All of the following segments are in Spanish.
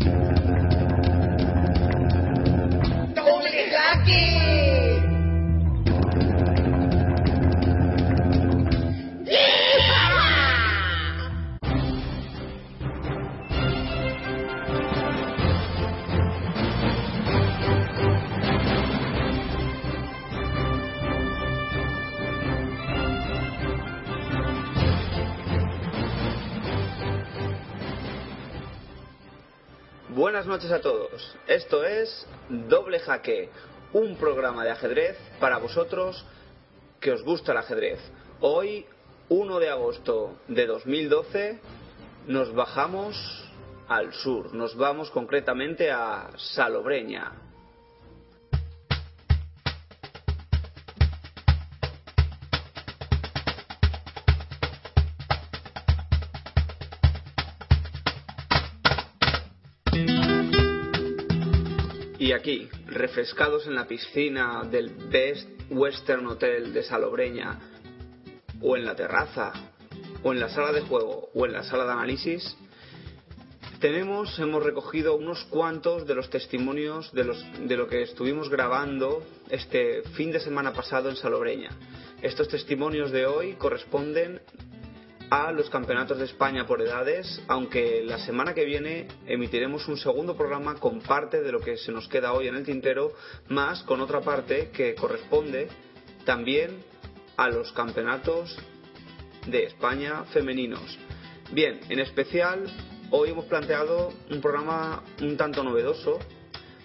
Don't be lucky. Buenas noches a todos. Esto es Doble Jaque, un programa de ajedrez para vosotros que os gusta el ajedrez. Hoy, 1 de agosto de 2012, nos bajamos al sur. Nos vamos concretamente a Salobreña. Y aquí, refrescados en la piscina del Best Western Hotel de Salobreña, o en la terraza, o en la sala de juego, o en la sala de análisis, tenemos, hemos recogido unos cuantos de los testimonios de, los, de lo que estuvimos grabando este fin de semana pasado en Salobreña. Estos testimonios de hoy corresponden a los campeonatos de España por edades, aunque la semana que viene emitiremos un segundo programa con parte de lo que se nos queda hoy en el tintero, más con otra parte que corresponde también a los campeonatos de España femeninos. Bien, en especial hoy hemos planteado un programa un tanto novedoso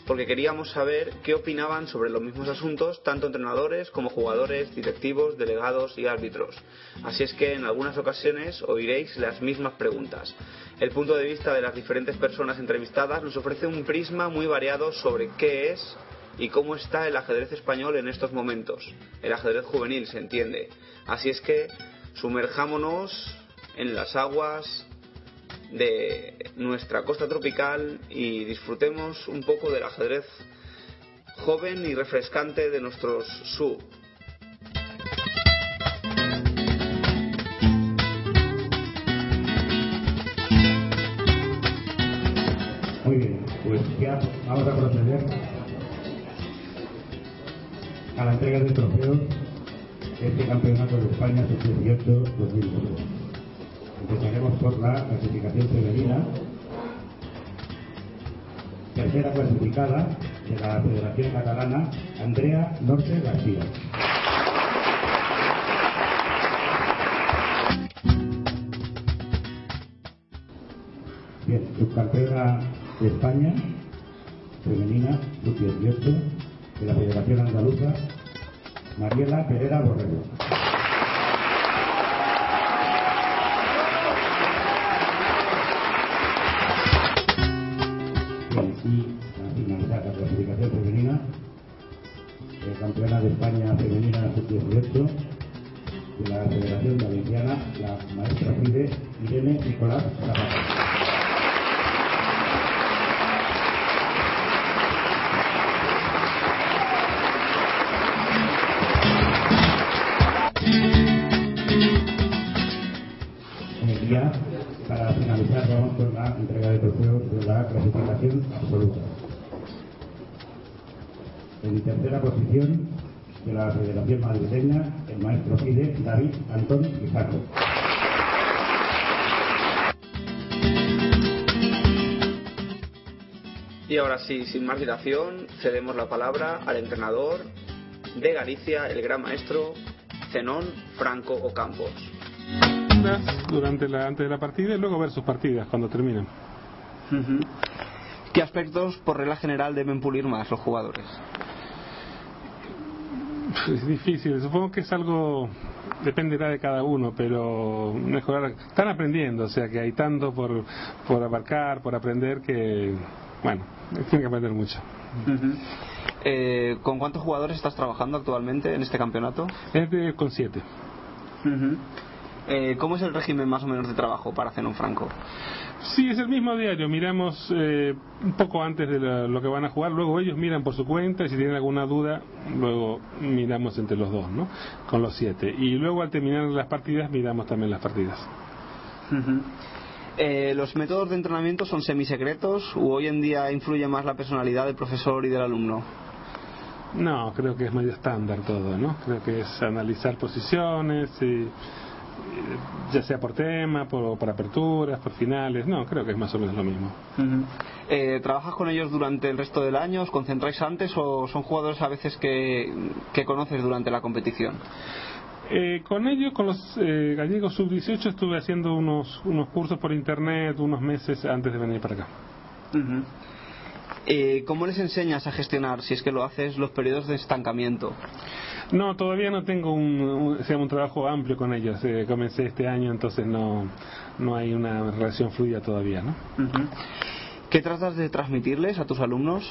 porque queríamos saber qué opinaban sobre los mismos asuntos tanto entrenadores como jugadores, directivos, delegados y árbitros. Así es que en algunas ocasiones oiréis las mismas preguntas. El punto de vista de las diferentes personas entrevistadas nos ofrece un prisma muy variado sobre qué es y cómo está el ajedrez español en estos momentos. El ajedrez juvenil, se entiende. Así es que sumerjámonos en las aguas de nuestra costa tropical y disfrutemos un poco del ajedrez joven y refrescante de nuestros sur. Muy bien, pues ya vamos a proceder a la entrega de trofeos de este campeonato de España sub-18 2012. Empezaremos por la clasificación femenina. Tercera clasificada de la Federación Catalana, Andrea Norte García. Bien, subcampeona de España, femenina, sub-18, de la Federación Andaluza, Mariela Pereira Borrego. La clasificación absoluta. En tercera posición de la Federación Madrileña, el maestro FIDE David Antón Guijarro. Y ahora sí, sin más dilación, cedemos la palabra al entrenador de Galicia, el gran maestro Zenón Franco Ocampos. durante la, antes de la partida y luego ver sus partidas cuando ¿Qué aspectos, por regla general, deben pulir más los jugadores? Es difícil, supongo que es algo dependerá de cada uno, pero mejorar, están aprendiendo, o sea que hay tanto por, por abarcar, por aprender que, bueno, tienen que aprender mucho. Eh, ¿Con cuántos jugadores estás trabajando actualmente en este campeonato? Es de, con siete. Eh, ¿Cómo es el régimen más o menos de trabajo para Zenón Franco? Sí, es el mismo diario. Miramos eh, un poco antes de lo, lo que van a jugar, luego ellos miran por su cuenta y si tienen alguna duda, luego miramos entre los dos, ¿no? Con los siete. Y luego al terminar las partidas, miramos también las partidas. Eh, ¿Los métodos de entrenamiento son semisecretos o hoy en día influye más la personalidad del profesor y del alumno? No, creo que es medio estándar todo, ¿no? Creo que es analizar posiciones, y, y, ya sea por tema, por, por aperturas, por finales. No, creo que es más o menos lo mismo. Eh, ¿Trabajas con ellos durante el resto del año? ¿Os concentráis antes o son jugadores a veces que, que conoces durante la competición? Eh, con ellos, con los eh, gallegos sub-18, estuve haciendo unos, unos cursos por internet unos meses antes de venir para acá. Eh, ¿Cómo les enseñas a gestionar, si es que lo haces, los periodos de estancamiento? No, todavía no tengo un, un, sea, un trabajo amplio con ellos. Eh, comencé este año, entonces no, no hay una relación fluida todavía, ¿no? ¿Qué tratas de transmitirles a tus alumnos?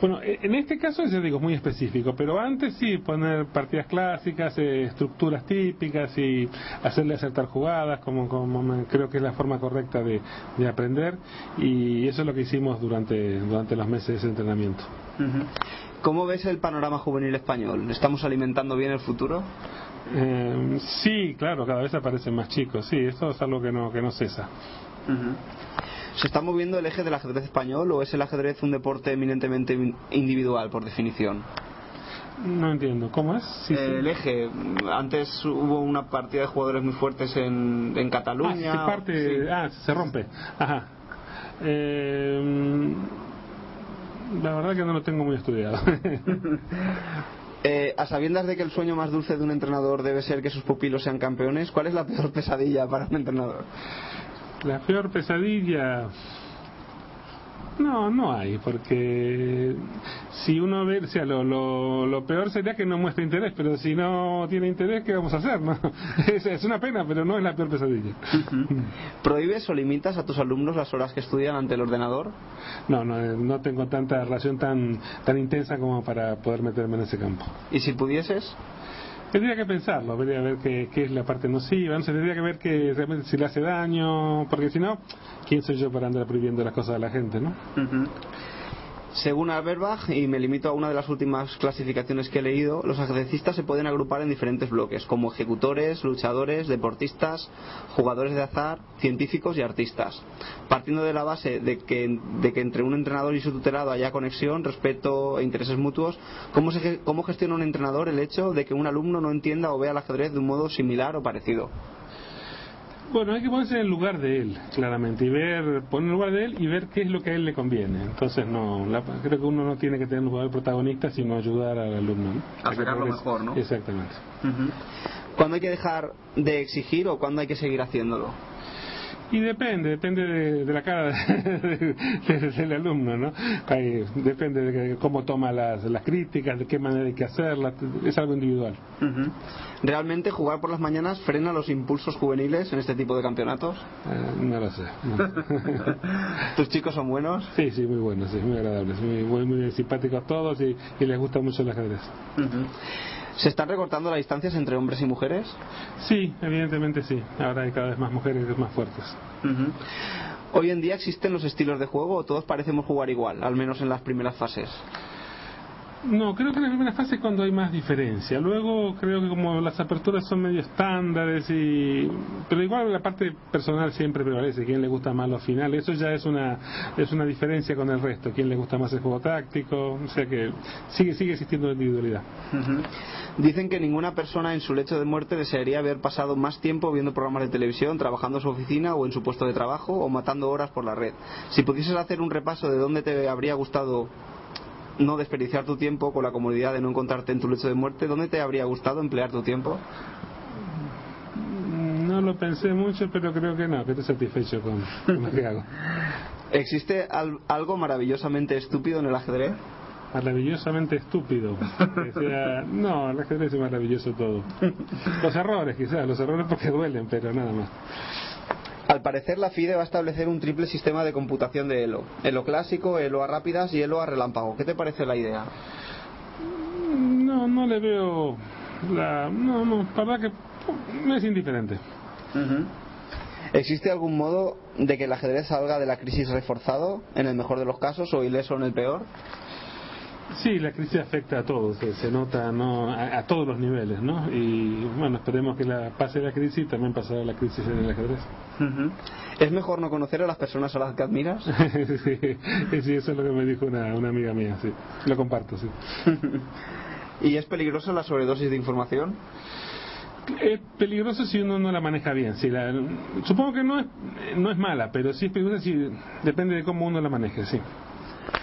Bueno, e- en este caso, ya digo, es muy específico, pero antes sí, poner partidas clásicas, eh, estructuras típicas y hacerle acertar jugadas, como, como creo que es la forma correcta de, de aprender, y eso es lo que hicimos durante, durante los meses de ese entrenamiento. ¿Cómo ves el panorama juvenil español? ¿Estamos alimentando bien el futuro? Eh, sí, claro, cada vez aparecen más chicos, sí, eso es algo que no, que no cesa. ¿Se está moviendo el eje del ajedrez español o es el ajedrez un deporte eminentemente in- individual, por definición? No entiendo, ¿cómo es? Sí, sí. El eje, antes hubo una partida de jugadores muy fuertes en, en Ah, Cataluña. se parte, Sí. ah, se rompe. Ajá. Eh, la verdad que no lo tengo muy estudiado. Eh, a sabiendas de que el sueño más dulce de un entrenador debe ser que sus pupilos sean campeones, ¿cuál es la peor pesadilla para un entrenador? la peor pesadilla. No, no hay, porque si uno ve, o sea, lo, lo, lo peor sería que no muestre interés, pero si no tiene interés, ¿qué vamos a hacer? No? Es, es una pena, pero no es la peor pesadilla. ¿Prohíbes o limitas a tus alumnos las horas que estudian ante el ordenador? No, no, no tengo tanta relación tan, tan intensa como para poder meterme en ese campo. ¿Y si pudieses? Tendría que pensarlo, habría que ver qué, qué es la parte nociva, no sé, tendría que ver que realmente si le hace daño, porque si no, ¿quién soy yo para andar prohibiendo las cosas a la gente, no? Según Alberbach, y me limito a una de las últimas clasificaciones que he leído, los ajedrecistas se pueden agrupar en diferentes bloques, como ejecutores, luchadores, deportistas, jugadores de azar, científicos y artistas. Partiendo de la base de que, de que entre un entrenador y su tutelado haya conexión, respeto e intereses mutuos, ¿cómo, se, ¿cómo gestiona un entrenador el hecho de que un alumno no entienda o vea el ajedrez de un modo similar o parecido? Bueno, hay que ponerse en el lugar de él, claramente, y ver, poner en el lugar de él y ver qué es lo que a él le conviene. Entonces, no, la- creo que uno no tiene que tener un lugar protagonista, sino ayudar al alumno. ¿no? A sacarlo mejor, ¿no? Exactamente. ¿Cuándo hay que dejar de exigir o cuándo hay que seguir haciéndolo? Y depende, depende de, de la cara de- de- del alumno, ¿no? Hay- depende de cómo toma las, las críticas, de qué manera hay que hacerlas, es algo individual. ¿Realmente jugar por las mañanas frena los impulsos juveniles en este tipo de campeonatos? Eh, no lo sé. no. ¿Tus chicos son buenos? Sí, sí, muy buenos, sí, muy agradables, muy, muy, muy simpáticos todos y, y les gusta mucho el ajedrez. ¿Se están recortando las distancias entre hombres y mujeres? Sí, evidentemente sí. Ahora hay cada vez más mujeres más fuertes. ¿Hoy en día existen los estilos de juego o todos parecemos jugar igual, al menos en las primeras fases? No, creo que en la primera fase es cuando hay más diferencia. Luego creo que como las aperturas son medio estándares y... Pero igual la parte personal siempre prevalece. Quién le gusta más los finales. Eso ya es una, es una diferencia con el resto. Quién le gusta más el juego táctico. O sea que sigue, sigue existiendo la individualidad. Dicen que ninguna persona en su lecho de muerte desearía haber pasado más tiempo viendo programas de televisión, trabajando en su oficina o en su puesto de trabajo o matando horas por la red. Si pudieses hacer un repaso de dónde te habría gustado no desperdiciar tu tiempo con la comodidad de no encontrarte en tu lecho de muerte, ¿dónde te habría gustado emplear tu tiempo? No lo pensé mucho, pero creo que no, que estoy satisfecho con, con lo que hago. ¿Existe al- algo maravillosamente estúpido en el ajedrez? maravillosamente estúpido. No, el ajedrez es maravilloso todo. Los errores, quizás, los errores porque duelen, pero nada más. Al parecer la FIDE va a establecer un triple sistema de computación de ELO. ELO clásico, ELO a rápidas y ELO a relámpago. ¿Qué te parece la idea? No, no le veo la... No, no, la verdad que me es indiferente. ¿Existe algún modo de que el ajedrez salga de la crisis reforzado, en el mejor de los casos, o ileso en el peor? Sí, la crisis afecta a todos, se, nota ¿no? A, todos los niveles, ¿no? Y bueno, esperemos que la, pase la crisis y también pasará la crisis en el ajedrez. ¿Es mejor no conocer a las personas a las que admiras? sí, sí, eso es lo que me dijo una, una amiga mía, sí. Lo comparto, sí. ¿Y es peligrosa la sobredosis de información? Es peligroso si uno no la maneja bien. Si la, supongo que no es, no es mala, pero sí es peligrosa si depende de cómo uno la maneje, sí.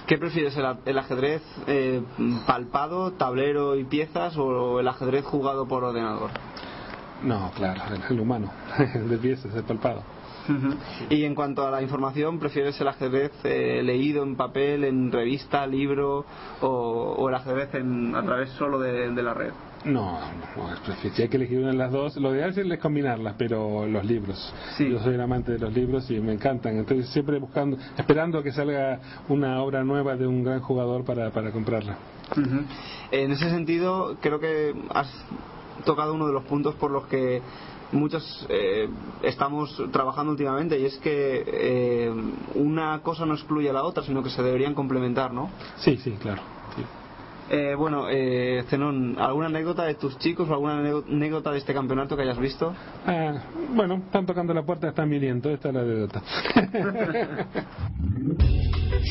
¿Qué prefieres, el, ajedrez eh, palpado, tablero y piezas o el ajedrez jugado por ordenador? No, claro, el, humano, el de piezas, el palpado. Y en cuanto a la información, ¿prefieres el ajedrez eh, leído en papel, en revista, libro o, el ajedrez a través solo de la red? No, no, si hay que elegir una de las dos, lo ideal es combinarlas, pero los libros. Yo soy un amante de los libros y me encantan. Estoy siempre buscando, esperando que salga una obra nueva de un gran jugador para, para comprarla. En ese sentido, creo que has tocado uno de los puntos por los que muchos eh, estamos trabajando últimamente y es que eh, una cosa no excluye a la otra, sino que se deberían complementar, ¿no? Sí, sí, claro. Eh, bueno, eh, Zenón, ¿alguna anécdota de tus chicos o alguna anécdota de este campeonato que hayas visto? Ah, bueno, están tocando la puerta, están viniendo, esta es la anécdota.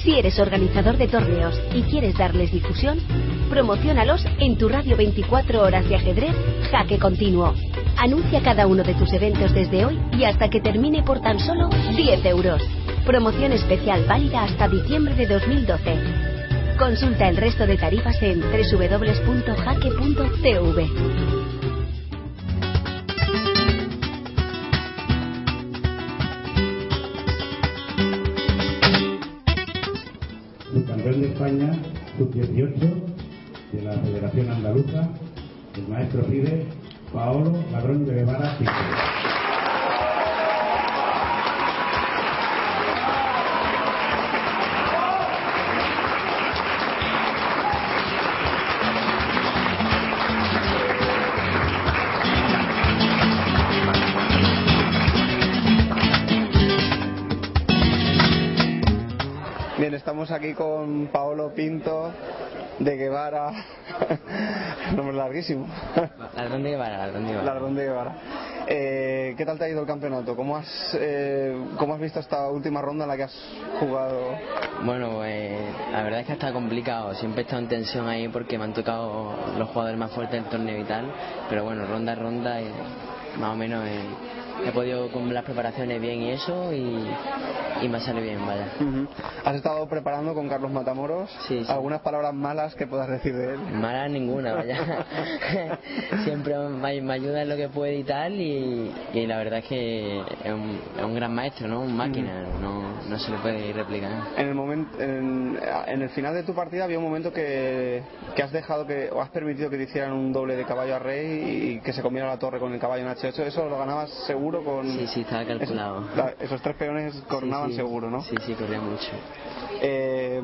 si eres organizador de torneos y quieres darles difusión, promocionalos en tu radio 24 horas de ajedrez Jaque Continuo. Anuncia cada uno de tus eventos desde hoy y hasta que termine por tan solo 10 euros. Promoción especial válida hasta diciembre de 2012. Consulta el resto de tarifas en www.jaque.tv. Subcampeón de España, sub-18, de la Federación Andaluza, el maestro Pide, Paolo Ladrón de Guevara, aquí Paolo Pinto de Guevara. Nombre larguísimo. Ladrón de Guevara, Ladrón de Guevara. Ladrón de Guevara. Eh, ¿Qué tal te ha ido el campeonato? ¿Cómo has, eh, ¿Cómo has visto esta última ronda en la que has jugado? Bueno, pues la verdad es que ha estado complicado. Siempre he estado en tensión ahí porque me han tocado los jugadores más fuertes del torneo y tal. Pero bueno, ronda a ronda, eh, más o menos he podido con las preparaciones bien y eso y, y me sale bien, vaya. ¿Has estado preparando con Carlos Matamoros? Sí, ¿Algunas palabras malas que puedas decir de él? Malas ninguna, vaya. Siempre me, ayuda en lo que puede y tal y, y la verdad es que es un, es un, gran maestro, ¿no? Un máquina, no, no se le puede replicar. En el, momento, en, en, el final de tu partida había un momento que, que has dejado que, o has permitido que te hicieran un doble de caballo a rey y que se comiera la torre con el caballo en H8, ¿eso lo ganabas seguro con...? Sí, sí, estaba calculado. Esos, tres peones coronaban seguro, ¿no? Sí, sí, corría mucho. Eh,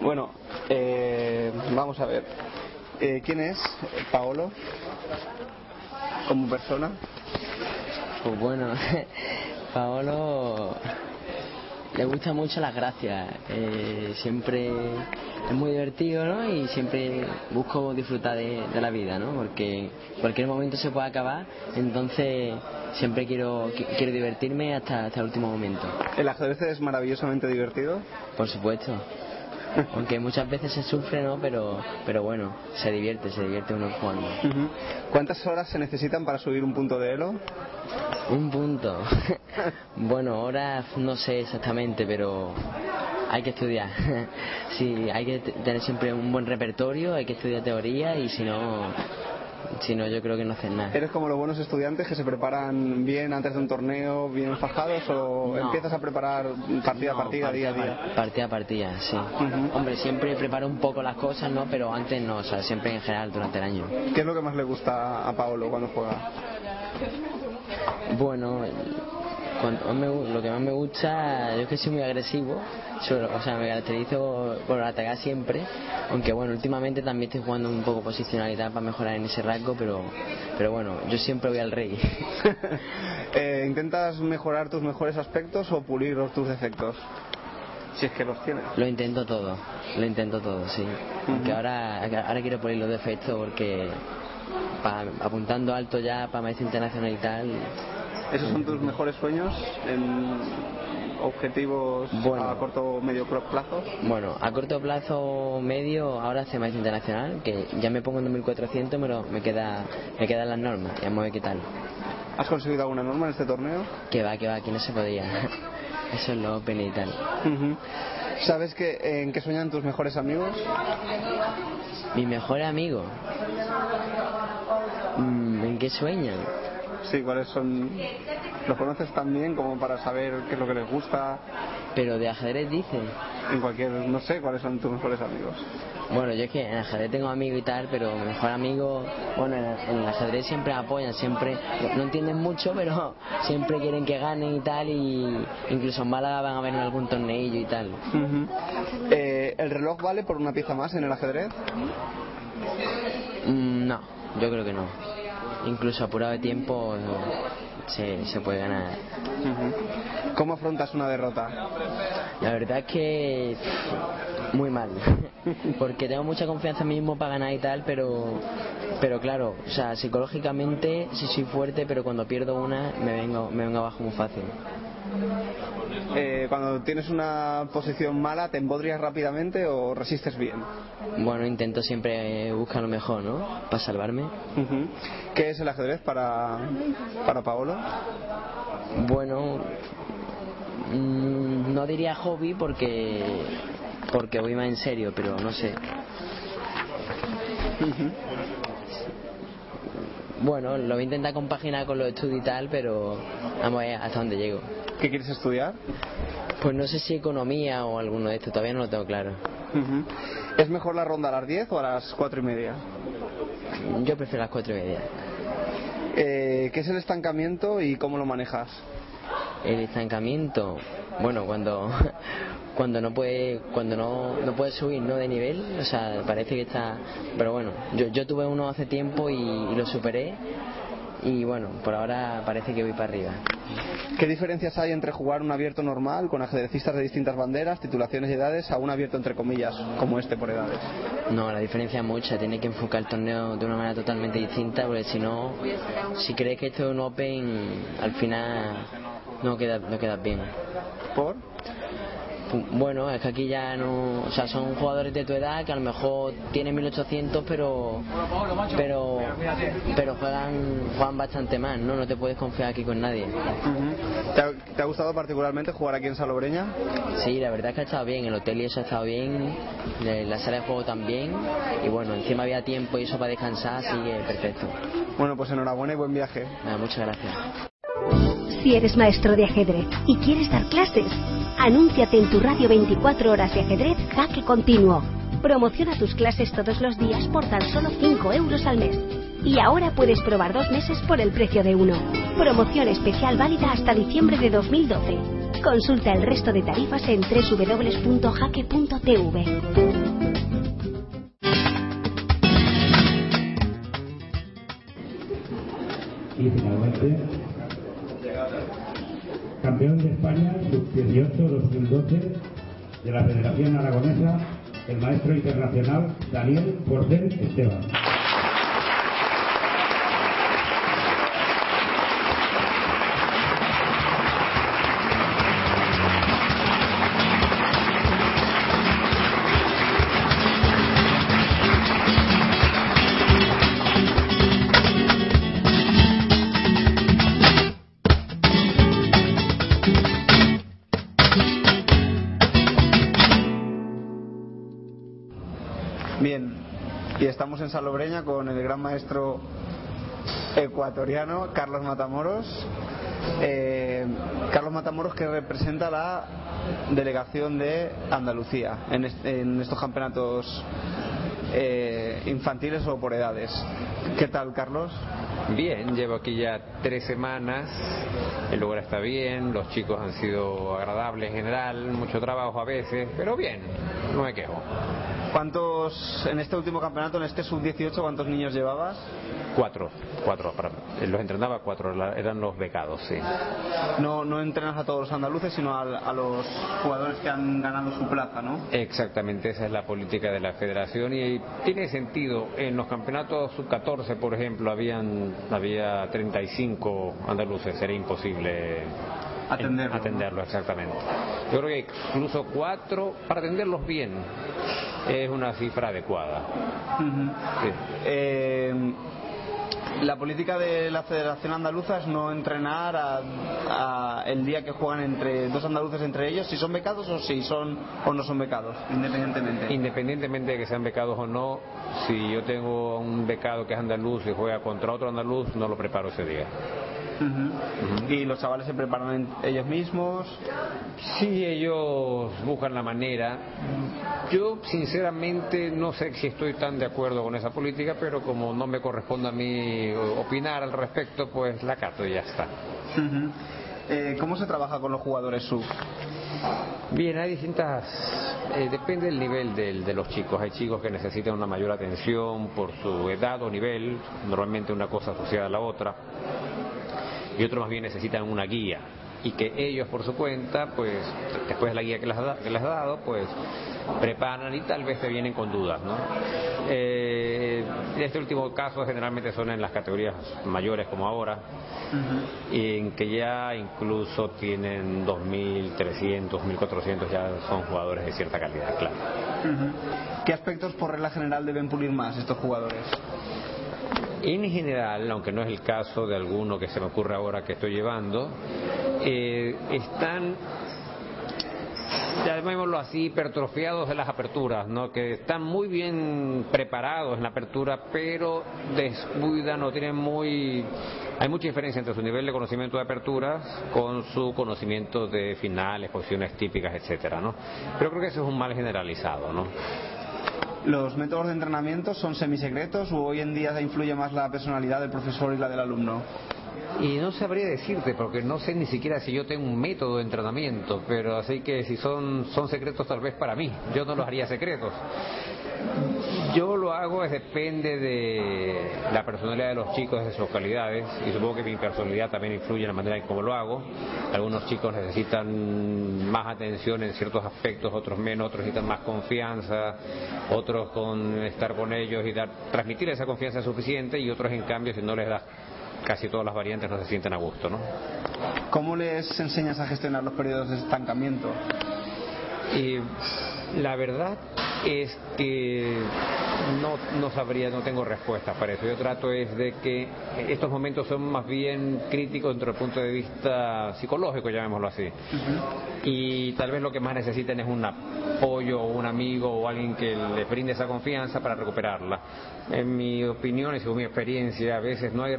bueno, eh, vamos a ver. Eh, ¿Quién es Paolo como persona? Pues bueno, Paolo le gusta mucho las gracias. Eh, siempre es muy divertido, ¿no? Y siempre busco disfrutar de, la vida, ¿no? Porque cualquier momento se puede acabar, entonces siempre quiero quiero divertirme hasta, hasta el último momento. ¿El ajedrez es maravillosamente divertido? Por supuesto. Aunque muchas veces se sufre, ¿no? Pero, pero bueno, se divierte, se divierte uno jugando. ¿Cuántas horas se necesitan para subir un punto de Elo? Un punto. bueno, horas no sé exactamente, pero hay que estudiar. sí, hay que tener siempre un buen repertorio, hay que estudiar teoría y si no, Si no, yo creo que no hacen nada. ¿Eres como los buenos estudiantes que se preparan bien antes de un torneo, bien fajados, o No. empiezas a preparar partida a No, partida, día a día? Partida a partida, sí. Hombre, siempre preparo un poco las cosas, ¿no? Pero antes no, o sea, siempre en general durante el año. ¿Qué es lo que más le gusta a Paolo cuando juega? Bueno, me lo que más me gusta, yo es que soy muy agresivo, o sea, me caracterizo por atacar siempre, aunque bueno, últimamente también estoy jugando un poco posicionalidad para mejorar en ese rasgo, pero, pero bueno, yo siempre voy al rey. Eh, ¿Intentas mejorar tus mejores aspectos o pulir tus defectos? Si es que los tienes. Lo intento todo, lo intento todo, sí. Aunque ahora, ahora quiero poner los defectos porque pa- apuntando alto ya para maestro internacional y tal, ¿Esos son tus mejores sueños en objetivos Bueno. a corto o medio plazo? Bueno, a corto plazo medio, ahora hace maestro internacional, que ya me pongo en 2400, pero me queda me quedan las normas, ya me voy a quitar. ¿Has conseguido alguna norma en este torneo? Que va, que va, aquí no se podía. Eso es lo open y tal. ¿Sabes que, en qué sueñan tus mejores amigos? Mi mejor amigo. Mm, ¿En qué sueñan? Sí, ¿cuáles son? ¿Los conoces tan bien como para saber qué es lo que les gusta? Pero de ajedrez dice. En cualquier, no sé, ¿cuáles son tus mejores amigos? Bueno, yo es que en ajedrez tengo amigos y tal, pero mi mejor amigo, bueno, en, el ajedrez siempre apoyan, siempre, no entienden mucho, pero siempre quieren que ganen y tal, y incluso en Málaga van a ver en algún torneillo y tal. Eh, ¿El reloj vale por una pieza más en el ajedrez? Mm, no, yo creo que no. Incluso apurado de tiempo se, se puede ganar. ¿Cómo afrontas una derrota? La verdad es que muy mal, porque tengo mucha confianza en mí mismo para ganar y tal, pero pero claro, o sea, psicológicamente sí soy fuerte, pero cuando pierdo una me vengo me vengo abajo muy fácil. Eh, cuando tienes una posición mala, ¿te embodrias rápidamente o resistes bien? Bueno, intento siempre buscar lo mejor, ¿no? Para salvarme. ¿Qué es el ajedrez para, para Paolo? Bueno, mm, no diría hobby porque porque voy más en serio, pero no sé. Bueno, lo voy a intentar compaginar con los estudios y tal, pero vamos a ver hasta dónde llego. ¿Qué quieres estudiar? Pues no sé si economía o alguno de estos, todavía no lo tengo claro. ¿Es mejor la ronda a las 10 o a las 4 y media? Yo prefiero las cuatro y media. Eh, ¿Qué es el estancamiento y cómo lo manejas? El estancamiento, bueno, cuando cuando no puede cuando no, no puede subir no de nivel, o sea, parece que está, pero bueno, yo, yo tuve uno hace tiempo y, y lo superé y bueno, por ahora parece que voy para arriba. ¿Qué diferencias hay entre jugar un abierto normal con ajedrecistas de distintas banderas, titulaciones y edades a un abierto entre comillas como este por edades? No, la diferencia es mucha, tiene que enfocar el torneo de una manera totalmente distinta, porque si no, si crees que esto es un Open, al final no queda no quedas bien. ¿Por? Bueno, es que aquí ya no. O sea, son jugadores de tu edad que a lo mejor tienen 1800, pero. Pero. Pero juegan, juegan bastante más, ¿no? No te puedes confiar aquí con nadie. ¿Te ha, te ha gustado particularmente jugar aquí en Salobreña? Sí, la verdad es que ha estado bien. El hotel y eso ha estado bien. la- La sala de juego también. Y bueno, encima había tiempo y eso para descansar, así que perfecto. Bueno, pues enhorabuena y buen viaje. Muchas gracias. Si eres maestro de ajedrez y quieres dar clases, anúnciate en tu radio 24 horas de ajedrez Jaque Continuo. Promociona tus clases todos los días por tan solo 5 euros al mes. Y ahora puedes probar dos meses por el precio de uno. Promoción especial válida hasta diciembre de 2012. Consulta el resto de tarifas en www.jaque.tv. Y finalmente, campeón de España sub-18 2012 de la Federación Aragonesa, el maestro internacional Daniel Porcel Esteban. En Salobreña con el gran maestro ecuatoriano, Carlos Matamoros. Eh, Carlos Matamoros que representa la delegación de Andalucía en, en estos campeonatos eh, infantiles o por edades. ¿Qué tal, Carlos? Bien, llevo aquí ya tres semanas, el lugar está bien, los chicos han sido agradables en general, mucho trabajo a veces, pero bien, no me quejo. ¿Cuántos, en este último campeonato, en este sub-18, cuántos niños llevabas? Cuatro, cuatro, los entrenaba cuatro, eran los becados, sí. No, no entrenas a todos los andaluces, sino a, a los jugadores que han ganado su plaza, ¿no? Exactamente, esa es la política de la federación y tiene sentido. En los campeonatos sub-14, por ejemplo, habían había 35 andaluces, era imposible atenderlo, atenderlo exactamente. Yo creo que incluso cuatro, para atenderlos bien, es una cifra adecuada. eh, la política de la Federación Andaluza es no entrenar a, el día que juegan entre dos andaluces entre ellos, si son becados o si son o no son becados, independientemente. Independientemente de que sean becados o no, si yo tengo un becado que es andaluz y juega contra otro andaluz, no lo preparo ese día. ¿Y los chavales se preparan ellos mismos? Sí, ellos buscan la manera. Yo, sinceramente, no sé si estoy tan de acuerdo con esa política, pero como no me corresponde a mí opinar al respecto, pues la cato y ya está. Eh, ¿Cómo se trabaja con los jugadores sub? Bien, hay distintas. Eh, depende del nivel de los chicos. Hay chicos que necesitan una mayor atención por su edad o nivel, normalmente una cosa asociada a la otra y otros más bien necesitan una guía y que ellos por su cuenta, pues después de la guía que les, ha, que les dado, pues preparan y tal vez te vienen con dudas. ¿no? Eh, este último caso generalmente son en las categorías mayores como ahora, y en que ya incluso tienen 2.300, 1.400, ya son jugadores de cierta calidad, claro. ¿Qué aspectos por regla general deben pulir más estos jugadores? En general, aunque no es el caso de alguno que se me ocurre ahora que estoy llevando, eh, están llamémoslo así, hipertrofiados de las aperturas, ¿no? que están muy bien preparados en la apertura, pero descuidan o tienen muy... Hay mucha diferencia entre su nivel de conocimiento de aperturas con su conocimiento de finales, posiciones típicas, etcétera, ¿no? Pero creo que eso es un mal generalizado, ¿no? ¿Los métodos de entrenamiento son semisecretos o hoy en día influye más la personalidad del profesor y la del alumno? Y no sabría decirte, porque no sé ni siquiera si yo tengo un método de entrenamiento, pero así que si son, son secretos tal vez para mí, yo no los haría secretos. Yo lo hago, es depende de la personalidad de los chicos, de sus localidades, y supongo que mi personalidad también influye en la manera en cómo lo hago. Algunos chicos necesitan más atención en ciertos aspectos, otros menos, otros necesitan más confianza, otros con estar con ellos y dar, transmitir esa confianza suficiente, y otros en cambio si no les das casi todas las variantes no se sienten a gusto, ¿no? ¿Cómo les enseñas a gestionar los periodos de estancamiento? Y la verdad es que no, no sabría, no tengo respuesta para eso. Yo trato es de que estos momentos son más bien críticos desde el punto de vista psicológico, llamémoslo así. Y tal vez lo que más necesiten es un apoyo o un amigo o alguien que les brinde esa confianza para recuperarla. En mi opinión y según mi experiencia, a veces no hay,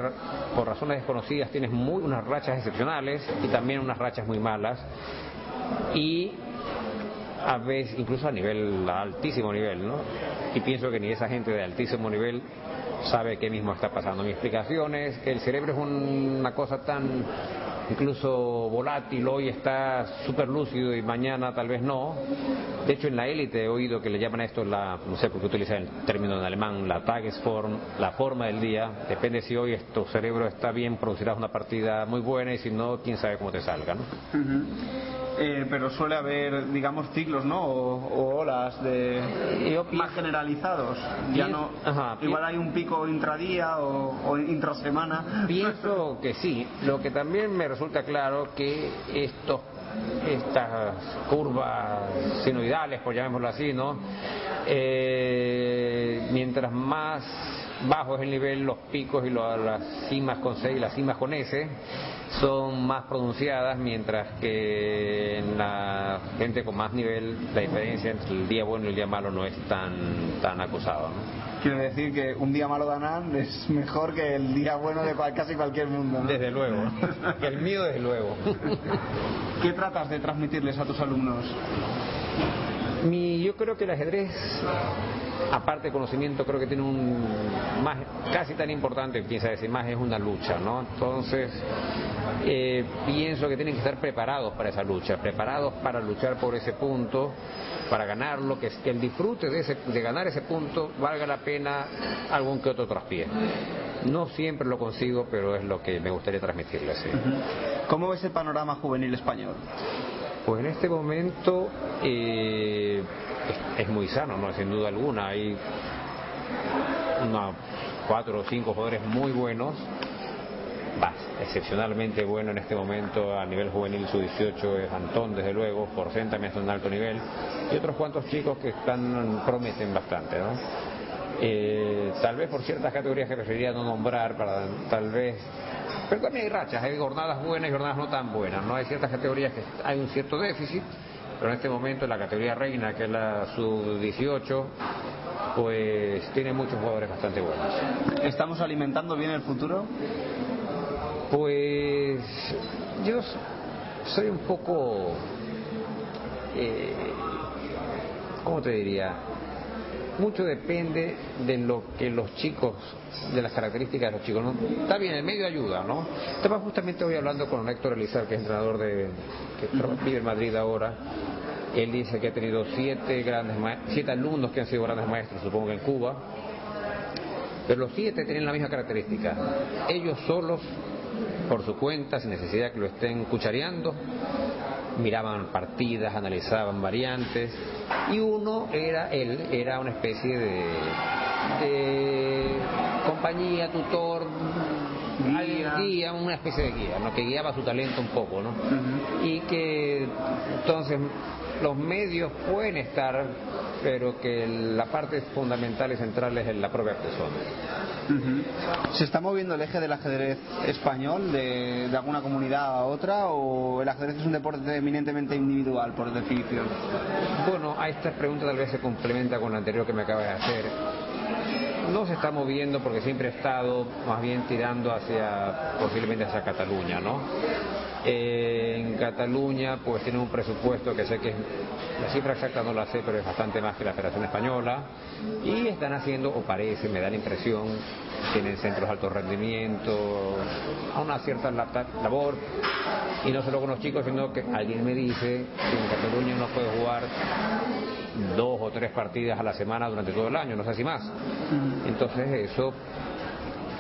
por razones desconocidas, tienes muy, unas rachas excepcionales y también unas rachas muy malas. Y a veces, incluso a nivel, a altísimo nivel, ¿no? Y pienso que ni esa gente de altísimo nivel sabe qué mismo está pasando. Mi explicación es que el cerebro es una cosa tan incluso volátil, hoy está súper lúcido y mañana tal vez no. De hecho, en la élite he oído que le llaman a esto, la, no sé por qué utilizan el término en alemán, la Tagesform, la forma del día. Depende si hoy tu cerebro está bien, producirás una partida muy buena y si no, quién sabe cómo te salga. ¿no? Eh, pero suele haber, digamos, ciclos, ¿no? O, olas de más generalizados. Ya no, igual hay un pico intradía o, o intrasemana. Pienso que sí. Lo que también me resulta claro que estos estas curvas sinoidales, por llamémoslo así, ¿no? Eh, mientras más bajo es el nivel, los picos y las cimas con C y las cimas con S son más pronunciadas, mientras que en la gente con más nivel la diferencia entre el día bueno y el día malo no es tan, tan acusado. Quiero decir que un día malo de Anán es mejor que el día bueno de casi cualquier mundo. Desde luego. el mío, desde luego. ¿Qué tratas de transmitirles a tus alumnos? Mi, yo creo que el ajedrez, aparte de conocimiento, creo que tiene un más casi tan importante, piensa decir más, es una lucha, ¿no? Entonces, eh, pienso que tienen que estar preparados para esa lucha, preparados para luchar por ese punto, para ganarlo, que, que el disfrute de, ese, de ganar ese punto valga la pena algún que otro traspié. No siempre lo consigo, pero es lo que me gustaría transmitirles. ¿Cómo ves el panorama juvenil español? Pues en este momento eh, es, muy sano, no sin duda alguna. Hay unos cuatro o cinco jugadores muy buenos, excepcionalmente bueno en este momento a nivel juvenil su 18 es Antón desde luego, Forcén también está en alto nivel y otros cuantos chicos que están prometen bastante, ¿no? Eh, tal vez por ciertas categorías que preferiría no nombrar para tal vez pero también hay rachas, hay jornadas buenas y jornadas no tan buenas, ¿no? Hay ciertas categorías que hay un cierto déficit, pero en este momento la categoría reina, que es la sub-18, pues tiene muchos jugadores bastante buenos. ¿Estamos alimentando bien el futuro? Pues yo soy un poco, eh, ¿cómo te diría? Mucho depende de lo que los chicos, de las características de los chicos. ¿no? Está bien, el medio ayuda, ¿no? Estaba justamente hoy hablando con Héctor Elizar, que es entrenador de, que vive en Madrid ahora. Él dice que ha tenido siete grandes siete alumnos que han sido grandes maestros, supongo que en Cuba. Pero los siete tienen la misma característica. Ellos solos, por su cuenta, sin necesidad que lo estén cuchareando, miraban partidas, analizaban variantes y uno era él, era una especie de, compañía, tutor, guía. una especie de guía, ¿no? que guiaba su talento un poco, ¿no? Y que entonces los medios pueden estar, pero que la parte fundamental y central es en la propia persona. ¿Se está moviendo el eje del ajedrez español de, alguna comunidad a otra o el ajedrez es un deporte eminentemente individual por definición? Bueno, a esta pregunta tal vez se complementa con la anterior que me acaba de hacer no se está moviendo porque siempre ha estado más bien tirando hacia posiblemente hacia Cataluña, ¿no? Eh, en Cataluña pues tiene un presupuesto que sé que la cifra exacta no la sé, pero es bastante más que la Federación Española y están haciendo, o parece, me da la impresión, tienen centros de alto rendimiento, a una cierta labor y no solo con los chicos, sino que alguien me dice que en Cataluña uno puede jugar dos o tres partidas a la semana durante todo el año, no sé si más. Entonces eso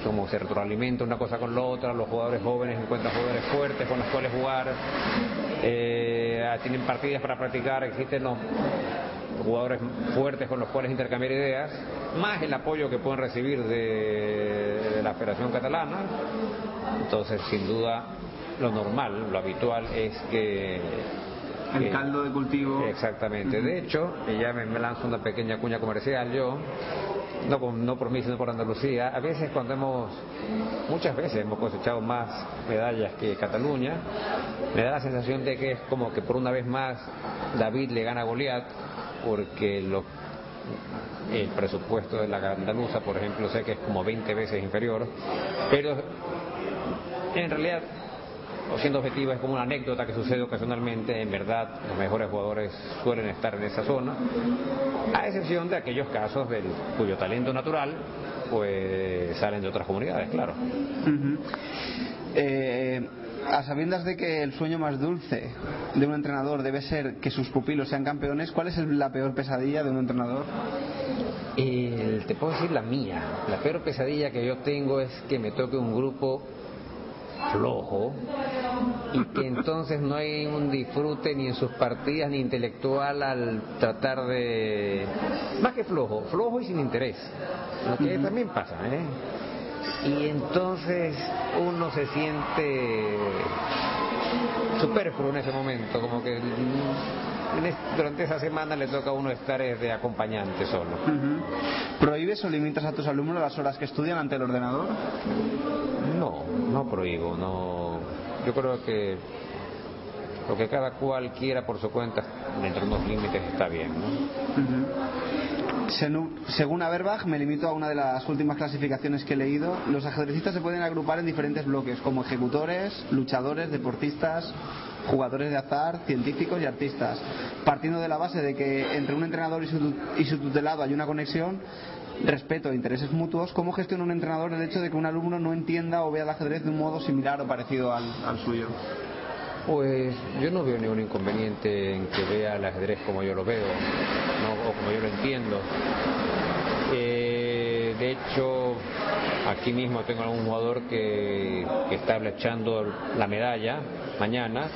como se retroalimenta una cosa con la otra, los jugadores jóvenes encuentran jugadores fuertes con los cuales jugar, eh, tienen partidas para practicar, existen los jugadores fuertes con los cuales intercambiar ideas, más el apoyo que pueden recibir de, la Federación Catalana. Entonces, sin duda, lo normal, lo habitual es que el caldo de cultivo. Exactamente. De hecho, y ya me, lanzo una pequeña cuña comercial yo, no, no por mí, sino por Andalucía, a veces cuando hemos, muchas veces hemos cosechado más medallas que Cataluña, me da la sensación de que es como que por una vez más David le gana a Goliat, porque lo, el presupuesto de la andaluza, por ejemplo, sé que es como 20 veces inferior, pero en realidad o siendo objetiva, es como una anécdota que sucede ocasionalmente, en verdad los mejores jugadores suelen estar en esa zona, a excepción de aquellos casos del, cuyo talento natural pues salen de otras comunidades, claro. Eh, a sabiendas de que el sueño más dulce de un entrenador debe ser que sus pupilos sean campeones, ¿cuál es la peor pesadilla de un entrenador? te puedo decir la mía. La peor pesadilla que yo tengo es que me toque un grupo flojo y que entonces no hay un disfrute ni en sus partidas ni intelectual al tratar de más que flojo, flojo y sin interés, lo que también pasa, ¿eh? Y entonces uno se siente superfluo en ese momento, como que durante esa semana le toca a uno estar de acompañante solo. ¿Prohíbes o limitas a tus alumnos las horas que estudian ante el ordenador? No, no prohíbo, no. Yo creo que lo que cada cual quiera por su cuenta, dentro de unos límites, está bien. Según Averbach, me limito a una de las últimas clasificaciones que he leído, los ajedrecistas se pueden agrupar en diferentes bloques, como ejecutores, luchadores, deportistas, jugadores de azar, científicos y artistas. Partiendo de la base de que entre un entrenador y su, y su tutelado hay una conexión, respeto e intereses mutuos, ¿cómo gestiona un entrenador el hecho de que un alumno no entienda o vea el ajedrez de un modo similar o parecido al, suyo? Pues yo no veo ningún inconveniente en que vea el ajedrez como yo lo veo, o como yo lo entiendo. Eh, de hecho, aquí mismo tengo algún jugador que, está echando la medalla mañana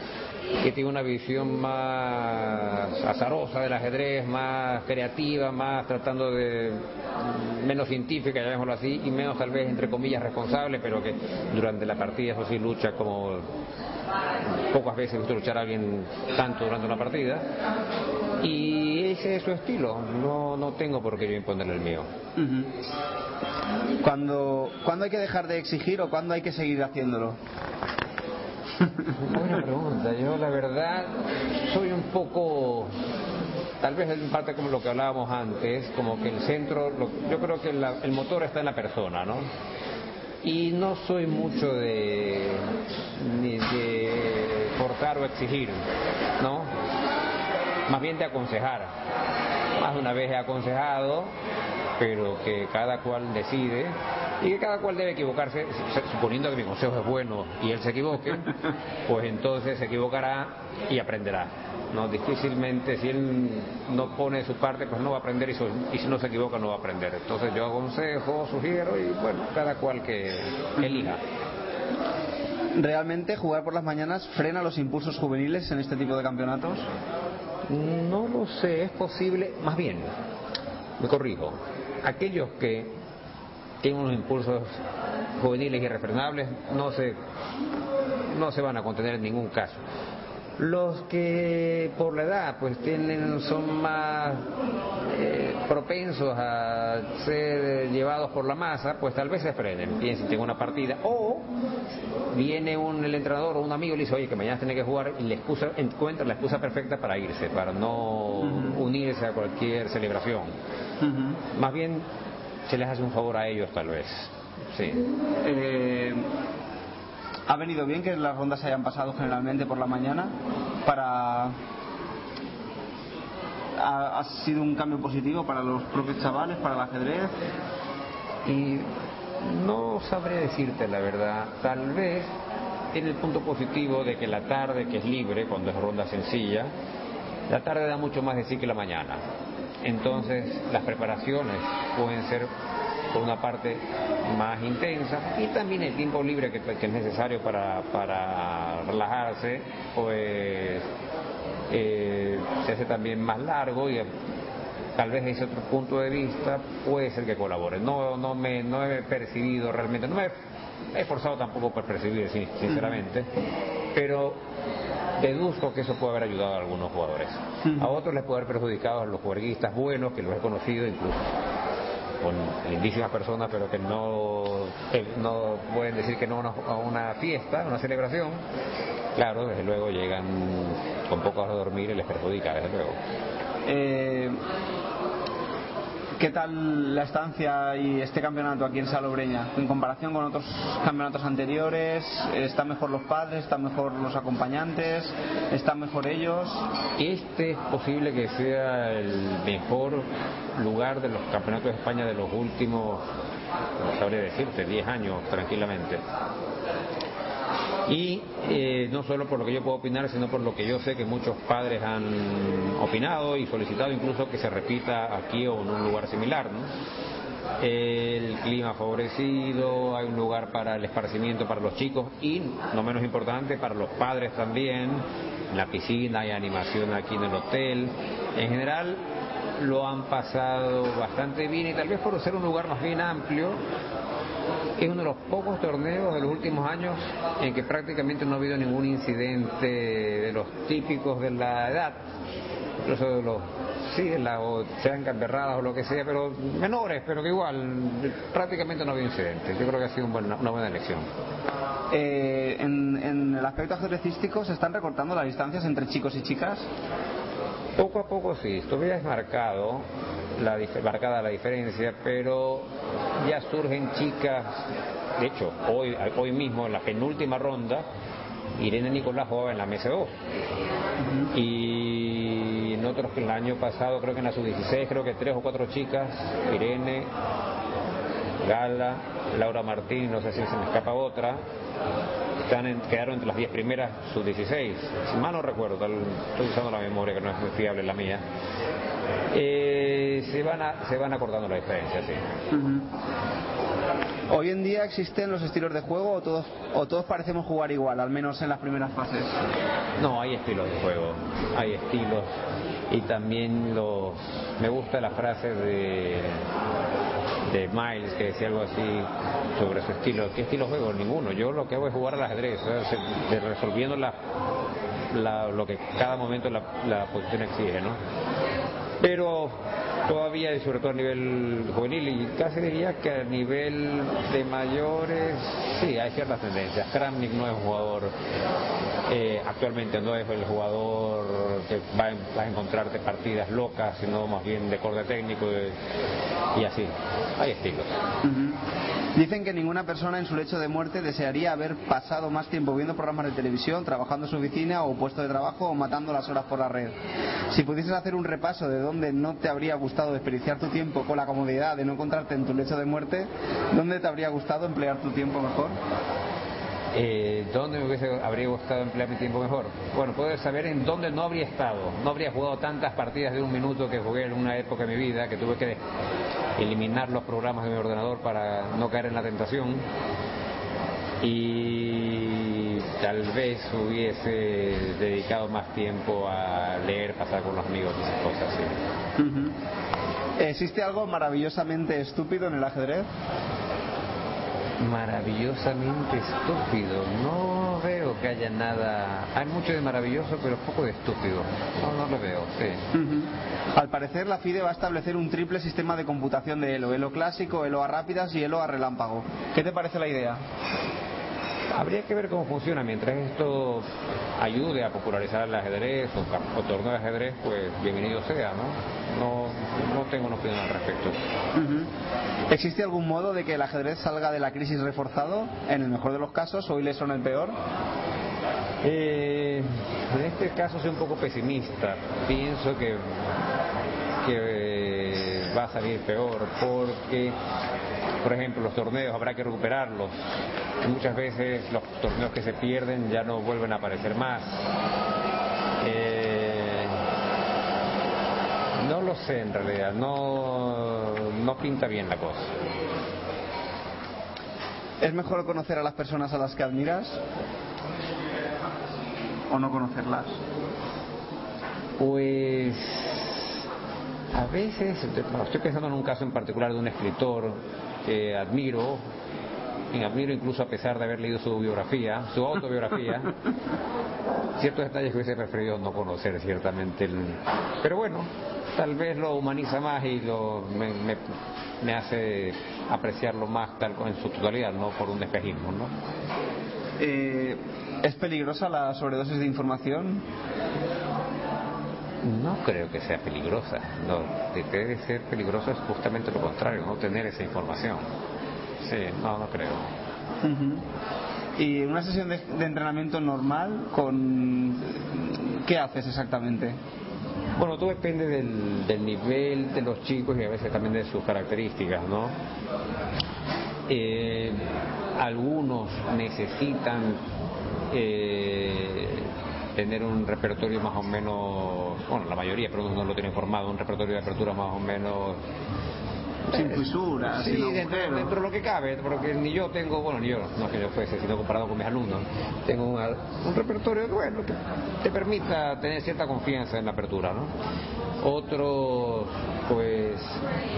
que tiene una visión más azarosa del ajedrez, más creativa, más tratando de menos científica, llamémoslo así, y menos tal vez entre comillas responsable, pero que durante la partida eso sí lucha como pocas veces he visto luchar a alguien tanto durante una partida. Y ese es su estilo, no, no tengo por qué yo imponerle el mío. cuando, ¿Cuándo hay que dejar de exigir o cuándo hay que seguir haciéndolo? Buena pregunta. Yo la verdad soy un poco, tal vez en parte como lo que hablábamos antes, como que el centro, yo creo que el motor está en la persona, ¿no? Y no soy mucho de, ni de forzar o exigir, ¿no? Más bien de aconsejar. Más de una vez he aconsejado, pero que cada cual decide y que cada cual debe equivocarse, suponiendo que mi consejo es bueno y él se equivoque, pues entonces se equivocará y aprenderá. No, difícilmente si él no pone su parte, pues no va a aprender y, y si no se equivoca no va a aprender. Entonces yo aconsejo, sugiero y bueno, cada cual que elija. ¿Realmente jugar por las mañanas frena los impulsos juveniles en este tipo de campeonatos? No lo sé, es posible, más bien, me corrijo, aquellos que tienen unos impulsos juveniles irrefrenables, no se, no se van a contener en ningún caso. Los que por la edad pues tienen, son más eh, propensos a ser llevados por la masa, pues tal vez se frenen, piensen tengo una partida. O viene un, el entrenador o un amigo y le dice, oye, que mañana tiene que jugar y le excusa, encuentra la excusa perfecta para irse, para no unirse a cualquier celebración. Más bien se les hace un favor a ellos tal vez. Sí. Eh, ¿Ha venido bien que las rondas se hayan pasado generalmente por la mañana para ha, sido un cambio positivo para los propios chavales, para el ajedrez? Y no sabré decirte la verdad. Tal vez tiene el punto positivo de que la tarde, que es libre, cuando es ronda sencilla, la tarde da mucho más de sí que la mañana. Entonces las preparaciones pueden ser por una parte más intensa y también el tiempo libre que, es necesario para, para relajarse pues eh, se hace también más largo y tal vez ese otro punto de vista puede ser que colabore. No, no, me, no he percibido realmente, no me he esforzado tampoco por percibir, sinceramente, pero deduzco que eso puede haber ayudado a algunos jugadores. A otros les puede haber perjudicado a los juerguistas buenos, que los he conocido incluso con lindísimas personas, pero que no, no pueden decir que no a una fiesta, a una celebración. Claro, desde luego llegan con pocas horas de dormir y les perjudica, desde luego. Eh, ¿Qué tal la estancia y este campeonato aquí en Salobreña? En comparación con otros campeonatos anteriores, ¿están mejor los padres? ¿Están mejor los acompañantes? ¿Están mejor ellos? Este es posible que sea el mejor lugar de los campeonatos de España de los últimos, no sabría decirte, 10 años tranquilamente y eh, no solo por lo que yo puedo opinar, sino por lo que yo sé que muchos padres han opinado y solicitado incluso que se repita aquí o en un lugar similar. El clima favorecido, hay un lugar para el esparcimiento para los chicos y, no menos importante, para los padres también. la piscina hay animación aquí en el hotel. En general, lo han pasado bastante bien y tal vez por ser un lugar más bien amplio, es uno de los pocos torneos de los últimos años en que prácticamente no ha habido ningún incidente de los típicos de la edad. incluso los sí, la, o sean gamberradas o lo que sea, pero menores, pero que igual prácticamente no había incidentes. Yo creo que ha sido una buena elección. Eh, en, en el aspecto ajedrecístico, ¿se están recortando las distancias entre chicos y chicas? Poco a poco sí, todavía es marcado, la, marcada la diferencia, pero ya surgen chicas, de hecho, hoy, hoy mismo en la penúltima ronda, Irene Nicolás jugaba en la mesa 2 y en otros que el año pasado, creo que en la sub-16, creo que tres o cuatro chicas, Irene, Gala, Laura Martín, no sé si se me escapa otra, están quedaron entre las 10 primeras sub-16. Si mal no recuerdo, estoy usando la memoria que no es muy fiable la mía. Eh, se, van a, se van acortando la diferencia, sí. Hoy en día existen los estilos de juego o todos, o todos parecemos jugar igual, al menos en las primeras fases. No, hay estilos de juego, hay estilos y también los me gusta la frase de de Miles que decía algo así sobre su estilo. ¿Qué estilo juego? Ninguno. Yo lo que hago es jugar al ajedrez, resolviendo la, lo que cada momento la, la posición exige, ¿no? Pero todavía, y sobre todo a nivel juvenil, y casi diría que a nivel de mayores, sí, hay ciertas tendencias. Kramnik no es un jugador, eh, actualmente no es el jugador que va, a encontrarte partidas locas, sino más bien de corte técnico y, así. Hay estilos. Dicen que ninguna persona en su lecho de muerte desearía haber pasado más tiempo viendo programas de televisión, trabajando en su oficina o puesto de trabajo o matando las horas por la red. Si pudieses hacer un repaso de dónde no te habría gustado desperdiciar tu tiempo con la comodidad de no encontrarte en tu lecho de muerte, ¿dónde te habría gustado emplear tu tiempo mejor? Eh, ¿Dónde me hubiese, habría gustado emplear mi tiempo mejor? Bueno, poder saber en dónde no habría estado. No habría jugado tantas partidas de un minuto que jugué en una época de mi vida, que tuve que eliminar los programas de mi ordenador para no caer en la tentación. Y tal vez hubiese dedicado más tiempo a leer, pasar con los amigos y esas cosas. Sí. ¿Existe algo maravillosamente estúpido en el ajedrez? Maravillosamente estúpido. No veo que haya nada. Hay mucho de maravilloso, pero poco de estúpido. No, no lo veo, sí. Al parecer, la FIDE va a establecer un triple sistema de computación de ELO: ELO clásico, ELO a rápidas y ELO a relámpago. ¿Qué te parece la idea? Habría que ver cómo funciona. Mientras esto ayude a popularizar el ajedrez o, o torneo de ajedrez, pues bienvenido sea, ¿no? No, no tengo una opinión al respecto. ¿Existe algún modo de que el ajedrez salga de la crisis reforzado, en el mejor de los casos, o ileso en el peor? Eh, en este caso soy un poco pesimista. Pienso que, que va a salir peor porque por ejemplo, los torneos habrá que recuperarlos. Muchas veces los torneos que se pierden ya no vuelven a aparecer más. Eh, no lo sé en realidad, no, no pinta bien la cosa. ¿Es mejor conocer a las personas a las que admiras o no conocerlas? Pues a veces, estoy pensando en un caso en particular de un escritor que admiro, y admiro incluso a pesar de haber leído su biografía, su autobiografía, ciertos detalles que hubiese preferido no conocer ciertamente. Pero bueno, tal vez lo humaniza más y lo, me, hace apreciarlo más tal en su totalidad, no por un despejismo. ¿no? Eh, ¿Es peligrosa la sobredosis de información? No creo que sea peligrosa. No, debe ser peligrosa es justamente lo contrario, no tener esa información. Sí, no, no creo. ¿Y una sesión de, entrenamiento normal con qué haces exactamente? Bueno, todo depende del, nivel de los chicos y a veces también de sus características, ¿no? Eh, algunos necesitan eh, tener un repertorio más o menos, bueno, la mayoría, pero no lo tienen formado, un repertorio de apertura más o menos sin fisuras, sí, dentro, de lo que cabe, porque ni yo tengo, bueno, ni yo, no que yo fuese, sino comparado con mis alumnos, tengo un repertorio bueno, que te permita tener cierta confianza en la apertura, ¿no? Otros, pues,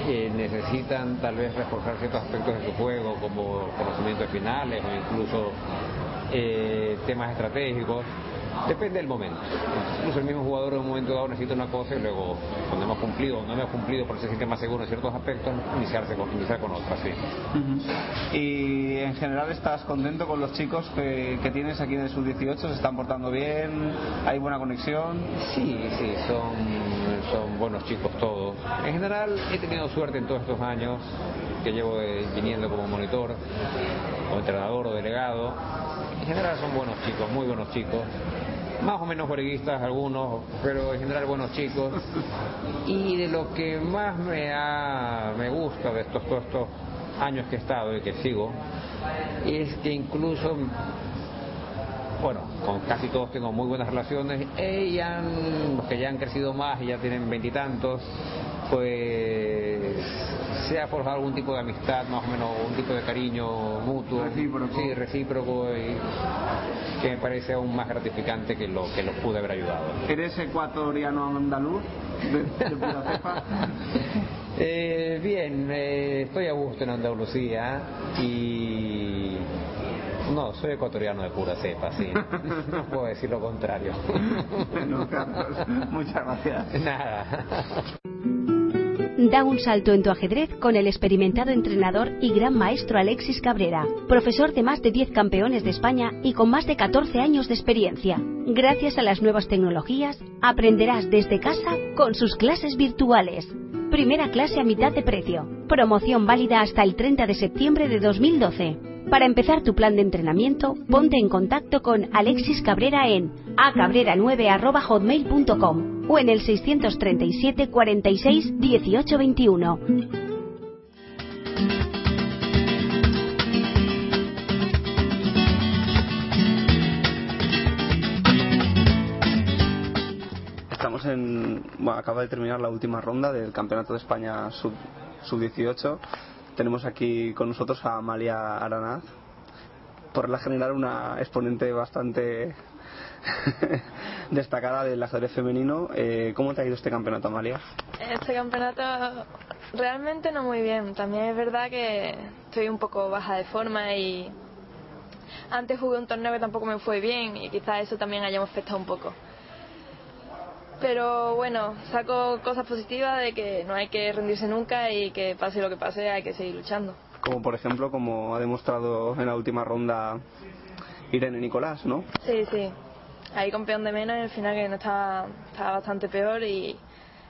eh, necesitan tal vez reforzar ciertos aspectos de su juego, como conocimientos finales o incluso eh, temas estratégicos Depende del momento. Incluso el mismo jugador en un momento dado necesita una cosa y luego, cuando hemos cumplido o no hemos cumplido, porque se siente más seguro en ciertos aspectos, iniciarse con, iniciar con otras, sí. Y en general estás contento con los chicos que, que tienes aquí en el sub-18, se están portando bien, hay buena conexión. Sí, sí, son, son buenos chicos todos. En general he tenido suerte en todos estos años que llevo eh, viniendo como monitor, o entrenador o delegado. En general son buenos chicos, muy buenos chicos. Más o menos jueguistas algunos, pero en general buenos chicos. Y de lo que más me, ha, me gusta de estos, todos estos años que he estado y que sigo, es que incluso bueno, con casi todos tengo muy buenas relaciones, y han, los que ya han crecido más y ya tienen veintitantos, pues se ha forjado algún tipo de amistad, más o menos un tipo de cariño mutuo, Recíproco. sí, recíproco, y que me parece aún más gratificante que lo que los pude haber ayudado. ¿Eres ecuatoriano andaluz? De, de pura cepa. Eh, bien, eh, estoy a gusto en Andalucía y no, soy ecuatoriano de pura cepa, sí. No puedo decir lo contrario. Bueno, Carlos, muchas gracias. Nada. Da un salto en tu ajedrez con el experimentado entrenador y gran maestro Alexis Cabrera, profesor de más de 10 campeones de España y con más de 14 años de experiencia. Gracias a las nuevas tecnologías, aprenderás desde casa con sus clases virtuales. Primera clase a mitad de precio. Promoción válida hasta el 30 de septiembre de 2012. Para empezar tu plan de entrenamiento, ponte en contacto con Alexis Cabrera en acabrera9.hotmail.com o en el 637 46 18 21. Estamos en. Acaba de terminar la última ronda del Campeonato de España sub- sub-18. Tenemos aquí con nosotros a Amalia Aranaz. Por la general, una exponente bastante destacada del ajedrez femenino. Eh, ¿Cómo te ha ido este campeonato, Amalia? Este campeonato realmente no muy bien. También es verdad que estoy un poco baja de forma y antes jugué un torneo que tampoco me fue bien y quizás eso también hayamos afectado un poco. Pero bueno, saco cosas positivas de que no hay que rendirse nunca y que pase lo que pase hay que seguir luchando. Como por ejemplo, como ha demostrado en la última ronda Irene Nicolás, ¿no? Sí, sí. Ahí campeón de menos y al final que no estaba, estaba bastante peor y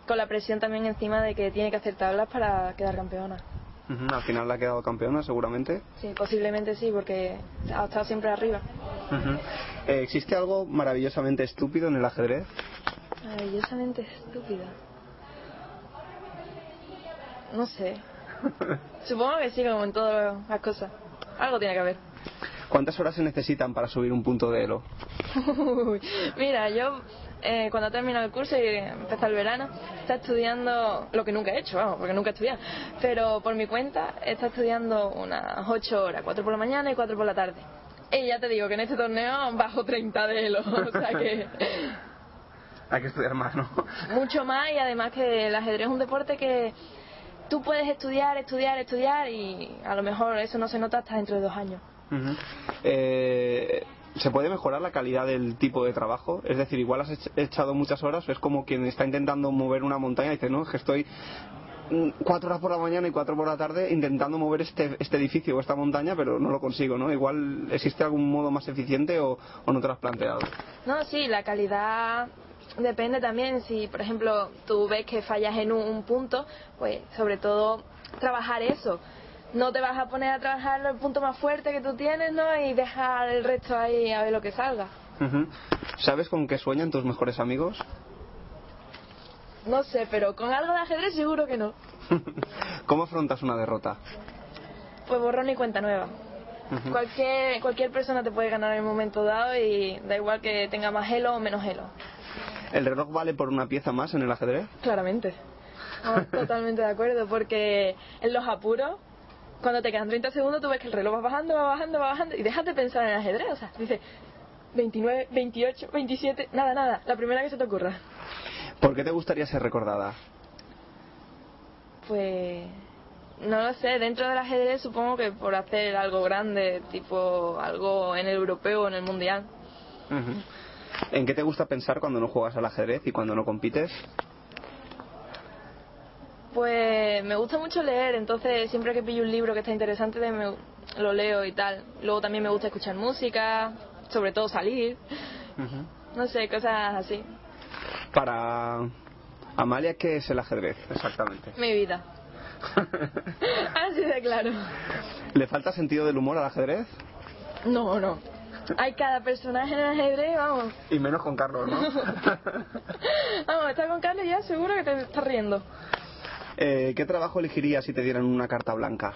con la presión también encima de que tiene que hacer tablas para quedar campeona. Al final la ha quedado campeona, seguramente. Sí, posiblemente sí, porque ha estado siempre arriba. Eh, ¿Existe algo maravillosamente estúpido en el ajedrez? Maravillosamente estúpida. No sé. Supongo que sí, como en todas las cosas. Algo tiene que haber. ¿Cuántas horas se necesitan para subir un punto de elo? Uy, Mira, yo eh, cuando termino el curso y empieza el verano, está estudiando lo que nunca he hecho, vamos, porque nunca he estudiado. Pero por mi cuenta, está estudiando unas 8 horas, 4 por la mañana y 4 por la tarde. Y ya te digo que en este torneo bajo 30 de elo, o sea que Hay que estudiar más, ¿no? mucho más y además que el ajedrez es un deporte que tú puedes estudiar, estudiar, estudiar y a lo mejor eso no se nota hasta dentro de dos años. Eh, ¿Se puede mejorar la calidad del tipo de trabajo? Es decir, igual has ech- echado muchas horas, es como quien está intentando mover una montaña y dice, no, es que estoy mm, cuatro horas por la mañana y cuatro por la tarde intentando mover este, este edificio o esta montaña, pero no lo consigo, ¿no? Igual existe algún modo más eficiente o, o no te lo has planteado. No, sí, la calidad depende también. Si, por ejemplo, tú ves que fallas en un, un punto, pues sobre todo trabajar eso. No te vas a poner a trabajar el punto más fuerte que tú tienes, ¿no? Y dejar el resto ahí a ver lo que salga. ¿Sabes con qué sueñan tus mejores amigos? No sé, pero con algo de ajedrez seguro que no. ¿Cómo afrontas una derrota? Pues borrón y cuenta nueva. Cualquier, cualquier persona te puede ganar en el momento dado y da igual que tenga más elo o menos elo. ¿El reloj vale por una pieza más en el ajedrez? Claramente. Vamos, totalmente de acuerdo, porque en los apuros, cuando te quedan 30 segundos, tú ves que el reloj va bajando, va bajando, va bajando, y dejas de pensar en el ajedrez. O sea, dices 29, 28, 27, nada, nada, la primera que se te ocurra. ¿Por qué te gustaría ser recordada? Pues. No lo sé, dentro del ajedrez supongo que por hacer algo grande, tipo algo en el europeo o en el mundial. ¿En qué te gusta pensar cuando no juegas al ajedrez y cuando no compites? Pues me gusta mucho leer, entonces siempre que pillo un libro que está interesante me, lo leo y tal. Luego también me gusta escuchar música, sobre todo salir. No sé, cosas así. Para Amalia, ¿qué es el ajedrez exactamente? Mi vida. así de claro. ¿Le falta sentido del humor al ajedrez? No, no. Hay cada personaje en el ajedrez, vamos. Y menos con Carlos, ¿no? vamos, está con Carlos ya seguro que te estás riendo. Eh, ¿Qué trabajo elegirías si te dieran una carta blanca?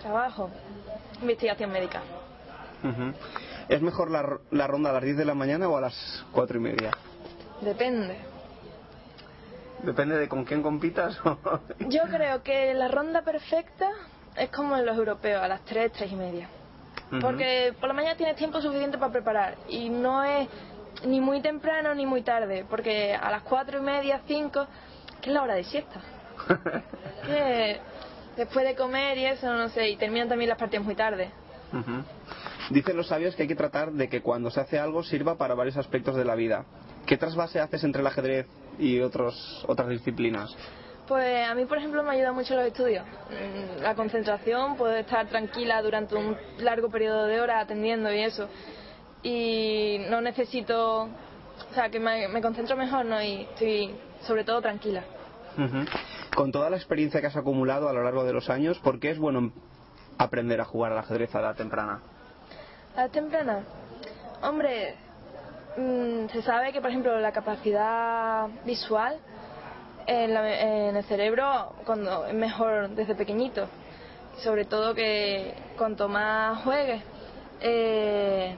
Trabajo. Investigación médica. ¿Es mejor la, la, ronda a las 10 de la mañana o a las 4 y media? Depende. ¿Depende de con quién compitas? Yo creo que la ronda perfecta es como en los europeos, a las 3, 3 y media. Porque por la mañana tienes tiempo suficiente para preparar y no es ni muy temprano ni muy tarde, porque a las 4 y media, 5, que es la hora de siesta. que después de comer y eso, no sé, y terminan también las partidas muy tarde. Dicen los sabios que hay que tratar de que cuando se hace algo sirva para varios aspectos de la vida. ¿Qué trasvase haces entre el ajedrez y otros, otras disciplinas? Pues a mí, por ejemplo, me ayuda mucho los estudios. Mm, la concentración, poder estar tranquila durante un largo periodo de horas atendiendo y eso. Y no necesito, o sea, que me, concentro mejor, ¿no? Y estoy, sobre todo, tranquila. Con toda la experiencia que has acumulado a lo largo de los años, ¿por qué es bueno aprender a jugar al ajedrez a edad temprana? A edad temprana. Hombre, mm, se sabe que, por ejemplo, la capacidad visual en, el cerebro cuando es mejor desde pequeñito. Sobre todo que cuanto más juegues, eh,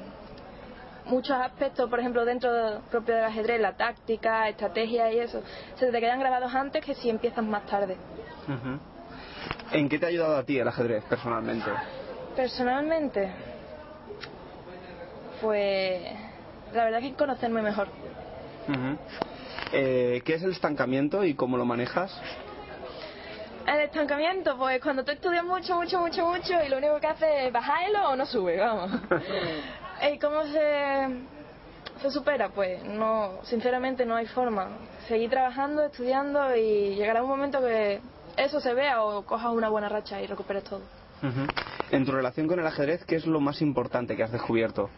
muchos aspectos, por ejemplo, dentro propio del ajedrez, la táctica, estrategia y eso, se te quedan grabados antes que si empiezas más tarde. ¿En qué te ha ayudado a ti el ajedrez personalmente? Personalmente, pues la verdad es que conocerme mejor. Eh, ¿Qué es el estancamiento y cómo lo manejas? El estancamiento, pues cuando tú estudias mucho, mucho, mucho, mucho y lo único que haces es bajarlo o no sube, vamos. ¿Y cómo se, se supera? Pues no, sinceramente no hay forma. Seguir trabajando, estudiando y llegará un momento que eso se vea o cojas una buena racha y recuperes todo. En tu relación con el ajedrez, ¿qué es lo más importante que has descubierto?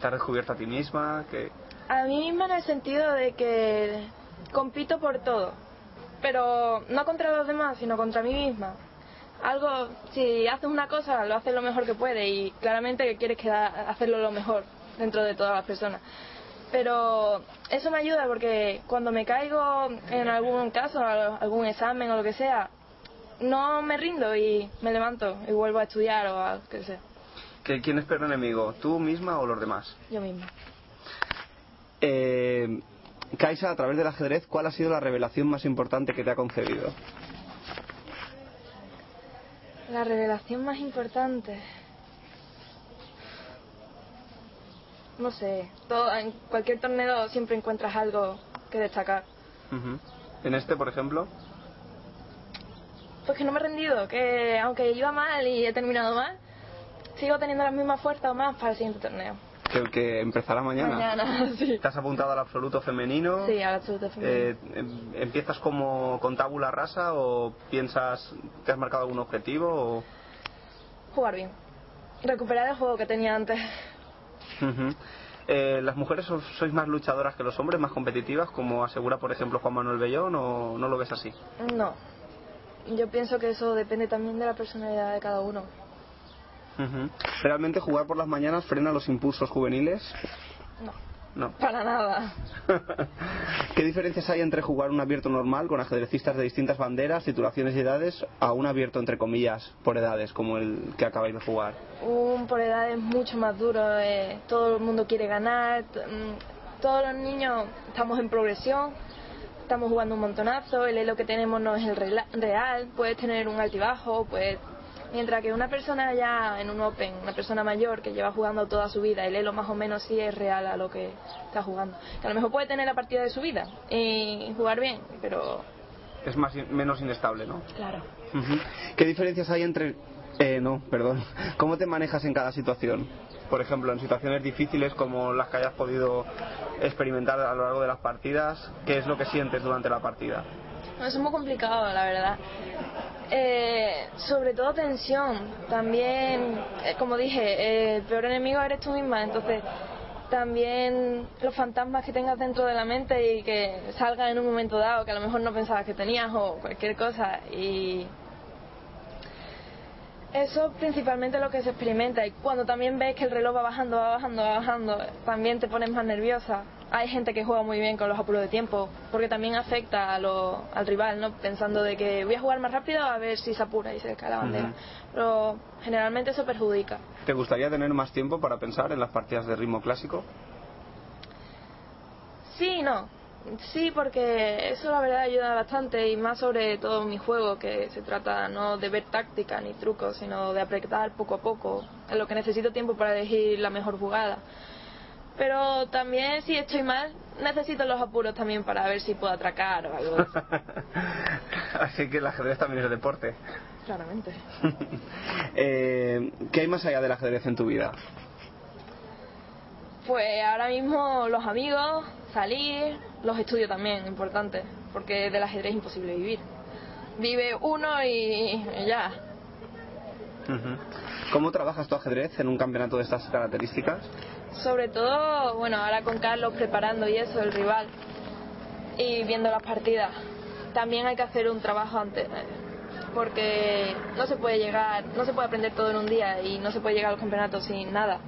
¿Te has descubierto a ti misma? que a mí misma en el sentido de que compito por todo, pero no contra los demás, sino contra mí misma. Algo, si haces una cosa, lo haces lo mejor que puede y claramente que quieres hacerlo lo mejor dentro de todas las personas. Pero eso me ayuda porque cuando me caigo en algún caso, algún examen o lo que sea, no me rindo y me levanto y vuelvo a estudiar o a lo que sea. ¿Quién es peor enemigo? ¿Tú misma o los demás? Yo misma. Eh, Kaisa, a través del ajedrez, ¿cuál ha sido la revelación más importante que te ha concedido? La revelación más importante. No sé, todo, en cualquier torneo siempre encuentras algo que destacar. ¿En este, por ejemplo? Pues que no me he rendido, que aunque iba mal y he terminado mal, sigo teniendo la misma fuerza o más para el siguiente torneo que el que empezará mañana. Mañana, sí. ¿Te has apuntado al absoluto femenino? Sí, al absoluto femenino. Eh, em, ¿Empiezas como con tabula rasa o piensas, te has marcado algún objetivo? O... Jugar bien. Recuperar el juego que tenía antes. Eh, ¿Las mujeres sois más luchadoras que los hombres, más competitivas, como asegura, por ejemplo, Juan Manuel Bellón, o no lo ves así? No. Yo pienso que eso depende también de la personalidad de cada uno. ¿Realmente jugar por las mañanas frena los impulsos juveniles? No. No. Para nada. ¿Qué diferencias hay entre jugar un abierto normal con ajedrecistas de distintas banderas, titulaciones y edades a un abierto entre comillas por edades como el que acabáis de jugar? Un por edades mucho más duro. Eh, todo el mundo quiere ganar. Mm, todos los niños estamos en progresión. Estamos jugando un montonazo. El elo que tenemos no es el real. Puedes tener un altibajo, puedes Mientras que una persona ya en un Open, una persona mayor que lleva jugando toda su vida, el elo más o menos sí es real a lo que está jugando. Que a lo mejor puede tener la partida de su vida y jugar bien, pero es más menos inestable, ¿no? Claro. ¿Qué diferencias hay entre... Eh, no, perdón. ¿Cómo te manejas en cada situación? Por ejemplo, en situaciones difíciles como las que hayas podido experimentar a lo largo de las partidas, ¿qué es lo que sientes durante la partida? Es muy complicado, la verdad. Eh, sobre todo tensión. También, eh, como dije, el peor enemigo eres tú misma. Entonces, también los fantasmas que tengas dentro de la mente y que salgan en un momento dado que a lo mejor no pensabas que tenías o cualquier cosa. Y eso principalmente es lo que se experimenta. Y cuando también ves que el reloj va bajando, va bajando, va bajando, también te pones más nerviosa. Hay gente que juega muy bien con los apuros de tiempo, porque también afecta a lo- al rival, ¿no? Pensando de que voy a jugar más rápido a ver si se apura y se cae la bandera. Pero generalmente eso perjudica. ¿Te gustaría tener más tiempo para pensar en las partidas de ritmo clásico? Sí y no. Sí, porque eso la verdad ayuda bastante y más sobre todo en mi juego, que se trata no de ver táctica ni trucos, sino de apretar poco a poco, en lo que necesito tiempo para elegir la mejor jugada. Pero también si estoy mal, necesito los apuros también para ver si puedo atracar o algo. Así que el ajedrez también es deporte. Claramente. Eh, ¿Qué hay más allá del ajedrez en tu vida? Pues ahora mismo los amigos, salir, los estudios también, importante, porque del ajedrez es imposible vivir. Vive uno y ya. ¿Cómo trabajas tu ajedrez en un campeonato de estas características? Sobre todo, bueno, ahora con Carlos preparando y eso, el rival, y viendo las partidas. También hay que hacer un trabajo antes, eh, porque no se puede llegar, no se puede aprender todo en un día y no se puede llegar a los campeonatos sin nada.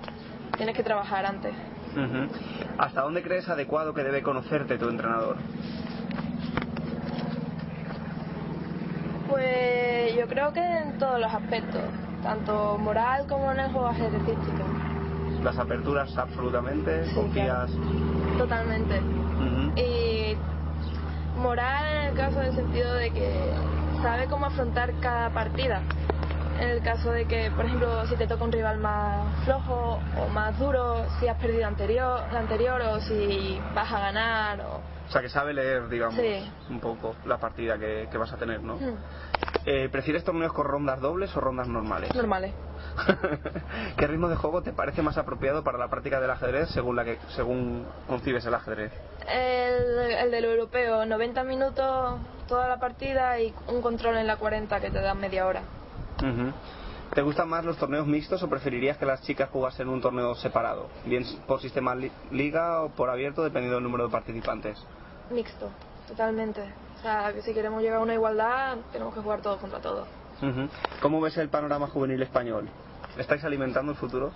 Tienes que trabajar antes. ¿Hasta dónde crees adecuado que debe conocerte tu entrenador? Pues yo creo que en todos los aspectos, tanto moral como en el juego ajedrecístico. Las aperturas absolutamente, confías. Totalmente. Y moral en el caso del sentido de que sabe cómo afrontar cada partida. En el caso de que, por ejemplo, si te toca un rival más flojo o más duro, si has perdido anterior, la anterior o si vas a ganar. O... O sea, que sabe leer, digamos, Sí. un poco la partida que, que vas a tener, ¿no? Hmm, Eh, ¿Prefieres torneos con rondas dobles o rondas normales? Normales. ¿Qué ritmo de juego te parece más apropiado para la práctica del ajedrez según, la que, según concibes el ajedrez? El, el del europeo, 90 minutos toda la partida y un control en la 40 que te dan media hora. ¿Te gustan más los torneos mixtos o preferirías que las chicas jugasen un torneo separado? Bien por sistema li- liga o por abierto, dependiendo del número de participantes. Mixto, totalmente. O sea, que si queremos llegar a una igualdad, tenemos que jugar todos contra todos. ¿Cómo ves el panorama juvenil español? ¿Estáis alimentando el futuro?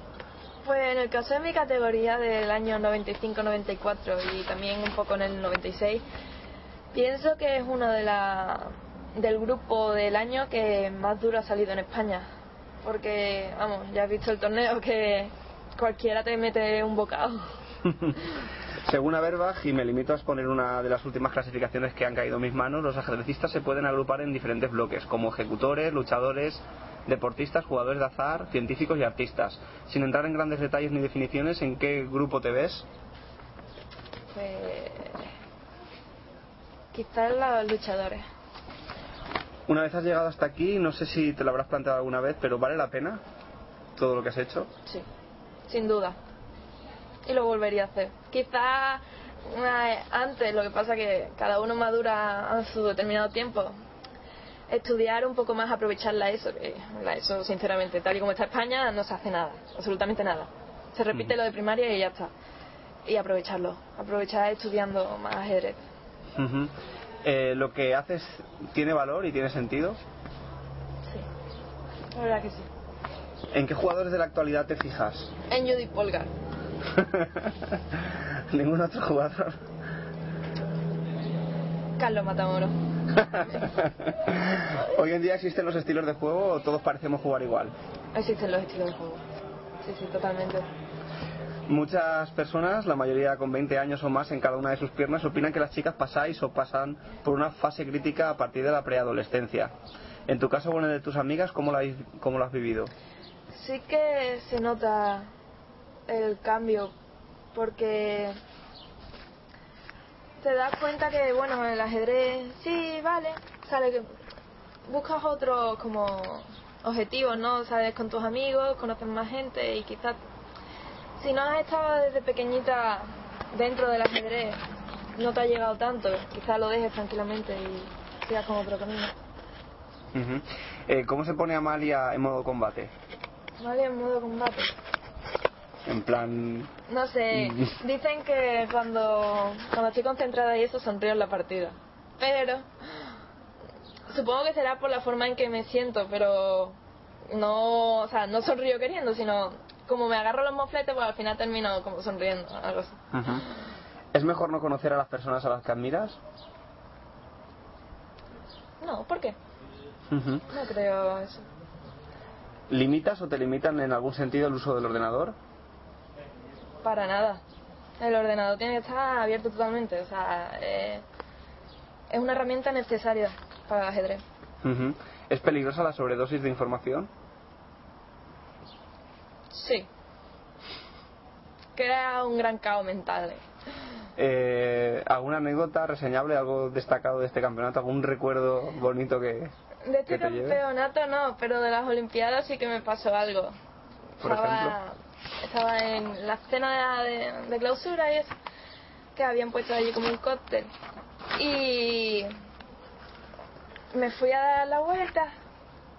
Pues en el caso de mi categoría del año 95-94 y también un poco en el 96, pienso que es uno de la, del grupo del año que más duro ha salido en España. Porque, vamos, ya has visto el torneo que cualquiera te mete un bocado. Según Averbach, y me limito a exponer una de las últimas clasificaciones que han caído en mis manos, los ajedrecistas se pueden agrupar en diferentes bloques, como ejecutores, luchadores, deportistas, jugadores de azar, científicos y artistas. Sin entrar en grandes detalles ni definiciones, ¿en qué grupo te ves? Pues, quizás los luchadores. Una vez has llegado hasta aquí, no sé si te lo habrás planteado alguna vez, pero ¿vale la pena todo lo que has hecho? Sí, sin duda. Y lo volvería a hacer. Quizá eh, antes, lo que pasa que cada uno madura a su determinado tiempo. Estudiar un poco más, aprovechar la ESO. que la ESO, sinceramente, tal y como está España, no se hace nada, absolutamente nada. Se repite lo de primaria y ya está. Y aprovecharlo, aprovechar estudiando más ajedrez. Ujú. Eh, ¿Lo que haces tiene valor y tiene sentido? Sí, la verdad que sí. ¿En qué jugadores de la actualidad te fijas? En Judy Polgar. ¿Ningún otro jugador? Carlos Matamoros. ¿Hoy en día existen los estilos de juego o todos parecemos jugar igual? Existen los estilos de juego. Sí, sí, totalmente. Muchas personas, la mayoría con 20 años o más en cada una de sus piernas, opinan que las chicas pasáis o pasan por una fase crítica a partir de la preadolescencia. En tu caso, bueno, de tus amigas, ¿cómo lo, cómo lo has vivido? Sí que se nota el cambio porque te das cuenta que, bueno, el ajedrez, sí, vale, sale, buscas otros como objetivos, ¿no? Sales con tus amigos, conoces más gente y quizás si no has estado desde pequeñita dentro del ajedrez, no te ha llegado tanto, quizás lo dejes tranquilamente y sigas con otro camino. Eh, ¿Cómo se pone Amalia en modo combate? Amalia en modo combate. En plan... No sé, dicen que cuando, cuando estoy concentrada y eso sonrío en la partida. Pero supongo que será por la forma en que me siento, pero no, o sea, no sonrío queriendo, sino como me agarro los mofletes, pues al final termino como sonriendo, algo así. ¿Es mejor no conocer a las personas a las que admiras? No, ¿por qué? No creo eso. ¿Limitas o te limitan en algún sentido el uso del ordenador? Para nada. El ordenador tiene que estar abierto totalmente, o sea, eh, es una herramienta necesaria para el ajedrez. ¿Es peligrosa la sobredosis de información? Sí. Crea un gran caos mental. eh. Eh, ¿Alguna anécdota reseñable, algo destacado de este campeonato? ¿Algún recuerdo bonito que, De este que te lleve? campeonato no, pero de las Olimpiadas sí que me pasó algo. Por estaba, estaba en la cena de, de clausura y eso, que habían puesto allí como un cóctel. Y me fui a dar la vuelta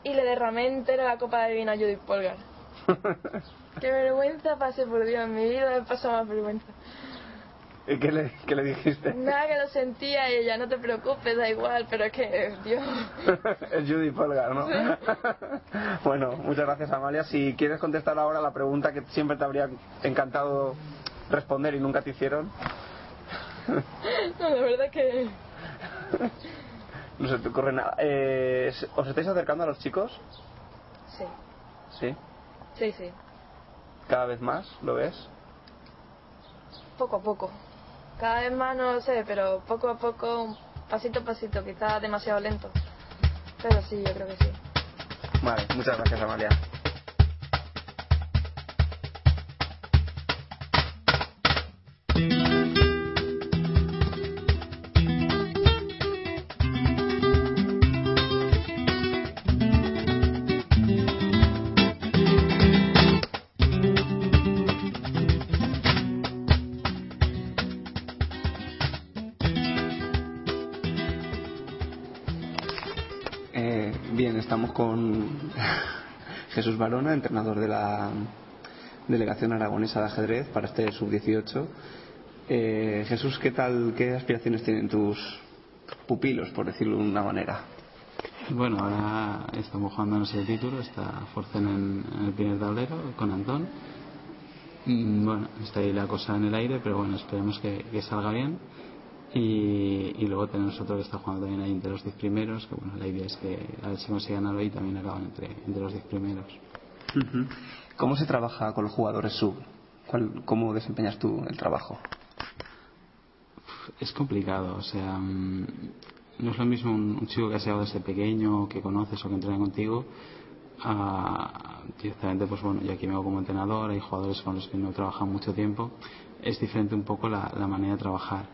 y le derramé entera la copa de vino a Judith Polgar. Qué vergüenza pasé por Dios, en mi vida me pasó más vergüenza. ¿Y qué le, qué le dijiste? Nada que lo sentía y ella, no te preocupes, da igual, pero es que, Dios. es Judy Polgar, ¿no? Sí. bueno, muchas gracias Amalia. Si quieres contestar ahora la pregunta que siempre te habría encantado responder y nunca te hicieron, No, de verdad que. no se te ocurre nada. Eh, ¿Os estáis acercando a los chicos? Sí, Sí. Sí, sí. ¿Cada vez más? ¿Lo ves? Poco a poco. Cada vez más no lo sé, pero poco a poco, pasito a pasito, quizás demasiado lento. Pero sí, yo creo que sí. Vale, muchas gracias Amalia. Con Jesús Barona, entrenador de la delegación aragonesa de ajedrez para este sub-18. Eh, Jesús, ¿qué tal, qué aspiraciones tienen tus pupilos, por decirlo de una manera? Bueno, ahora estamos jugando en ese título, está Forcen en, el primer tablero con Antón. Mm, Bueno, está ahí la cosa en el aire, pero bueno, esperemos que salga bien. Y, y luego tenemos otro que está jugando también ahí entre los 10 primeros, que bueno, la idea es que a ver si consigue ganarlo y también acaban entre, entre los 10 primeros. ¿Cómo se trabaja con los jugadores sub? ¿Cuál- ¿Cómo desempeñas tú el trabajo? es complicado, o sea, mm, no es lo mismo un, un chico que ha llegado desde pequeño, que conoces o que entrena contigo, a directamente, pues bueno, yo aquí me hago como entrenador, hay jugadores con los que no he trabajado mucho tiempo, es diferente un poco la, la manera de trabajar.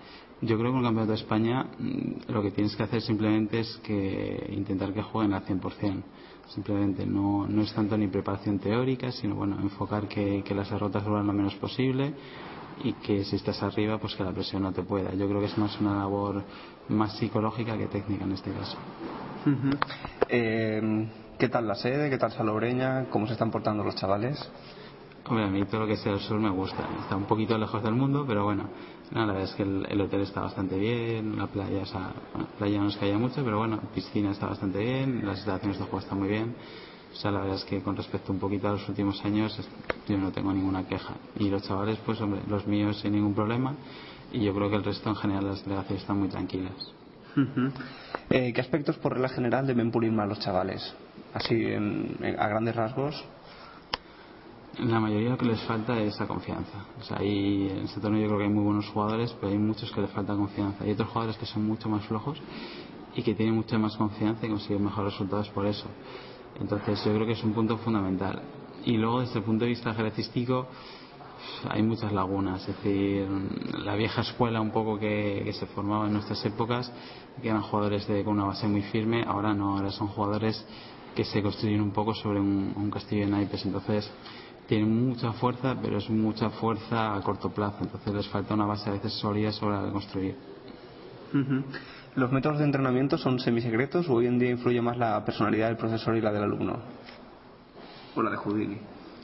Yo creo que en el Campeonato de España mm, lo que tienes que hacer simplemente es que intentar que jueguen al 100%. Simplemente no, no es tanto ni preparación teórica, sino bueno, enfocar que, que las derrotas duran lo menos posible y que si estás arriba, pues que la presión no te pueda. Yo creo que es más una labor más psicológica que técnica en este caso. Eh, ¿Qué tal la sede? ¿Qué tal Salobreña? ¿Cómo se están portando los chavales? Hombre, a mí todo lo que sea el sur me gusta. Está un poquito lejos del mundo, pero bueno, no, la verdad es que el, el hotel está bastante bien, la playa, playa no es que mucho, pero bueno, piscina está bastante bien, las instalaciones de juego están muy bien. O sea, la verdad es que con respecto un poquito a los últimos años, yo no tengo ninguna queja. Y los chavales, pues hombre, los míos sin ningún problema. Y yo creo que el resto en general las delegaciones están muy tranquilas. Eh, ¿Qué aspectos por regla general deben pulir más los chavales? Así, en- a grandes rasgos. La mayoría lo que les falta es esa confianza. O sea, ahí en este torneo yo creo que hay muy buenos jugadores, pero hay muchos que les falta confianza. Hay otros jugadores que son mucho más flojos y que tienen mucha más confianza y consiguen mejores resultados por eso. Entonces yo creo que es un punto fundamental. Y luego desde el punto de vista ajedrecístico, hay muchas lagunas, es decir, la vieja escuela un poco que, se formaba en nuestras épocas, que eran jugadores de, con una base muy firme, ahora no, ahora son jugadores que se construyen un poco sobre un, castillo de naipes, entonces tienen mucha fuerza, pero es mucha fuerza a corto plazo, entonces les falta una base a veces sólida sobre la que construir. ¿Los métodos de entrenamiento son semisecretos o hoy en día influye más la personalidad del profesor y la del alumno? ¿O la de Houdini?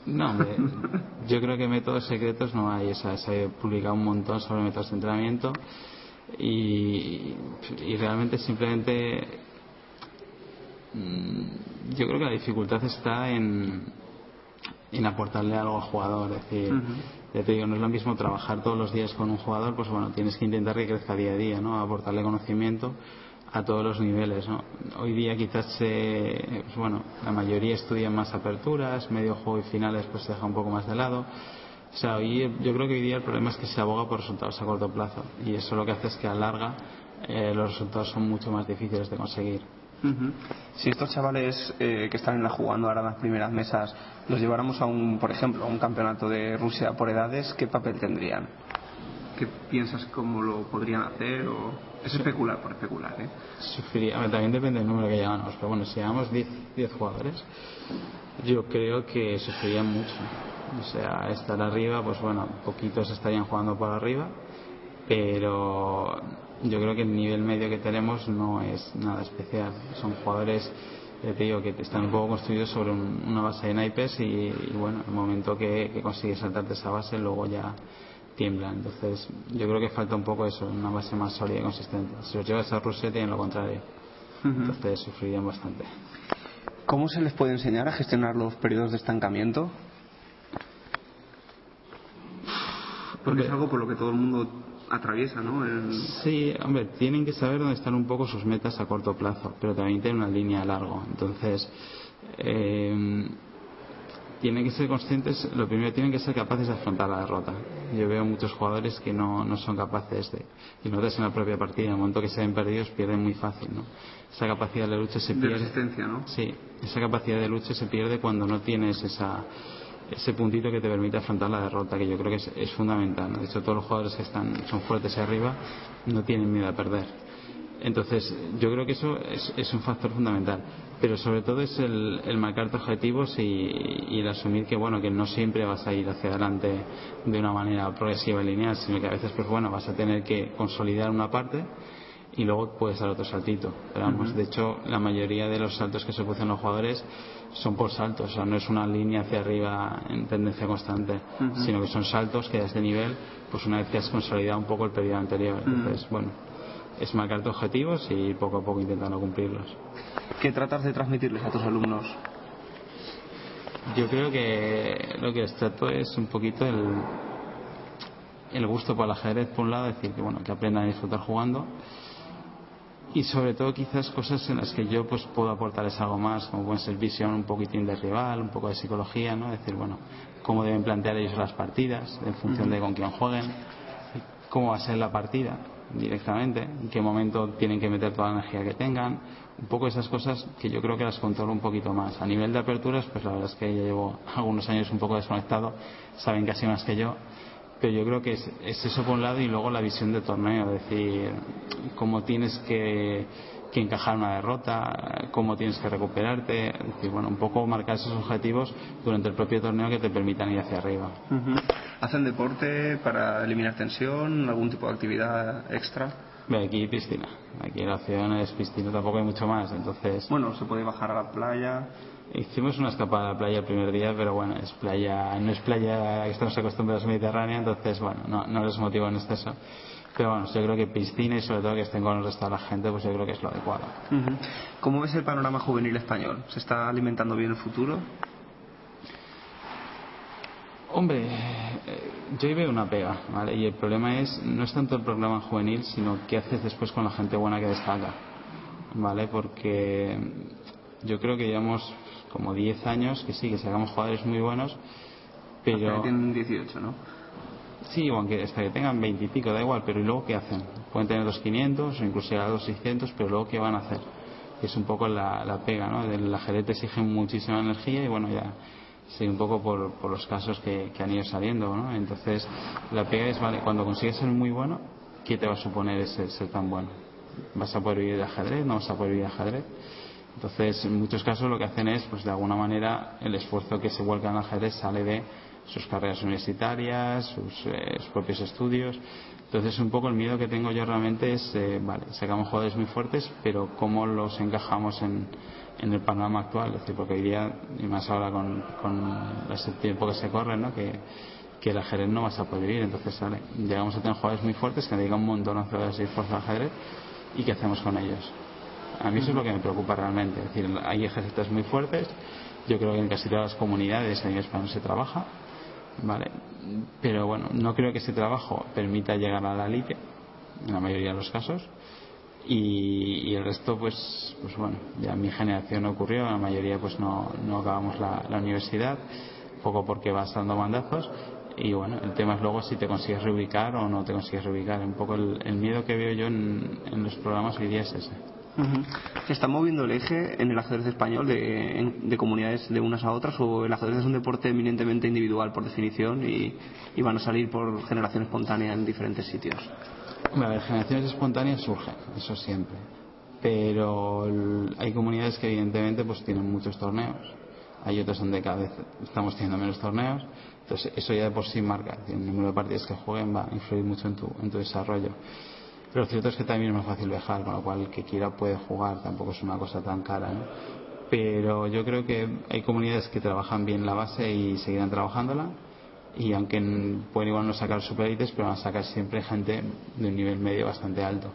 No, yo creo que métodos secretos no hay. O sea, se ha publicado un montón sobre métodos de entrenamiento y, realmente simplemente mm, yo creo que la dificultad está en, en aportarle algo al jugador. Es decir, ya te digo, no es lo mismo trabajar todos los días con un jugador, pues bueno, tienes que intentar que crezca día a día, ¿no? Aportarle conocimiento a todos los niveles. ¿no? Hoy día quizás se, pues bueno, la mayoría estudian más aperturas, medio juego y finales pues se deja un poco más de lado. O sea, hoy, yo creo que hoy día el problema es que se aboga por resultados a corto plazo y eso lo que hace es que a larga eh, los resultados son mucho más difíciles de conseguir. Si estos chavales eh, que están en la jugando ahora en las primeras mesas los lleváramos a un, por ejemplo, a un campeonato de Rusia por edades, ¿qué papel tendrían? ¿Qué piensas cómo lo podrían hacer? O... Es especular por especular, ¿eh? Sufriría, también depende del número que llevamos, pero bueno, si llevamos 10, jugadores, yo creo que sufrirían mucho. O sea, estar arriba, pues bueno, poquitos estarían jugando por arriba, pero yo creo que el nivel medio que tenemos no es nada especial. Son jugadores, te digo, que están un poco construidos sobre una base de naipes y, bueno, el momento que, que consigues saltarte esa base, luego ya tiembla. Entonces, yo creo que falta un poco eso, una base más sólida y consistente. Si los llevas a Rusia, tienen lo contrario. Entonces, sufrirían bastante. ¿Cómo se les puede enseñar a gestionar los periodos de estancamiento? Porque es algo por lo que todo el mundo atraviesa, ¿no? Sí, hombre, tienen que saber dónde están un poco sus metas a corto plazo, pero también tienen una línea a largo. Entonces, eh, tienen que ser conscientes, lo primero tienen que ser capaces de afrontar la derrota. Yo veo muchos jugadores que no, no son capaces de, y notas en la propia partida, en el momento que se ven perdidos pierden muy fácil, ¿no? Esa capacidad de lucha se de pierde. resistencia, ¿no? Sí, esa capacidad de lucha se pierde cuando no tienes esa, ese puntito que te permite afrontar la derrota, que yo creo que es, fundamental. De hecho, todos los jugadores que están, son fuertes arriba no tienen miedo a perder entonces, yo creo que eso es, un factor fundamental. Pero sobre todo es el, el marcarte objetivos y, el asumir que, bueno, que no siempre vas a ir hacia adelante de una manera progresiva y lineal, sino que a veces, pues bueno, vas a tener que consolidar una parte y luego puedes dar otro saltito. Pero vamos, de hecho, la mayoría de los saltos que se producen los jugadores son por saltos, o sea, no es una línea hacia arriba en tendencia constante, sino que son saltos que desde nivel, pues una vez que has consolidado un poco el periodo anterior. Entonces, bueno, es marcarte objetivos y poco a poco intentando cumplirlos. ¿Qué tratas de transmitirles a tus alumnos? Yo creo que lo que les trato es un poquito el, el gusto por el ajedrez, por un lado, decir que bueno, que aprendan a disfrutar jugando y sobre todo quizás cosas en las que yo pues puedo aportarles algo más, como puede ser visión un poquitín de rival, un poco de psicología, ¿no? Decir, bueno, cómo deben plantear ellos las partidas en función de con quién jueguen, cómo va a ser la partida directamente, en qué momento tienen que meter toda la energía que tengan, un poco esas cosas que yo creo que las controlo un poquito más. A nivel de aperturas, pues la verdad es que ya llevo algunos años un poco desconectado, saben casi más que yo, pero yo creo que es, es eso por un lado y luego la visión de torneo, es decir, cómo tienes que que encajar una derrota, cómo tienes que recuperarte, es decir, bueno, un poco marcar esos objetivos durante el propio torneo que te permitan ir hacia arriba. ¿Hacen deporte para eliminar tensión, algún tipo de actividad extra? aquí piscina, aquí la opción es piscina, tampoco hay mucho más, entonces... Bueno, se puede bajar a la playa... Hicimos una escapada a la playa el primer día, pero bueno, es playa, no es playa que estamos acostumbrados a Mediterránea, entonces bueno, no, no les motiva en exceso. Pero bueno, yo creo que piscina y sobre todo que estén con el resto de la gente, pues yo creo que es lo adecuado. ¿Cómo ves el panorama juvenil español? ¿Se está alimentando bien el futuro? Hombre, eh, yo veo una pega, ¿vale? Y el problema es, no es tanto el programa juvenil, sino qué haces después con la gente buena que destaca, ¿vale? Porque yo creo que llevamos como 10 años que sí, que sacamos jugadores muy buenos, pero... Hasta tienen 18, ¿no? Sí, aunque hasta que tengan veintipico, da igual, pero ¿y luego qué hacen? Pueden tener dos quinientos o incluso llegar a dos seiscientos, pero luego ¿qué van a hacer? Es un poco la, pega, ¿no? El ajedrez exige muchísima energía y bueno, ya sí, un poco por, por los casos que, que han ido saliendo, ¿no? Entonces, la pega es, vale, cuando consigues ser muy bueno, ¿qué te va a suponer ese ser tan bueno? ¿Vas a poder vivir de ajedrez? ¿No vas a poder vivir de ajedrez? Entonces, en muchos casos lo que hacen es, pues de alguna manera, el esfuerzo que se vuelca en ajedrez sale de sus carreras universitarias, sus, eh, sus propios estudios. Entonces, un poco el miedo que tengo yo realmente es, eh, vale, sacamos jugadores muy fuertes, pero ¿cómo los encajamos en, en el panorama actual? Es decir, porque hoy día, y más ahora con, con el tiempo que se corre, ¿no? Que, el ajedrez no vas a poder vivir. Entonces, vale, llegamos a tener jugadores muy fuertes que dedican un montón horas de esfuerzo al ajedrez y ¿qué hacemos con ellos? A mí eso es lo que me preocupa realmente. Es decir, hay ejércitos muy fuertes. Yo creo que en casi todas las comunidades en español se trabaja. ¿vale? Pero bueno, no creo que ese trabajo permita llegar a la elite, en la mayoría de los casos. Y, y el resto, pues, pues bueno, ya mi generación no ocurrió. La mayoría, pues no, no acabamos la, la universidad. Poco porque vas dando mandazos y bueno, el tema es luego si te consigues reubicar o no te consigues reubicar. Un poco el, el miedo que veo yo en, en, los programas hoy día es ese. ¿Se está moviendo el eje en el ajedrez español de, en, de, comunidades de unas a otras o el ajedrez es un deporte eminentemente individual por definición y, y van a salir por generación espontánea en diferentes sitios? Bueno, las generaciones espontáneas surgen, eso siempre. Pero el, hay comunidades que evidentemente pues tienen muchos torneos. Hay otras donde cada vez estamos teniendo menos torneos entonces, eso ya de por sí marca. El número de partidas que jueguen va a influir mucho en tu, en tu desarrollo. Pero lo cierto es que también es más fácil viajar, con lo cual el que quiera puede jugar, tampoco es una cosa tan cara. ¿no? Pero yo creo que hay comunidades que trabajan bien la base y seguirán trabajándola. Y aunque pueden igual no sacar superites, pero van a sacar siempre gente de un nivel medio bastante alto.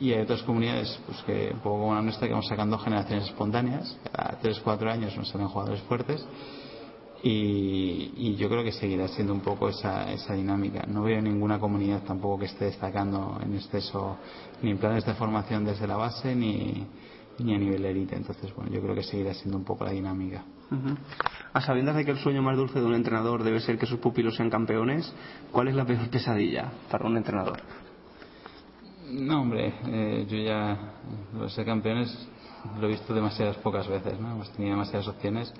Y hay otras comunidades, pues que un poco como la nuestra, que vamos sacando generaciones espontáneas. Cada 3-4 años nos salen jugadores fuertes y, y, yo creo que seguirá siendo un poco esa, esa dinámica. No veo ninguna comunidad tampoco que esté destacando en exceso ni en planes de formación desde la base ni, ni a nivel élite. Entonces, bueno, yo creo que seguirá siendo un poco la dinámica. Uh -huh. A sabiendas de que el sueño más dulce de un entrenador debe ser que sus pupilos sean campeones, ¿cuál es la peor pesadilla para un entrenador? No, hombre, eh, yo ya los ser campeones lo he visto demasiadas pocas veces, ¿no? Hemos tenido demasiadas opciones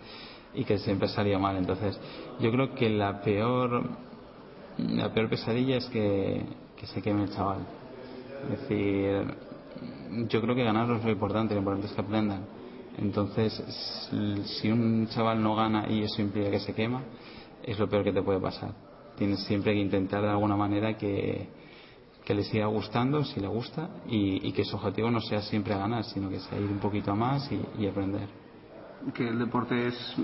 y que siempre salía mal. Entonces, yo creo que la peor, la peor pesadilla es que, que se queme el chaval. Es decir, yo creo que ganar es lo importante, lo importante es que aprendan. Entonces, si un chaval no gana y eso implica que se quema, es lo peor que te puede pasar. Tienes siempre que intentar de alguna manera que, que le siga gustando, si le gusta, y, que su objetivo no sea siempre ganar, sino que sea ir un poquito más y, y aprender que el deporte es,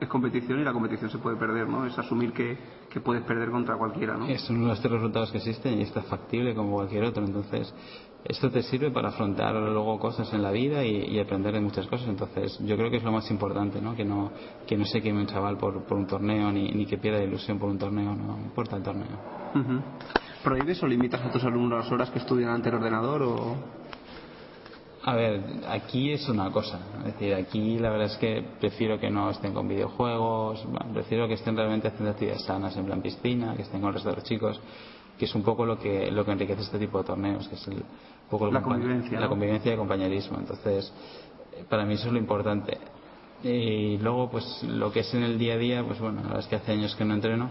es competición y la competición se puede perder, ¿no? Es asumir que, que puedes perder contra cualquiera, ¿no? Es uno de los tres resultados que existen y está factible como cualquier otro. Entonces, esto te sirve para afrontar luego cosas en la vida y, y, aprender de muchas cosas. Entonces, yo creo que es lo más importante, ¿no? Que no, que no se queme un chaval por, por un torneo ni, ni que pierda ilusión por un torneo, no importa el torneo. Uh -huh. ¿Prohíbes o limitas a tus alumnos las horas que estudian ante el ordenador o...? A ver, aquí es una cosa. Es decir, aquí la verdad es que prefiero que no estén con videojuegos, prefiero que estén realmente haciendo actividades sanas, en plan piscina, que estén con el resto de los chicos, que es un poco lo que, lo que enriquece este tipo de torneos, que es el, un poco la convivencia. La convivencia y el compañerismo. Entonces, para mí eso es lo importante. Y luego, pues lo que es en el día a día, pues bueno, la verdad es que hace años que no entreno,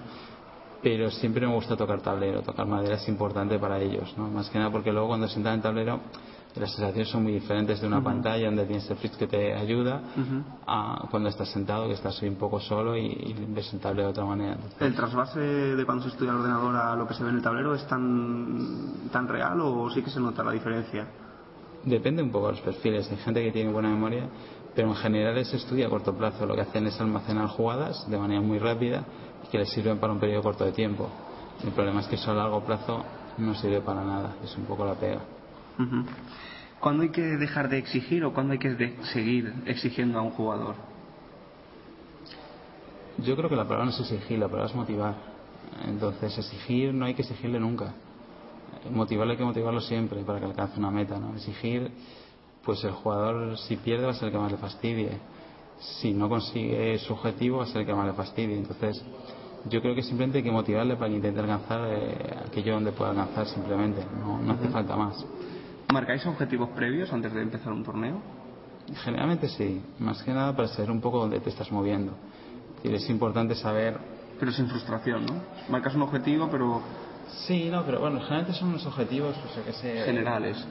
pero siempre me gusta tocar tablero, tocar madera es importante para ellos, ¿no? Más que nada porque luego cuando se sientan en tablero las sensaciones son muy diferentes de una uh -huh. pantalla donde tienes el fritz que te ayuda uh -huh. a cuando estás sentado que estás un poco solo y, y ves el tablero de otra manera. Entonces, ¿El trasvase de cuando se estudia el ordenador a lo que se ve en el tablero es tan, tan real o sí que se nota la diferencia? Depende un poco de los perfiles. Hay gente que tiene buena memoria, pero en general se estudia a corto plazo. Lo que hacen es almacenar jugadas de manera muy rápida y que les sirven para un periodo corto de tiempo. El problema es que eso a largo plazo no sirve para nada. Es un poco la pega. Uh -huh. ¿Cuándo hay que dejar de exigir o cuándo hay que seguir exigiendo a un jugador? Yo creo que la palabra no es exigir, la palabra es motivar. Entonces, exigir no hay que exigirle nunca. Motivarle hay que motivarlo siempre para que alcance una meta. ¿no? Exigir, pues el jugador si pierde va a ser el que más le fastidie. Si no consigue su objetivo va a ser el que más le fastidie. Entonces, yo creo que simplemente hay que motivarle para que intente alcanzar eh, aquello donde pueda alcanzar simplemente. No, no hace falta más. ¿Marcáis objetivos previos antes de empezar un torneo? Generalmente sí, más que nada para saber un poco dónde te estás moviendo. Es importante saber pero sin frustración, ¿no? Marcas un objetivo, pero Sí, no, pero bueno, generalmente son unos objetivos, pues que sé, generales.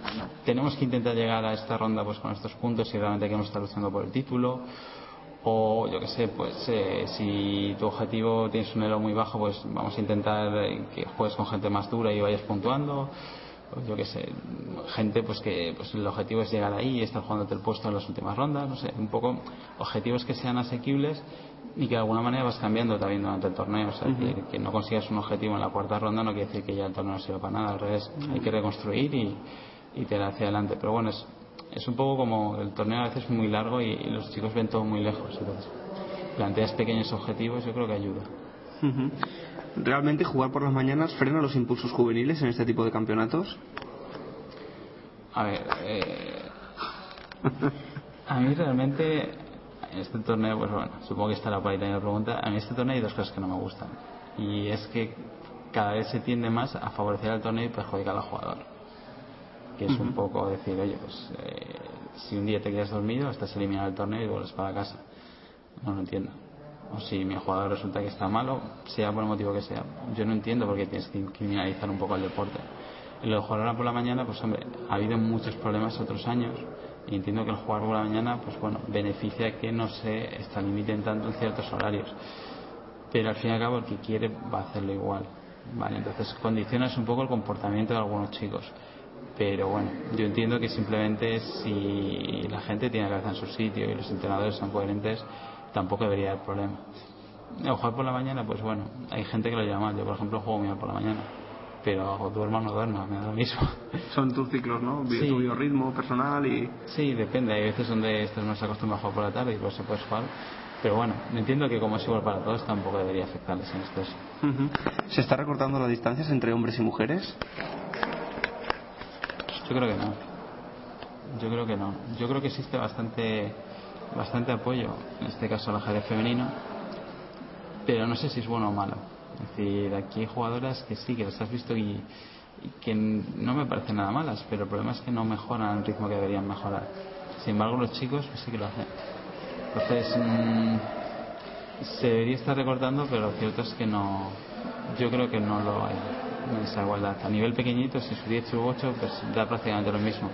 Tenemos que intentar llegar a esta ronda pues con estos puntos si realmente queremos estar luchando por el título. O yo que sé, pues eh, si tu objetivo tienes un elo muy bajo, pues vamos a intentar eh, que juegues con gente más dura y vayas puntuando. O yo que sé, gente pues que pues el objetivo es llegar ahí y estar jugándote el puesto en las últimas rondas, no sé, un poco objetivos que sean asequibles y que de alguna manera vas cambiando también durante el torneo. O sea, que, que, no consigas un objetivo en la cuarta ronda no quiere decir que ya el torneo no sirva para nada, al revés, hay que reconstruir y, y tirar hacia adelante. Pero bueno, es, es un poco como el torneo a veces es muy largo y, y, los chicos ven todo muy lejos. Entonces, planteas pequeños objetivos, yo creo que ayuda. Uh -huh. ¿Realmente jugar por las mañanas frena los impulsos juveniles en este tipo de campeonatos? A ver, eh, a mí realmente en este torneo, pues bueno, supongo que estará por ahí también la pregunta. A mí este torneo hay dos cosas que no me gustan. Y es que cada vez se tiende más a favorecer al torneo y perjudicar al jugador. Que es uh -huh. un poco decir, oye, pues eh, si un día te quedas dormido, estás eliminado del torneo y vuelves para casa. No lo entiendo. O si mi jugador resulta que está malo, sea por el motivo que sea. Yo no entiendo por qué tienes que criminalizar un poco el deporte. En lo de jugar ahora por la mañana, pues hombre, ha habido muchos problemas otros años y entiendo que el jugar por la mañana pues bueno beneficia que no se limiten tanto en ciertos horarios pero al fin y al cabo el que quiere va a hacerlo igual vale entonces condicionas un poco el comportamiento de algunos chicos pero bueno yo entiendo que simplemente si la gente tiene la cabeza en su sitio y los entrenadores son coherentes tampoco debería haber problema el jugar por la mañana pues bueno hay gente que lo llama yo por ejemplo juego mal por la mañana pero duermo o no duermo, me da lo mismo. Son tus ciclos, ¿no? Sí. Tu biorritmo personal y... Sí, depende. Hay veces donde estás más acostumbrado a jugar por la tarde y pues se puedes jugar. Pero bueno, entiendo que como es igual para todos, tampoco debería afectarles en esto. Uh -huh. ¿Se está recortando las distancias entre hombres y mujeres? Yo creo que no. Yo creo que no. Yo creo que existe bastante, bastante apoyo, en este caso al ajedrez femenino, pero no sé si es bueno o malo es decir, aquí hay jugadoras que sí, que las has visto y, y, que no me parecen nada malas, pero el problema es que no mejoran el ritmo que deberían mejorar. Sin embargo, los chicos pues sí que lo hacen. Entonces, mmm, se debería estar recortando, pero lo cierto es que no. Yo creo que no lo hay esa igualdad. A nivel pequeñito, si su 10 u 8, pues da prácticamente lo mismo.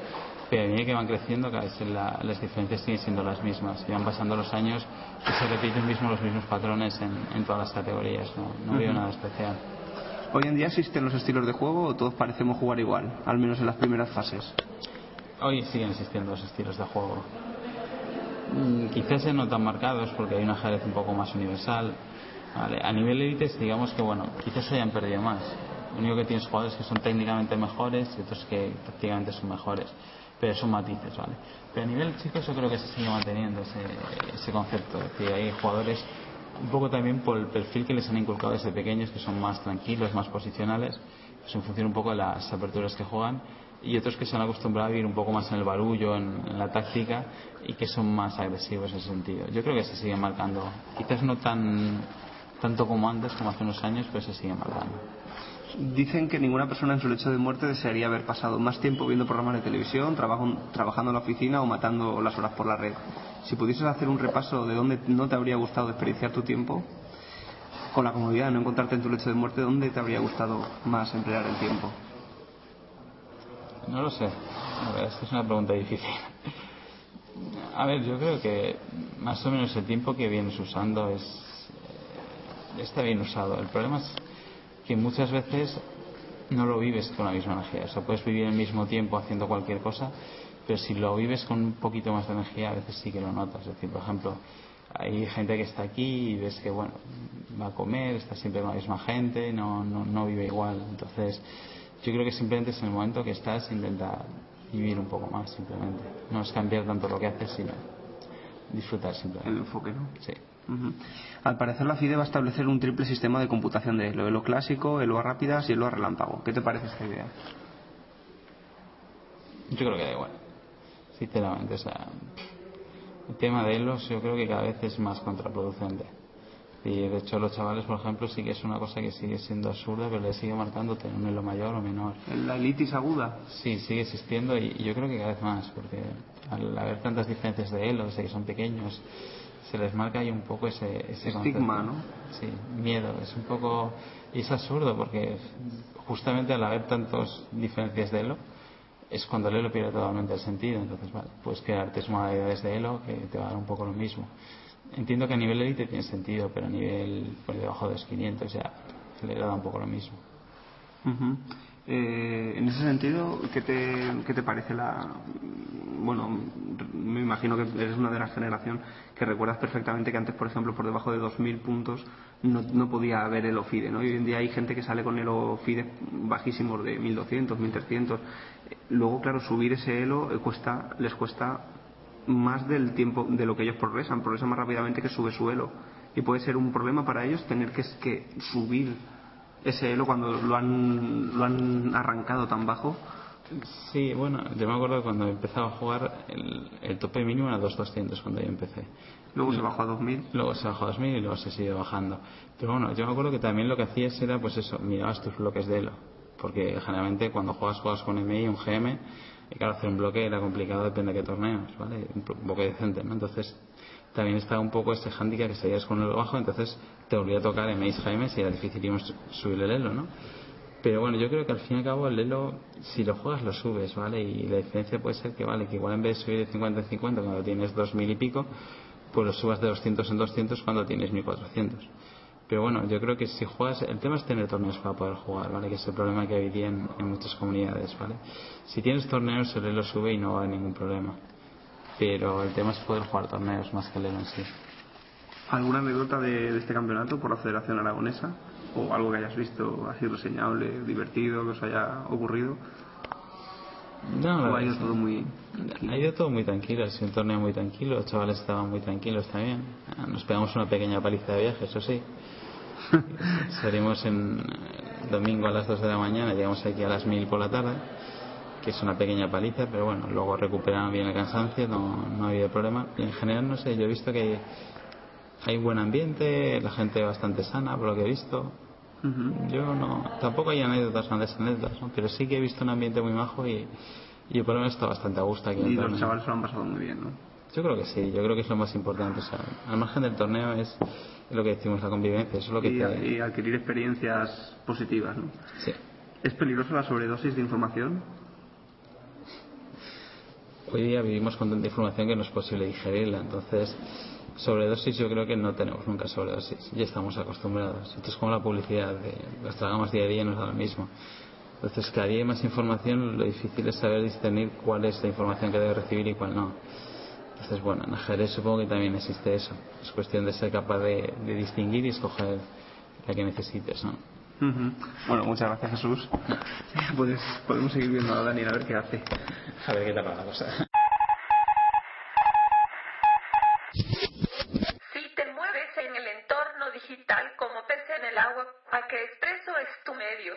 Pero a medida que van creciendo, cada vez la, las diferencias siguen siendo las mismas. Y van pasando los años y se repiten mismo los mismos patrones en, en todas las categorías. No, no uh -huh. veo nada especial. ¿Hoy en día existen los estilos de juego o todos parecemos jugar igual, al menos en las primeras fases? Hoy siguen existiendo los estilos de juego. Mm, quizás no tan marcados porque hay un ajedrez un poco más universal. Vale. A nivel élites, digamos que bueno, quizás se hayan perdido más. Lo único que tienes jugadores que son técnicamente mejores y otros que prácticamente son mejores. Pero son matices, ¿vale? Pero a nivel chicos yo creo que se sigue manteniendo ese, ese concepto. Es decir, hay jugadores un poco también por el perfil que les han inculcado desde pequeños, que son más tranquilos, más posicionales, pues en función un poco de las aperturas que juegan, y otros que se han acostumbrado a vivir un poco más en el barullo, en, en, la táctica, y que son más agresivos en ese sentido. Yo creo que se sigue marcando, quizás no tan tanto como antes, como hace unos años, pero se sigue marcando. Dicen que ninguna persona en su lecho de muerte desearía haber pasado más tiempo viendo programas de televisión, trabajo, trabajando en la oficina o matando las horas por la red. Si pudieses hacer un repaso de dónde no te habría gustado desperdiciar tu tiempo, con la comodidad de no encontrarte en tu lecho de muerte, ¿dónde te habría gustado más emplear el tiempo? No lo sé. A esta es una pregunta difícil. A ver, yo creo que más o menos el tiempo que vienes usando es está bien usado. El problema es que muchas veces no lo vives con la misma energía. O sea, puedes vivir el mismo tiempo haciendo cualquier cosa, pero si lo vives con un poquito más de energía, a veces sí que lo notas. Es decir, por ejemplo, hay gente que está aquí y ves que, bueno, va a comer, está siempre con la misma gente, no, no, no vive igual. Entonces, yo creo que simplemente es en el momento que estás, intenta vivir un poco más, simplemente. No es cambiar tanto lo que haces, sino disfrutar simplemente. El enfoque, ¿no? Sí. Uh -huh. Al parecer la FIDE va a establecer un triple sistema de computación de Elo, Elo clásico, Elo a rápidas y Elo a relámpago. ¿Qué te parece esta idea? Yo creo que da igual, sinceramente. O sea, el tema de Elos yo creo que cada vez es más contraproducente. Y de hecho los chavales, por ejemplo, sí que es una cosa que sigue siendo absurda, pero le sigue marcando tener un elo mayor o menor. ¿La elitis aguda? Sí, sigue existiendo y, yo creo que cada vez más, porque al haber tantas diferencias de elo, desde que son pequeños, se les marca ahí un poco ese, ese Estigma, concepto. ¿no? Sí, miedo. Es un poco. Y es absurdo porque justamente al haber tantas diferencias de elo, es cuando el elo pierde totalmente el sentido. Entonces, vale, puedes crear tres modalidades de elo que te va a dar un poco lo mismo. Entiendo que a nivel élite tiene sentido, pero a nivel por debajo de los 500 ya le da un poco lo mismo. Eh, en ese sentido, ¿qué te, qué te parece la.? Bueno, me imagino que eres una de las generación que recuerdas perfectamente que antes, por ejemplo, por debajo de 2.000 puntos no, no podía haber el OFIDE, ¿no? Y hoy en día hay gente que sale con el OFIDE bajísimos de 1.200, 1.300. Luego, claro, subir ese elo eh, cuesta, les cuesta más del tiempo de lo que ellos progresan, progresan más rápidamente que sube su elo. Y puede ser un problema para ellos tener que, que subir ese elo cuando lo han, lo han arrancado tan bajo. Sí, bueno, yo me acuerdo cuando empezaba a jugar, el, el tope mínimo era 2.200 cuando yo empecé. Luego se bajó a 2.000. Luego se bajó a 2.000 y luego se sigue bajando. Pero bueno, yo me acuerdo que también lo que hacías era, pues eso, mirabas tus bloques de elo. Porque generalmente cuando juegas, juegas con MI, un GM, y claro, hacer un bloque era complicado, depende de qué torneos, ¿vale? Un bloque decente, ¿no? Entonces, también estaba un poco ese handicap que seguías con el bajo, entonces te volvía a tocar MI GM y era dificilísimo subir el elo, ¿no? Pero bueno, yo creo que al fin y al cabo el elo, si lo juegas, lo subes, ¿vale? Y la diferencia puede ser que, vale, que igual en vez de subir de 50 en 50 cuando tienes 2000 y pico, pues lo subas de 200 en 200 cuando tienes 1400. Pero bueno, yo creo que si juegas, el tema es tener torneos para poder jugar, ¿vale? Que es el problema que hay en, en muchas comunidades, ¿vale? Si tienes torneos, el elo sube y no va a haber ningún problema. Pero el tema es poder jugar torneos más que el en sí. ¿Alguna anécdota de, de este campeonato por la Federación Aragonesa? ¿O algo que hayas visto así reseñable, divertido, que os haya ocurrido? No, ¿O ha ido todo muy.? Ha ido todo muy tranquilo, ha sido un torneo muy tranquilo, los chavales estaban muy tranquilos también. Ah, Nos pegamos una pequeña paliza de viaje, eso sí. Salimos en domingo a las 2 de la mañana, llegamos aquí a las 1000 por la tarde, que es una pequeña paliza, pero bueno, luego recuperaron bien el cansancio, no, no ha habido problema. Y en general, no sé, yo he visto que hay buen ambiente, la gente bastante sana, por lo que he visto. Yo no, tampoco hay anécdotas, grandes anécdotas, ¿no? pero sí que he visto un ambiente muy majo y, y yo por lo menos está bastante a gusto aquí en Y los torneo. chavales se lo han pasado muy bien, ¿no? Yo creo que sí, yo creo que es lo más importante. O sea, al margen del torneo es lo que decimos, la convivencia, eso es lo que y, te... y adquirir experiencias positivas, ¿no? Sí. ¿Es peligrosa la sobredosis de información? Hoy día vivimos con tanta información que no es posible digerirla, entonces sobredosis yo creo que no tenemos nunca sobredosis, ya estamos acostumbrados. Esto es como la publicidad, de, las tragamos día a día y nos da lo mismo. Entonces, cada día hay más información, lo difícil es saber discernir cuál es la información que debe recibir y cuál no. Entonces, bueno, en ajedrez supongo que también existe eso. Es cuestión de ser capaz de, de distinguir y escoger la que necesites, ¿no? Bueno, muchas gracias Jesús. Puedes, podemos seguir viendo a Daniel a ver qué hace. A ver qué tal va la cosa. Si te mueves en el entorno digital como pez en el agua, Jaque Expreso es tu medio.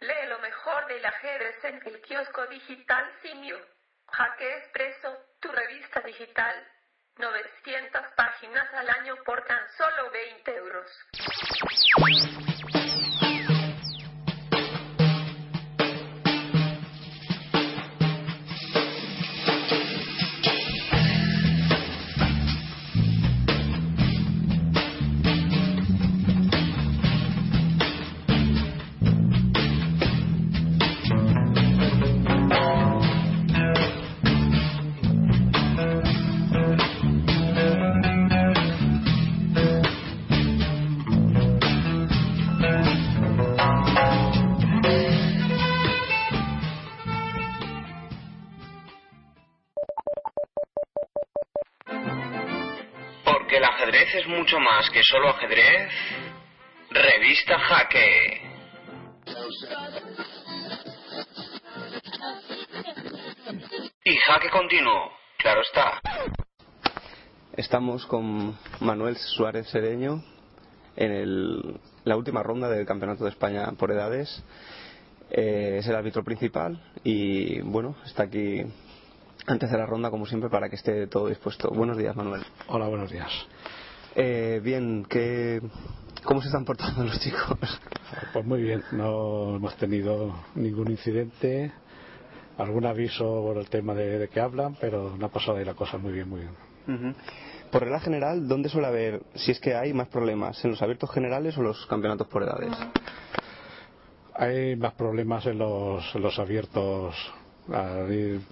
Lee lo mejor del ajedrez en el kiosco digital Simio. Jaque Expreso, tu revista digital. 900 páginas al año por tan solo 20 euros. Mucho más que solo ajedrez. Revista Jaque. Y jaque continuo, claro está. Estamos con Manuel Suárez Sereño en el- la última ronda del Campeonato de España por edades. Eh, es el árbitro principal y bueno, está aquí antes de la ronda como siempre para que esté todo dispuesto. Buenos días, Manuel. Hola, buenos días. Eh, bien, ¿qué, ¿cómo se están portando los chicos? Pues muy bien, no hemos tenido ningún incidente. algún aviso por el tema de, de que hablan, pero no ha pasado ahí la cosa muy bien, muy bien. Ujú. Por regla general, ¿dónde suele haber, si es que hay más problemas? ¿En los abiertos generales o los campeonatos por edades? Hay más problemas en los, en los abiertos. Ah,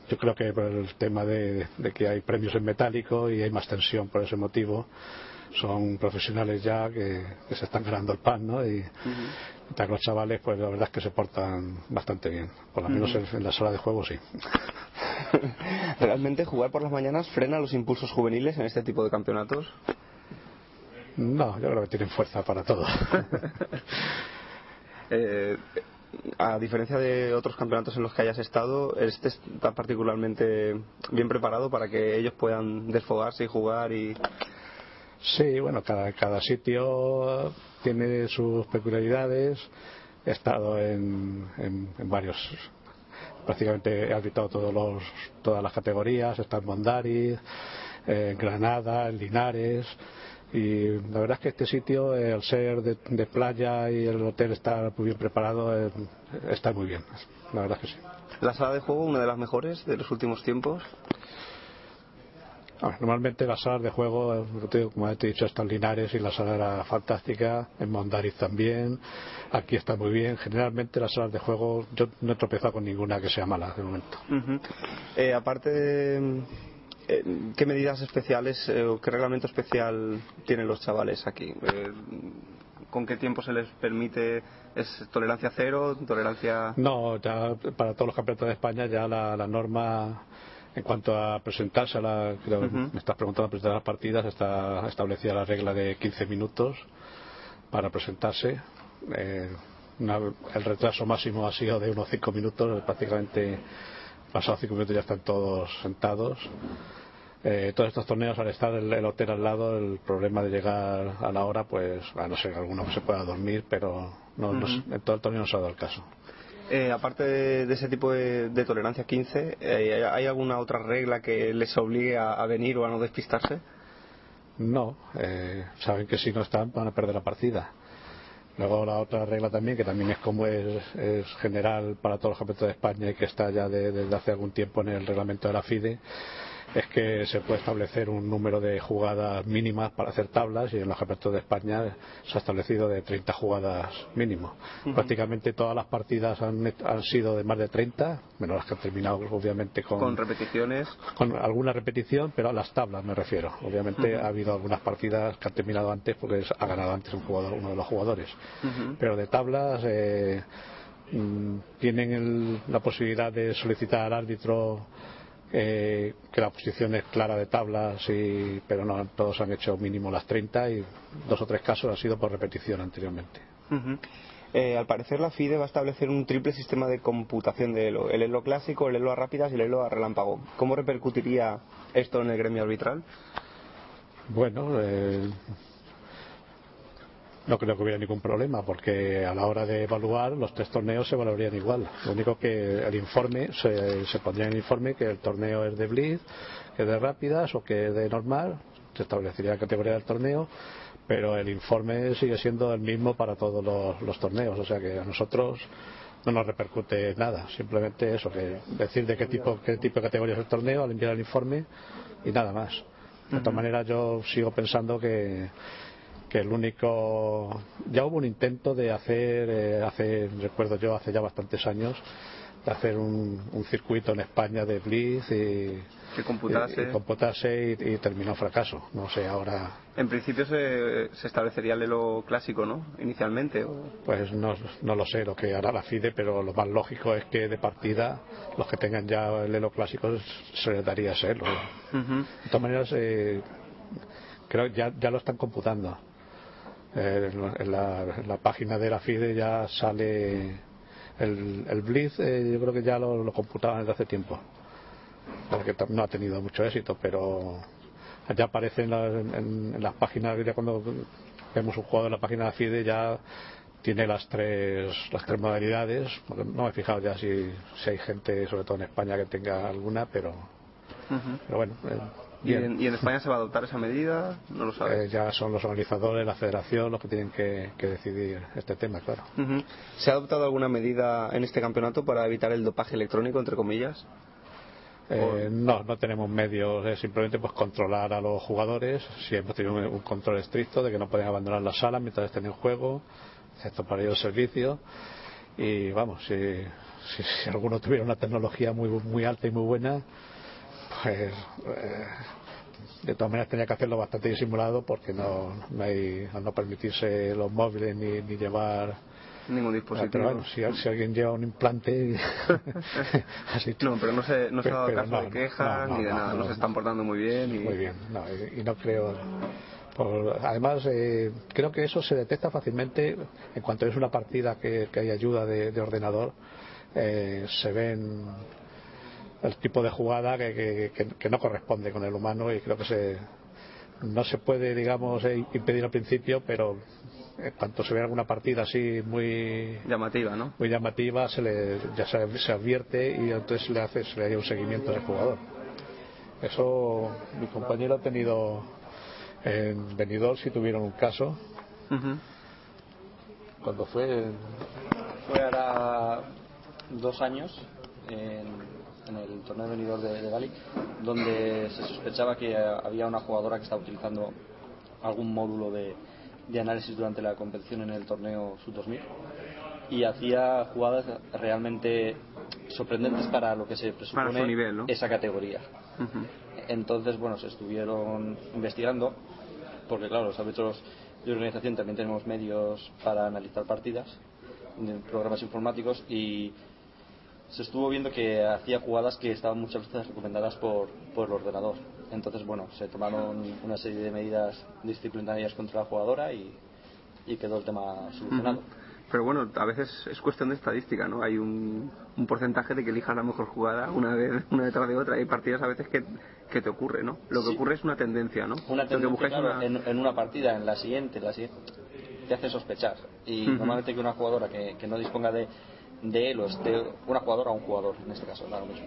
Yo creo que por el tema de, de que hay premios en metálico y hay más tensión por ese motivo. Son profesionales ya que, que se están ganando el pan, ¿no? Y que los chavales, pues la verdad es que se portan bastante bien. Por lo menos en, en la sala de juego sí. ¿Realmente jugar por las mañanas frena los impulsos juveniles en este tipo de campeonatos? No, yo creo que tienen fuerza para todo. Eh, a diferencia de otros campeonatos en los que hayas estado, este está particularmente bien preparado para que ellos puedan desfogarse y jugar y Sí, bueno, cada, cada sitio tiene sus peculiaridades. He estado en, en, varios, prácticamente he arbitrado todos los, todas las categorías. He estado en Mondariz, en Granada, en Linares. Y la verdad es que este sitio, eh, al ser de, de playa y el hotel está muy bien preparado, eh, está muy bien. La verdad es que sí. la sala de juego, una de las mejores de los últimos tiempos. A ver, normalmente las salas de juego, como te he dicho, están Linares y la sala era fantástica, en Mondariz también, aquí está muy bien. Generalmente las salas de juego, yo no he tropezado con ninguna que sea mala de momento. Eh, aparte de eh, qué medidas especiales eh, o qué reglamento especial tienen los chavales aquí. ¿Con qué tiempo se les permite? ¿Es tolerancia cero? ¿Tolerancia.? No, ya para todos los campeonatos de España ya la, la norma en cuanto a presentarse a la, creo me estás preguntando presentar las partidas, está establecida la regla de 15 minutos para presentarse. Eh, una- el retraso máximo ha sido de unos 5 minutos, prácticamente pasados 5 minutos ya están todos sentados. Eh, todos estos torneos, al estar el, el hotel al lado, el problema de llegar a la hora, pues, a no ser que alguno se pueda dormir, pero no, en todo el torneo no se ha dado el caso. Eh, aparte de, ese tipo de, de tolerancia 15, eh, ¿hay alguna otra regla que les obligue a, a venir o a no despistarse? No, eh, saben que si no están van a perder la partida. Luego la otra regla también, que también es como es, es general para todos los campeonatos de España y que está ya de- desde hace algún tiempo en el reglamento de la FIDE, es que se puede establecer un número de jugadas mínimas para hacer tablas y en los campeonatos de España se ha establecido de 30 jugadas mínimo. Ujú. Prácticamente todas las partidas han, han sido de más de 30, menos las que han terminado obviamente Con repeticiones. con alguna repetición, pero a las tablas me refiero. Obviamente ha habido algunas partidas que han terminado antes porque ha ganado antes un jugador, uno de los jugadores. Pero de tablas eh, mm, tienen el- la posibilidad de solicitar al árbitro eh, que la posición es clara de tablas, y, pero no todos han hecho mínimo las 30 y dos o tres casos han sido por repetición anteriormente. Ujú. Eh, al parecer la FIDE va a establecer un triple sistema de computación de Elo. El Elo clásico, el Elo a rápidas y el Elo a relámpago. ¿Cómo repercutiría esto en el gremio arbitral? Bueno, eh, no creo que hubiera ningún problema porque a la hora de evaluar los tres torneos se valorarían igual. Lo único que el informe, se, se pondría en el informe que el torneo es de blitz, que es de rápidas o que es de normal, se establecería la categoría del torneo, pero el informe sigue siendo el mismo para todos los, los torneos, o sea que a nosotros no nos repercute nada, simplemente eso, que decir de qué tipo, qué tipo de categoría es el torneo al enviar el informe y nada más. De todas maneras, yo sigo pensando que, que el único. Ya hubo un intento de hacer, eh, hace, recuerdo yo, hace ya bastantes años, de hacer un, un circuito en España de Blitz y. Que computase. y- y computase y, y terminó fracaso. No sé, ahora. En principio se, se establecería el Elo clásico, ¿no? Inicialmente. o- Pues no, no lo sé lo que hará la FIDE, pero lo más lógico es que de partida los que tengan ya el Elo clásico se les daría ese Elo. De todas maneras, eh, creo que ya, ya lo están computando. Eh, en, la, en la página de la FIDE ya sale el, el Blitz, eh, yo creo que ya lo, lo computaban desde hace tiempo. Porque no ha tenido mucho éxito, pero ya aparece en, la- en- en las páginas, ya cuando vemos un juego en la página de la FIDE ya tiene las tres las tres modalidades. No me he fijado ya si, si hay gente, sobre todo en España, que tenga alguna, pero pero bueno, eh, ¿Y en, ¿Y en, España se va a adoptar esa medida? No lo sabes. Eh, ya son los organizadores, la federación, los que tienen que, que decidir este tema, claro. Uh -huh. ¿Se ha adoptado alguna medida en este campeonato para evitar el dopaje electrónico, entre comillas? Eh, no, no tenemos medios, es simplemente pues controlar a los jugadores. Si hemos tenido un, un, control estricto de que no pueden abandonar la sala mientras estén en juego, excepto para ir al servicio. Y vamos, si, si, si, alguno tuviera una tecnología muy, muy alta y muy buena, pues eh, de todas maneras tenía que hacerlo bastante disimulado porque no, no hay, al no permitirse los móviles ni, ni llevar ningún dispositivo. Pero bueno, si, si, alguien lleva un implante. así, no, pero no se, no se ha dado caso no, de quejas no, ni de nada, no, se están portando muy bien. Y... Muy bien, y, y, no creo. Por, además, eh, creo que eso se detecta fácilmente en cuanto es una partida que, que hay ayuda de, de ordenador. Eh, se ven el tipo de jugada que, que, que, no corresponde con el humano y creo que se no se puede digamos eh, impedir al principio pero en cuanto se ve alguna partida así muy llamativa no muy llamativa se le ya se, se advierte y entonces le hace se le hace un seguimiento al jugador. Eso mi compañero ha tenido en Benidorm si tuvieron un caso. Uh -huh. cuando fue fue ahora dos años en, en el torneo de venidor de, de Bali, donde se sospechaba que había una jugadora que estaba utilizando algún módulo de, de análisis durante la competición en el torneo Sub-2000 y hacía jugadas realmente sorprendentes para lo que se presupone nivel, ¿no? esa categoría. Uh -huh. Entonces, bueno, se estuvieron investigando, porque claro, los árbitros de organización también tenemos medios para analizar partidas, programas informáticos y se estuvo viendo que hacía jugadas que estaban muchas veces recomendadas por, por el ordenador. Entonces, bueno, se tomaron una serie de medidas disciplinarias contra la jugadora y, y quedó el tema solucionado. Uh -huh. Pero bueno, a veces es cuestión de estadística, ¿no? Hay un, un porcentaje de que elijas la mejor jugada una vez una detrás de otra. Hay partidas a veces que, que te ocurre, ¿no? Lo que Sí. ocurre es una tendencia, ¿no? Una que tendencia, buscáis claro, una- en, en una partida, en la siguiente, en la siguiente, te hace sospechar. Y normalmente que una jugadora que, que no disponga de, de elo, esté, una jugadora o un jugador, en este caso, da lo mismo,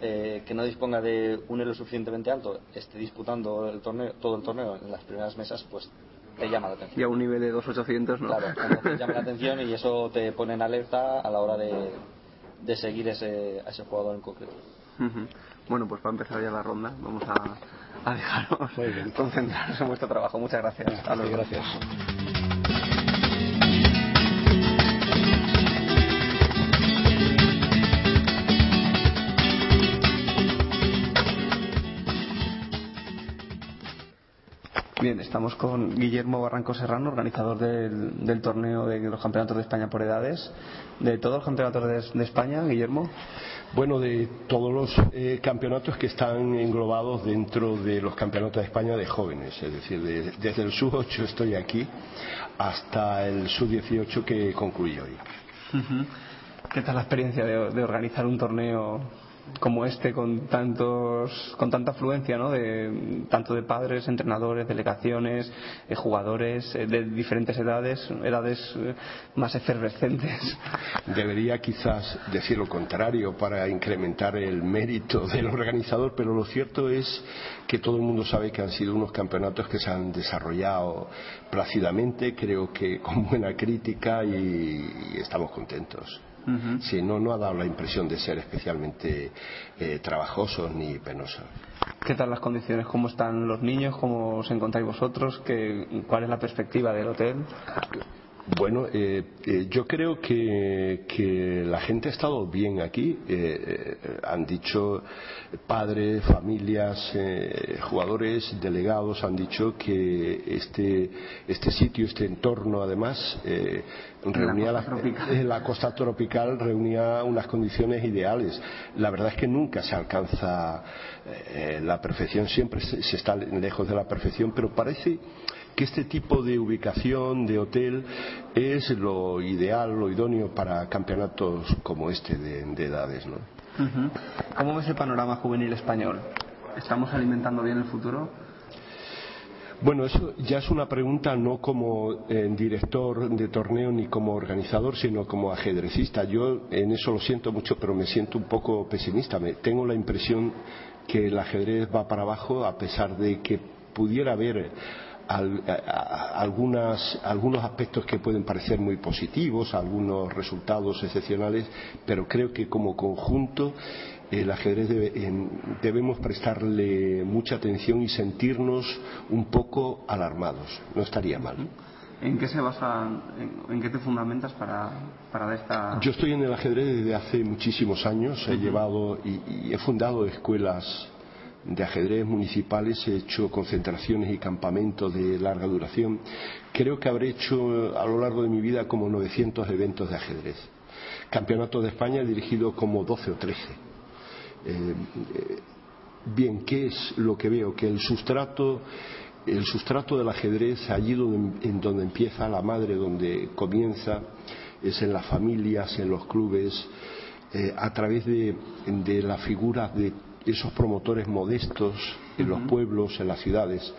eh, que no disponga de un elo suficientemente alto, esté disputando el torneo, todo el torneo en las primeras mesas, pues te llama la atención. Y a un nivel de 2.800, ¿no? Claro, entonces llama la atención y eso te pone en alerta a la hora de, de seguir ese, a ese jugador en concreto. Bueno, pues para empezar ya la ronda, vamos a, a dejaros concentraros en vuestro trabajo. Muchas gracias. Hasta luego. gracias. Bien, estamos con Guillermo Barranco Serrano, organizador del, del torneo de los campeonatos de España por edades. De todos los campeonatos de, de España, Guillermo. Bueno, de todos los eh, campeonatos que están englobados dentro de los campeonatos de España de jóvenes, es decir, de- desde el sub-8 estoy aquí hasta el sub-18 que concluye hoy. ¿Qué tal la experiencia de, de organizar un torneo como este con tantos con tanta afluencia, ¿no? De tanto de padres, entrenadores, delegaciones, eh, jugadores eh, de diferentes edades, edades eh, más efervescentes. Debería quizás decir lo contrario para incrementar el mérito del organizador, pero lo cierto es que todo el mundo sabe que han sido unos campeonatos que se han desarrollado plácidamente, creo que con buena crítica y, y estamos contentos. Ujú. Sí, no, no ha dado la impresión de ser especialmente eh, trabajosos ni penosos. ¿Qué tal las condiciones? ¿Cómo están los niños? ¿Cómo os encontráis vosotros? ¿Qué, ¿Cuál es la perspectiva del hotel? Bueno, eh, eh, yo creo que, que la gente ha estado bien aquí. Eh, eh, han dicho padres, familias, eh, jugadores, delegados, han dicho que este, este sitio, este entorno, además, eh, reunía la costa tropical reunía unas condiciones ideales. La verdad es que nunca se alcanza eh, la perfección, siempre se, se está lejos de la perfección, pero parece que este tipo de ubicación de hotel es lo ideal, lo idóneo para campeonatos como este de, de edades, ¿no? ¿Cómo ves el panorama juvenil español? ¿Estamos alimentando bien el futuro? Bueno, eso ya es una pregunta no como eh, director de torneo ni como organizador, sino como ajedrecista. Yo en eso lo siento mucho, pero me siento un poco pesimista. Me, tengo la impresión que el ajedrez va para abajo a pesar de que pudiera haber algunas, algunos aspectos que pueden parecer muy positivos, algunos resultados excepcionales, pero creo que como conjunto el ajedrez debemos prestarle mucha atención y sentirnos un poco alarmados. No estaría mal. ¿En qué se basa, en, qué te fundamentas para, para esta...? Yo estoy en el ajedrez desde hace muchísimos años. He llevado y he fundado escuelas de ajedrez municipales, he hecho concentraciones y campamentos de larga duración. Creo que habré hecho a lo largo de mi vida como 900 eventos de ajedrez. Campeonato de España he dirigido como 12 o 13. Eh, eh, bien, ¿qué es lo que veo? Que el sustrato, el sustrato del ajedrez, allí donde, en donde empieza la madre, donde comienza, es en las familias, en los clubes, eh, a través de, de la figura de esos promotores modestos en los pueblos, en las ciudades.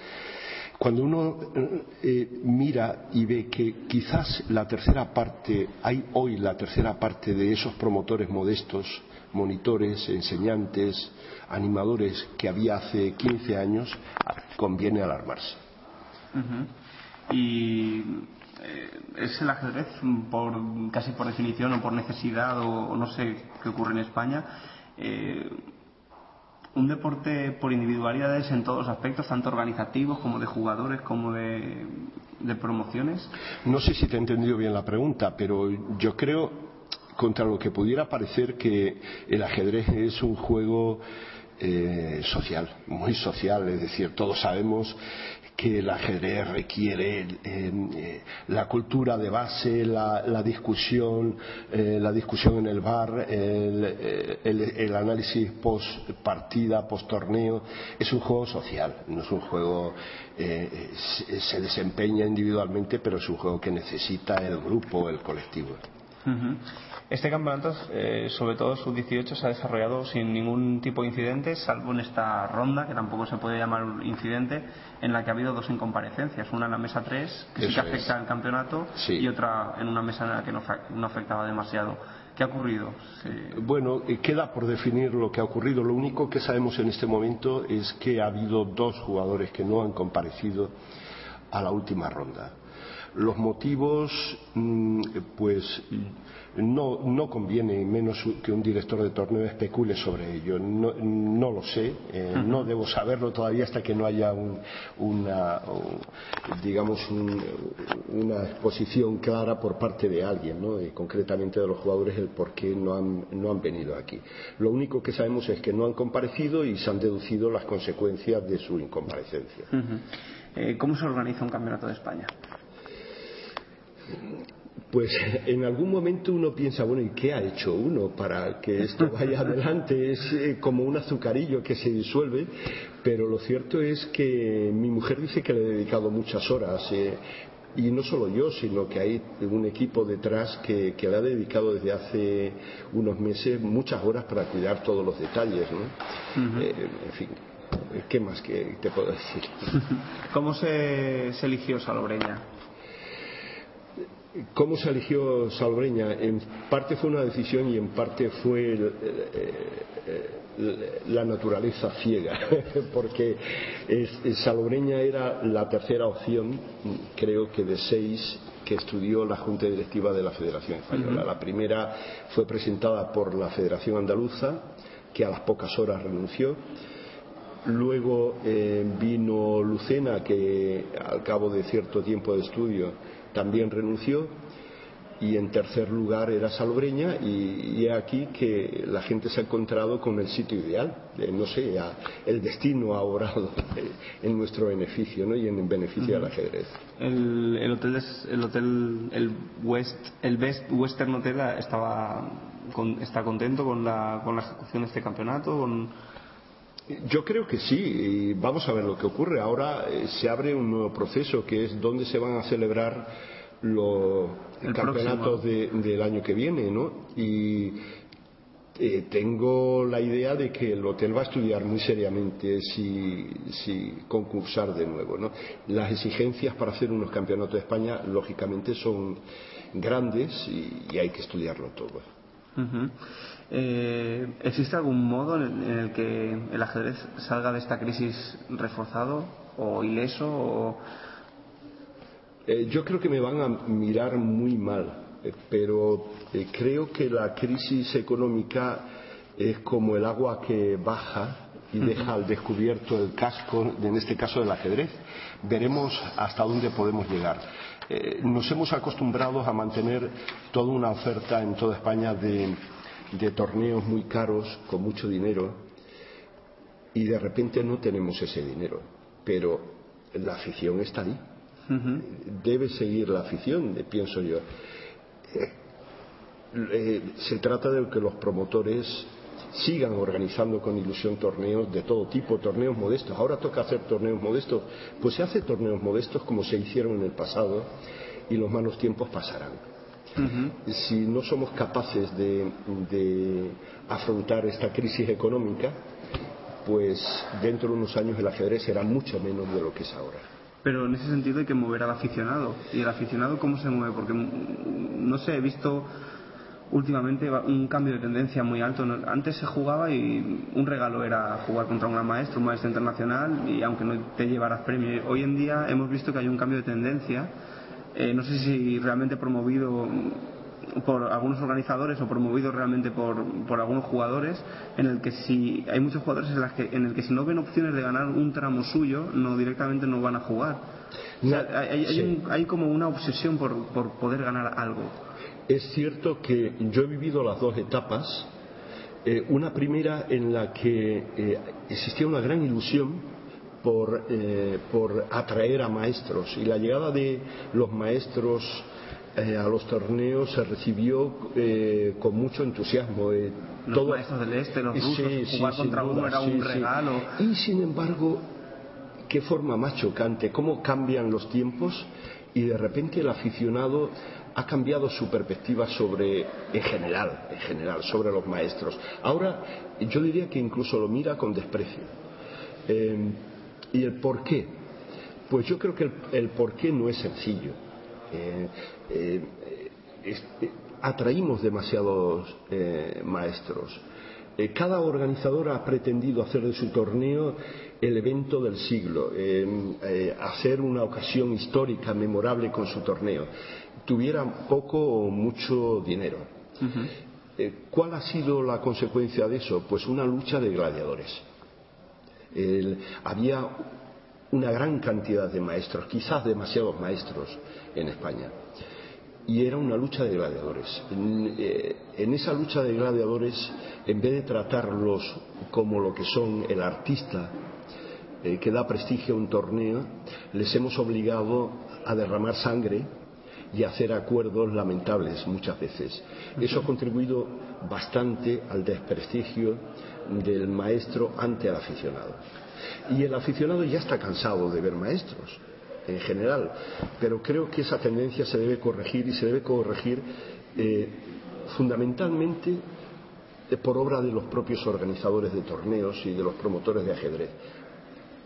Cuando uno eh, eh, mira y ve que quizás la tercera parte, hay hoy la tercera parte de esos promotores modestos, monitores, enseñantes, animadores que había hace 15 años, conviene alarmarse. Y eh, es el ajedrez, por, casi por definición o por necesidad, o, no sé qué ocurre en España, un deporte por individualidades en todos los aspectos, tanto organizativos como de jugadores, como de, promociones? No sé si te he entendido bien la pregunta, pero yo creo, contra lo que pudiera parecer, que el ajedrez es un juego eh, social, muy social, es decir, todos sabemos que el ajedrez requiere eh, la cultura de base, la, discusión, eh, la discusión en el bar, el, análisis post partida, post torneo. Es un juego social, no es un juego eh, se, desempeña individualmente, pero es un juego que necesita el grupo, el colectivo. Este campeonato, eh, sobre todo sub-18, se ha desarrollado sin ningún tipo de incidente, salvo en esta ronda, que tampoco se puede llamar un incidente, en la que ha habido dos incomparecencias. Una en la mesa 3, que sí que afecta al campeonato, y otra en una mesa en la que no, afectaba demasiado. ¿Qué ha ocurrido? Bueno, eh, queda por definir lo que ha ocurrido. Lo único que sabemos en este momento es que ha habido dos jugadores que no han comparecido a la última ronda. Los motivos, mm, pues no, no conviene, menos que un director de torneo especule sobre ello. No, no lo sé, eh, no debo saberlo todavía hasta que no haya una, digamos, una exposición clara por parte de alguien, ¿no? y concretamente de los jugadores, el por qué no han, no han venido aquí. Lo único que sabemos es que no han comparecido y se han deducido las consecuencias de su incomparecencia. Eh, ¿Cómo se organiza un campeonato de España? Pues en algún momento uno piensa, bueno, ¿y qué ha hecho uno para que esto vaya adelante? Es eh, como un azucarillo que se disuelve, pero lo cierto es que mi mujer dice que le he dedicado muchas horas. Eh, y no solo yo, sino que hay un equipo detrás que, le ha dedicado desde hace unos meses muchas horas para cuidar todos los detalles. ¿no? Eh, en fin, ¿qué más que te puedo decir? ¿Cómo se, se eligió Salobreña? ¿Cómo se eligió Salobreña? En parte fue una decisión y en parte fue eh, eh, la naturaleza ciega, porque Salobreña era la tercera opción, creo que de seis que estudió la Junta Directiva de la Federación Española. La primera fue presentada por la Federación Andaluza, que a las pocas horas renunció. Luego eh, vino Lucena, que al cabo de cierto tiempo de estudio también renunció y en tercer lugar era Salobreña y, aquí que la gente se ha encontrado con el sitio ideal eh, no sé el destino ha orado en nuestro beneficio ¿no? y en beneficio del ajedrez el, el, hotel el hotel el West el Best Western Hotel estaba está contento con la con la ejecución de este campeonato yo creo que sí, y vamos a ver lo que ocurre. Ahora eh, se abre un nuevo proceso que es donde se van a celebrar los campeonatos del año que viene, ¿no? Y eh, tengo la idea de que el hotel va a estudiar muy seriamente si, si concursar de nuevo, ¿no? Las exigencias para hacer unos campeonatos de España, lógicamente, son grandes y hay que estudiarlo todo. Eh, ¿Existe algún modo en el, en el que el ajedrez salga de esta crisis reforzado o ileso? O... Eh, yo creo que me van a mirar muy mal, eh, pero creo que la crisis económica es como el agua que baja y deja al descubierto el casco, en este caso del ajedrez. Veremos hasta dónde podemos llegar. Eh, nos hemos acostumbrado a mantener toda una oferta en toda España de, de torneos muy caros, con mucho dinero, y de repente no tenemos ese dinero. Pero la afición está ahí debe seguir la afición, eh, pienso yo. Eh, eh, se trata de que los promotores sigan organizando con ilusión torneos de todo tipo, torneos modestos. Ahora toca hacer torneos modestos, pues se hace torneos modestos como se hicieron en el pasado y los malos tiempos pasarán. Si no somos capaces de, de afrontar esta crisis económica, pues dentro de unos años el ajedrez será mucho menos de lo que es ahora. Pero en ese sentido hay que mover al aficionado. ¿Y el aficionado cómo se mueve? Porque, mm, no sé, he visto últimamente un cambio de tendencia muy alto. Antes se jugaba y un regalo era jugar contra un gran maestro, un maestro internacional, y aunque no te llevaras premio. Hoy en día hemos visto que hay un cambio de tendencia. Eh, no sé si realmente promovido por algunos organizadores o promovido realmente por, por algunos jugadores, en el que si hay muchos jugadores en, las que, en el que si no ven opciones de ganar un tramo suyo, no directamente no van a jugar. O sea, hay, hay- hay sí. un- hay como una obsesión por, por poder ganar algo. Es cierto que yo he vivido las dos etapas. Eh, una primera en la que eh, existía una gran ilusión por, eh, por atraer a maestros y la llegada de los maestros eh, a los torneos se recibió eh, con mucho entusiasmo. eh, Los maestros del este, los rusos, jugar sin contra uno era un regalo. Y sin embargo, qué forma más chocante, cómo cambian los tiempos y de repente el aficionado ha cambiado su perspectiva sobre, en general, en general, sobre los maestros. Ahora yo diría que incluso lo mira con desprecio. ¿Y el por qué? Pues yo creo que el, el por qué no es sencillo. Eh, eh, es- eh, atraímos demasiados eh, maestros. Cada organizador ha pretendido hacer de su torneo el evento del siglo, hacer una ocasión histórica, memorable con su torneo, tuviera poco o mucho dinero. ¿Cuál ha sido la consecuencia de eso? Pues una lucha de gladiadores. Había una gran cantidad de maestros, quizás demasiados maestros en España. Y era una lucha de gladiadores. En, eh, esa lucha de gladiadores, en vez de tratarlos como lo que son el artista eh, que da prestigio a un torneo, les hemos obligado a derramar sangre y a hacer acuerdos lamentables muchas veces. Eso ha contribuido bastante al desprestigio del maestro ante el aficionado. Y el aficionado ya está cansado de ver maestros en general, pero creo que esa tendencia se debe corregir y se debe corregir eh, fundamentalmente eh, por obra de los propios organizadores de torneos y de los promotores de ajedrez.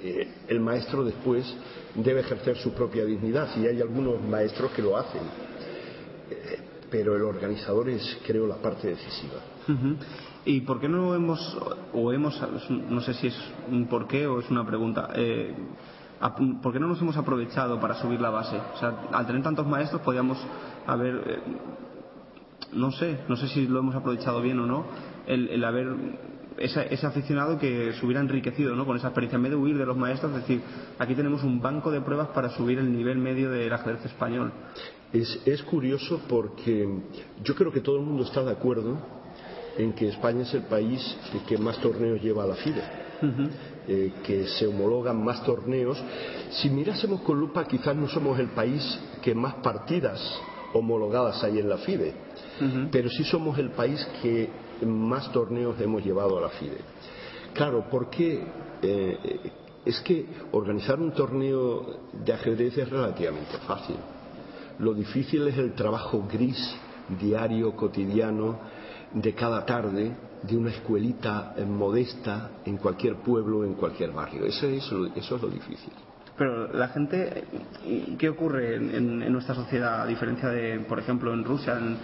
Eh, el maestro después debe ejercer su propia dignidad y hay algunos maestros que lo hacen, pero el organizador es, creo, la parte decisiva. ¿Y por qué no hemos, o hemos, no sé si es un por qué o es una pregunta, eh, ¿por qué no nos hemos aprovechado para subir la base? O sea, al tener tantos maestros podíamos haber, eh, no sé, no sé si lo hemos aprovechado bien o no, el, haber esa- ese aficionado que se hubiera enriquecido ¿no? con esa experiencia, en vez de huir de los maestros, es decir, aquí tenemos un banco de pruebas para subir el nivel medio del ajedrez español. Es, es curioso porque yo creo que todo el mundo está de acuerdo en que España es el país que más torneos lleva a la FIDE. eh, que se homologan más torneos. Si mirásemos con lupa, quizás no somos el país que más partidas homologadas hay en la FIDE, pero sí somos el país que más torneos hemos llevado a la FIDE. Claro, porque es que organizar un torneo de ajedrez es relativamente fácil. Lo difícil es el trabajo gris, diario, cotidiano, de cada tarde, de una escuelita eh, modesta en cualquier pueblo, en cualquier barrio. Eso es lo, eso es lo difícil. Pero la gente, ¿qué ocurre en, nuestra sociedad a diferencia de, por ejemplo, en Rusia? En,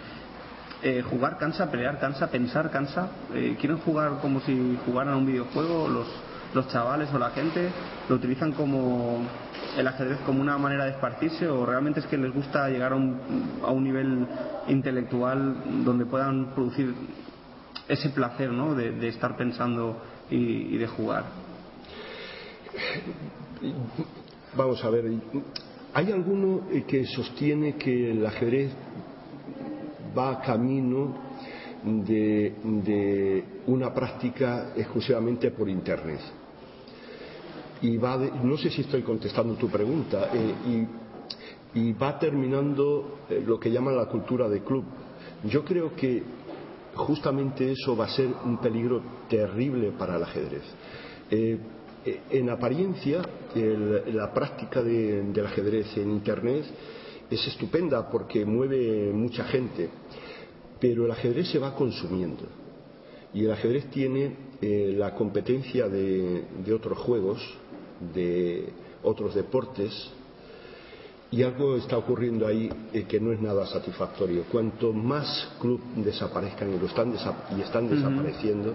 eh, jugar cansa, pelear cansa, pensar cansa. Eh, quieren jugar como si jugaran un videojuego los, los chavales o la gente, lo utilizan como el ajedrez como una manera de esparcirse o realmente es que les gusta llegar a un, a un nivel intelectual donde puedan producir ese placer ¿no? de, estar pensando y, y de jugar. Vamos a ver, hay alguno que sostiene que el ajedrez va camino de, de una práctica exclusivamente por Internet. No sé si estoy contestando tu pregunta, eh, y, va terminando eh, lo que llaman la cultura de club. Yo creo que justamente eso va a ser un peligro terrible para el ajedrez. Eh, en apariencia, la práctica de- del ajedrez en Internet es estupenda porque mueve mucha gente, pero el ajedrez se va consumiendo. Y el ajedrez tiene la competencia de otros juegos, de otros deportes, y algo está ocurriendo ahí eh, que no es nada satisfactorio. Cuanto más clubes desaparezcan y, lo están, desa- y están desapareciendo,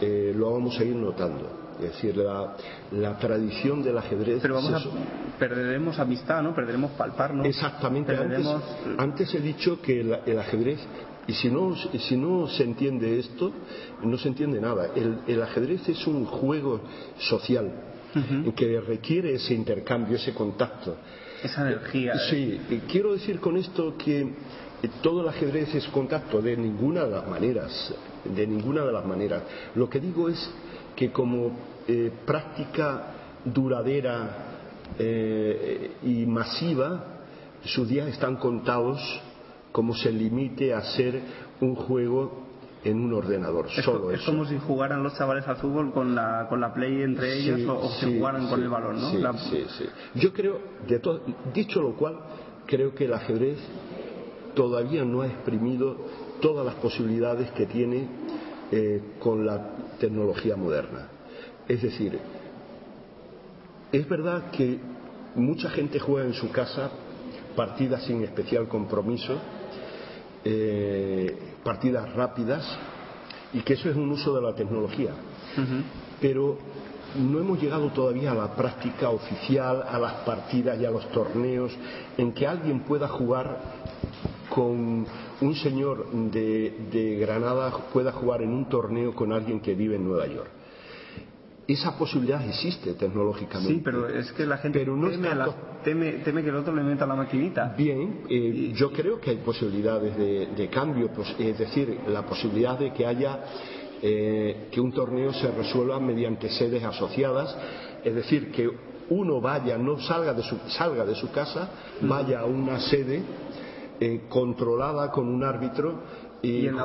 eh, lo vamos a ir notando. Es decir, la, la tradición del ajedrez. Pero vamos se- a, perderemos amistad, ¿no? Perderemos palparnos. Exactamente. Antes, Perderemos... antes he dicho que el, el ajedrez, y si no, si no se entiende esto, no se entiende nada. El, el ajedrez es un juego social que requiere ese intercambio, ese contacto. Esa energía. Sí, quiero decir con esto que eh, todo el ajedrez es contacto de ninguna de las maneras, de ninguna de las maneras. Lo que digo es que como eh, práctica duradera eh, y masiva, sus días están contados como se limite a ser un juego en un ordenador, Es, solo es eso. como si jugaran los chavales al fútbol con la, con la play entre ellos o, o sí, se jugaran con el balón, ¿no? sí, La- sí, sí. Yo creo, de to- dicho lo cual, creo que el ajedrez todavía no ha exprimido todas las posibilidades que tiene eh, con la tecnología moderna. Es decir, es verdad que mucha gente juega en su casa partidas sin especial compromiso, eh, partidas rápidas, y que eso es un uso de la tecnología pero no hemos llegado todavía a la práctica oficial, a las partidas y a los torneos, en que alguien pueda jugar con un señor de, de Granada, pueda jugar en un torneo con alguien que vive en Nueva York. Esa posibilidad existe tecnológicamente. Sí, pero es que la gente Pero no teme, la- teme, teme que el otro le meta la maquinita. Bien, eh, yo creo que hay posibilidades de, de cambio, pues, es decir, la posibilidad de que haya eh, que un torneo se resuelva mediante sedes asociadas, es decir, que uno vaya, no salga de su, salga de su casa, vaya a una sede eh, controlada con un árbitro y, Y en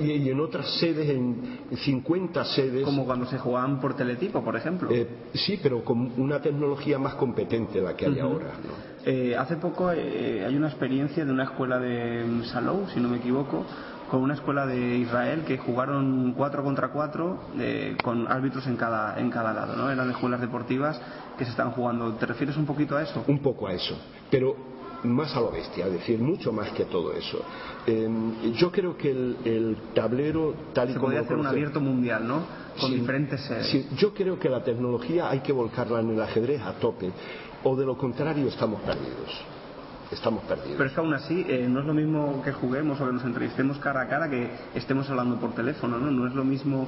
y- y otras sedes, en 50 sedes. Como cuando se jugaban por teletipo, por ejemplo. Eh, sí, pero con una tecnología más competente la que hay ahora. ¿no? Eh, hace poco eh, hay una experiencia de una escuela de Salou, si no me equivoco, con una escuela de Israel que jugaron 4 contra 4 con árbitros en cada, en cada lado, ¿no? Eran escuelas deportivas que se están jugando. ¿Te refieres un poquito a eso? Un poco a eso, pero más a lo bestia, es decir, mucho más que todo eso. Eh, yo creo que el, el tablero tal y Se como podría hacer un abierto mundial, ¿no? Con Sí, diferentes sí, yo creo que la tecnología hay que volcarla en el ajedrez a tope, o de lo contrario estamos perdidos. Estamos perdidos. Pero es que aún así eh, no es lo mismo que juguemos o que nos entrevistemos cara a cara que estemos hablando por teléfono, ¿no? No es lo mismo,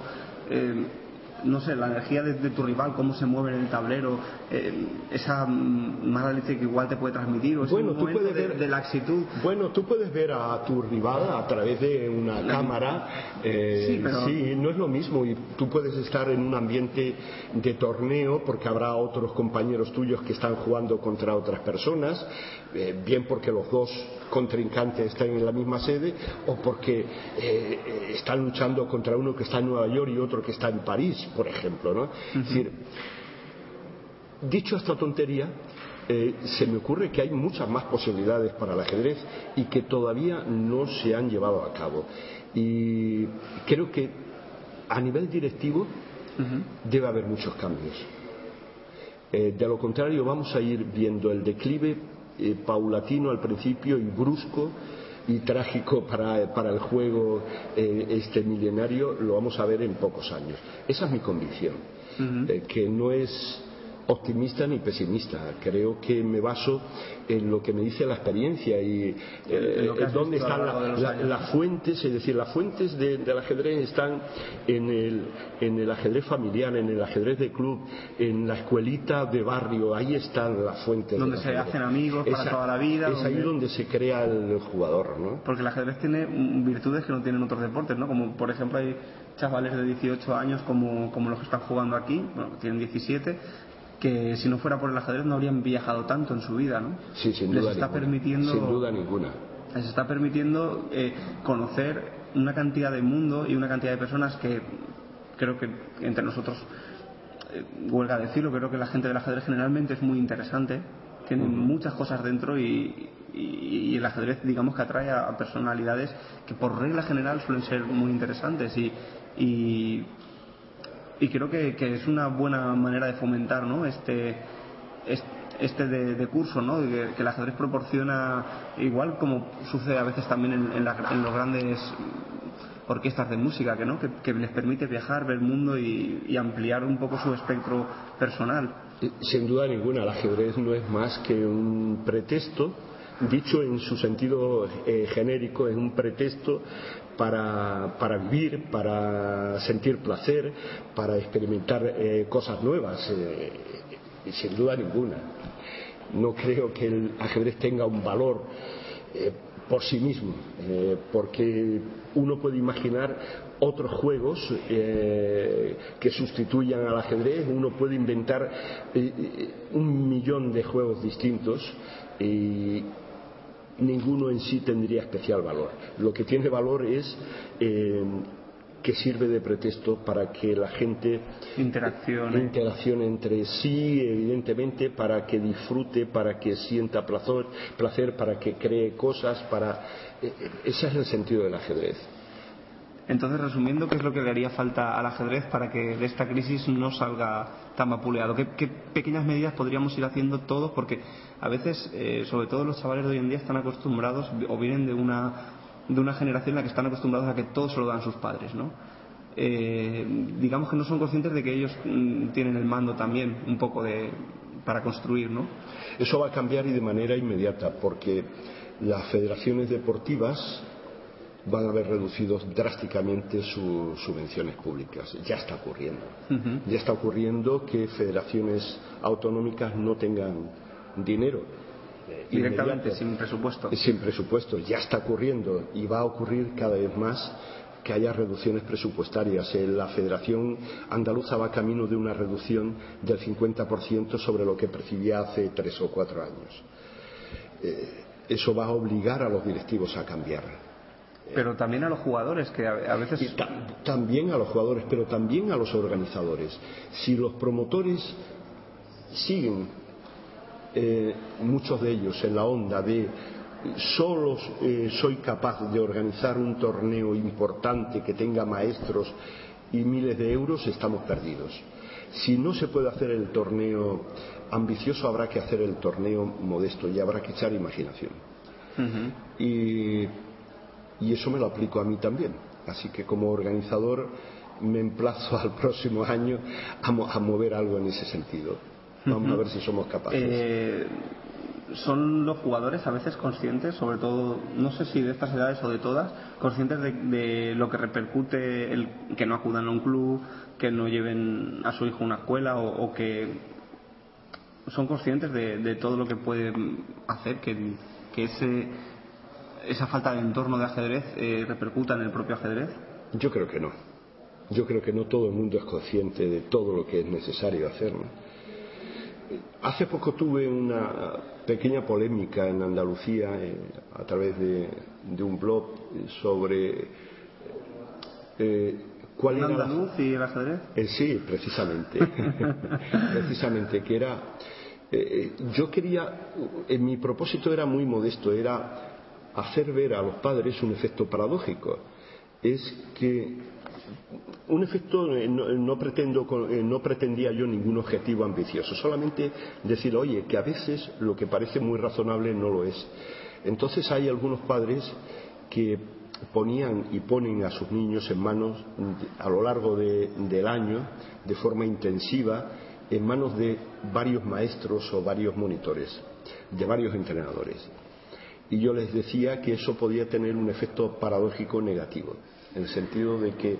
eh, no sé, la energía de, de tu rival, cómo se mueve en el tablero, eh, esa mala leche que igual te puede transmitir, o ese Bueno, tú puedes de, ver- de laxitud. Bueno, tú puedes ver a tu rival a través de una La- cámara. eh, Sí, pero- sí, no es lo mismo. Y tú puedes estar en un ambiente de torneo porque habrá otros compañeros tuyos que están jugando contra otras personas, eh, bien porque los dos contrincantes están en la misma sede o porque eh, eh, están luchando contra uno que está en Nueva York y otro que está en París, por ejemplo. ¿no? Es decir, Dicho esta tontería, eh, se me ocurre que hay muchas más posibilidades para el ajedrez y que todavía no se han llevado a cabo. Y creo que a nivel directivo debe haber muchos cambios. Eh, de lo contrario, vamos a ir viendo el declive eh, paulatino al principio y brusco y trágico para, para el juego eh, este milenario lo vamos a ver en pocos años. Esa es mi convicción, eh, que no es optimista ni pesimista. Creo que me baso en lo que me dice la experiencia y eh, dónde están las fuentes, es decir, las fuentes del ajedrez están en el, en el ajedrez familiar, en el ajedrez de club, en la escuelita de barrio, ahí están las fuentes. Donde se hacen amigos para toda la vida. Es ahí donde se crea el jugador, ¿no? Porque el ajedrez tiene virtudes que no tienen otros deportes, ¿no? Como por ejemplo hay chavales de 18 años como, como los que están jugando aquí, bueno, tienen 17, que si no fuera por el ajedrez no habrían viajado tanto en su vida, ¿no? Sí, sin les duda está ninguna. permitiendo Sin duda ninguna. les está permitiendo eh, conocer una cantidad de mundo y una cantidad de personas que creo que entre nosotros eh, huelga decirlo creo que la gente del ajedrez generalmente es muy interesante tiene muchas cosas dentro y, y- y el ajedrez digamos que atrae a, a personalidades que por regla general suelen ser muy interesantes y, y y creo que, que es una buena manera de fomentar ¿no? este, es- este de, curso ¿no? que, que el ajedrez proporciona igual como sucede a veces también en, en la- en los grandes orquestas de música que, ¿no? que, que les permite viajar, ver el mundo y, y ampliar un poco su espectro personal. Eh, Sin duda ninguna, el ajedrez no es más que un pretexto, dicho en su sentido eh, genérico, es un pretexto para, para vivir, para sentir placer, para experimentar eh, cosas nuevas, eh, sin duda ninguna. No creo que el ajedrez tenga un valor eh, por sí mismo, eh, porque uno puede imaginar otros juegos eh, que sustituyan al ajedrez, uno puede inventar un millón de juegos distintos y ninguno en sí tendría especial valor. Lo que tiene valor es eh, que sirve de pretexto para que la gente interaccione, interaccione entre sí, evidentemente, para que disfrute, para que sienta placer, placer para que cree cosas, para eh, eh, ese es el sentido del ajedrez. Entonces, resumiendo, ¿qué es lo que le haría falta al ajedrez para que de esta crisis no salga tan vapuleado? ¿Qué, pequeñas medidas podríamos ir haciendo todos? Porque a veces, eh, sobre todo los chavales de hoy en día, están acostumbrados o vienen de una, de una generación en la que están acostumbrados a que todo se lo dan sus padres, ¿no? Eh, digamos que no son conscientes de que ellos mm, tienen el mando también, un poco de para construir, ¿no? Eso va a cambiar y de manera inmediata, porque las federaciones deportivas van a ver reducidos drásticamente sus subvenciones públicas. Ya está ocurriendo. Ya está ocurriendo que federaciones autonómicas no tengan dinero. Directamente, inmediato. sin presupuesto. Sin presupuesto. Ya está ocurriendo y va a ocurrir cada vez más que haya reducciones presupuestarias. Eh, La Federación Andaluza va camino de una reducción del 50% sobre lo que percibía hace tres o cuatro años. Eh, Eso va a obligar a los directivos a cambiar. Pero también a los jugadores, que a, veces... Y ta- también a los jugadores, pero también a los organizadores. Si los promotores siguen, eh, muchos de ellos, en la onda de solo eh, soy capaz de organizar un torneo importante que tenga maestros y miles de euros, estamos perdidos. Si no se puede hacer el torneo ambicioso, habrá que hacer el torneo modesto y habrá que echar imaginación. Y, y eso me lo aplico a mí también. Así que como organizador me emplazo al próximo año a, mo- a mover algo en ese sentido. Vamos a ver si somos capaces. Eh, son los jugadores a veces conscientes, sobre todo, no sé si de estas edades o de todas, conscientes de, de lo que repercute el que no acudan a un club, que no lleven a su hijo a una escuela o, o que son conscientes de, de todo lo que puede hacer que, que ese, esa falta de entorno de ajedrez eh, repercuta en el propio ajedrez. Yo creo que no. Yo creo que no todo el mundo es consciente de todo lo que es necesario hacer. ¿no? Hace poco tuve una pequeña polémica en Andalucía eh, a través de, de un blog sobre eh, cuál ¿Un era la- andaluz y el ajedrez? Eh, sí, precisamente. precisamente, que era. yo quería. mi propósito era muy modesto, era hacer ver a los padres un efecto paradójico. Es que. Un efecto, eh, no, no pretendo, eh, no pretendía yo ningún objetivo ambicioso, solamente decir, oye, que a veces lo que parece muy razonable no lo es. Entonces hay algunos padres que ponían y ponen a sus niños en manos a lo largo del año de forma intensiva en manos de varios maestros o varios monitores, de varios entrenadores. Y yo les decía que eso podía tener un efecto paradójico negativo, en el sentido de que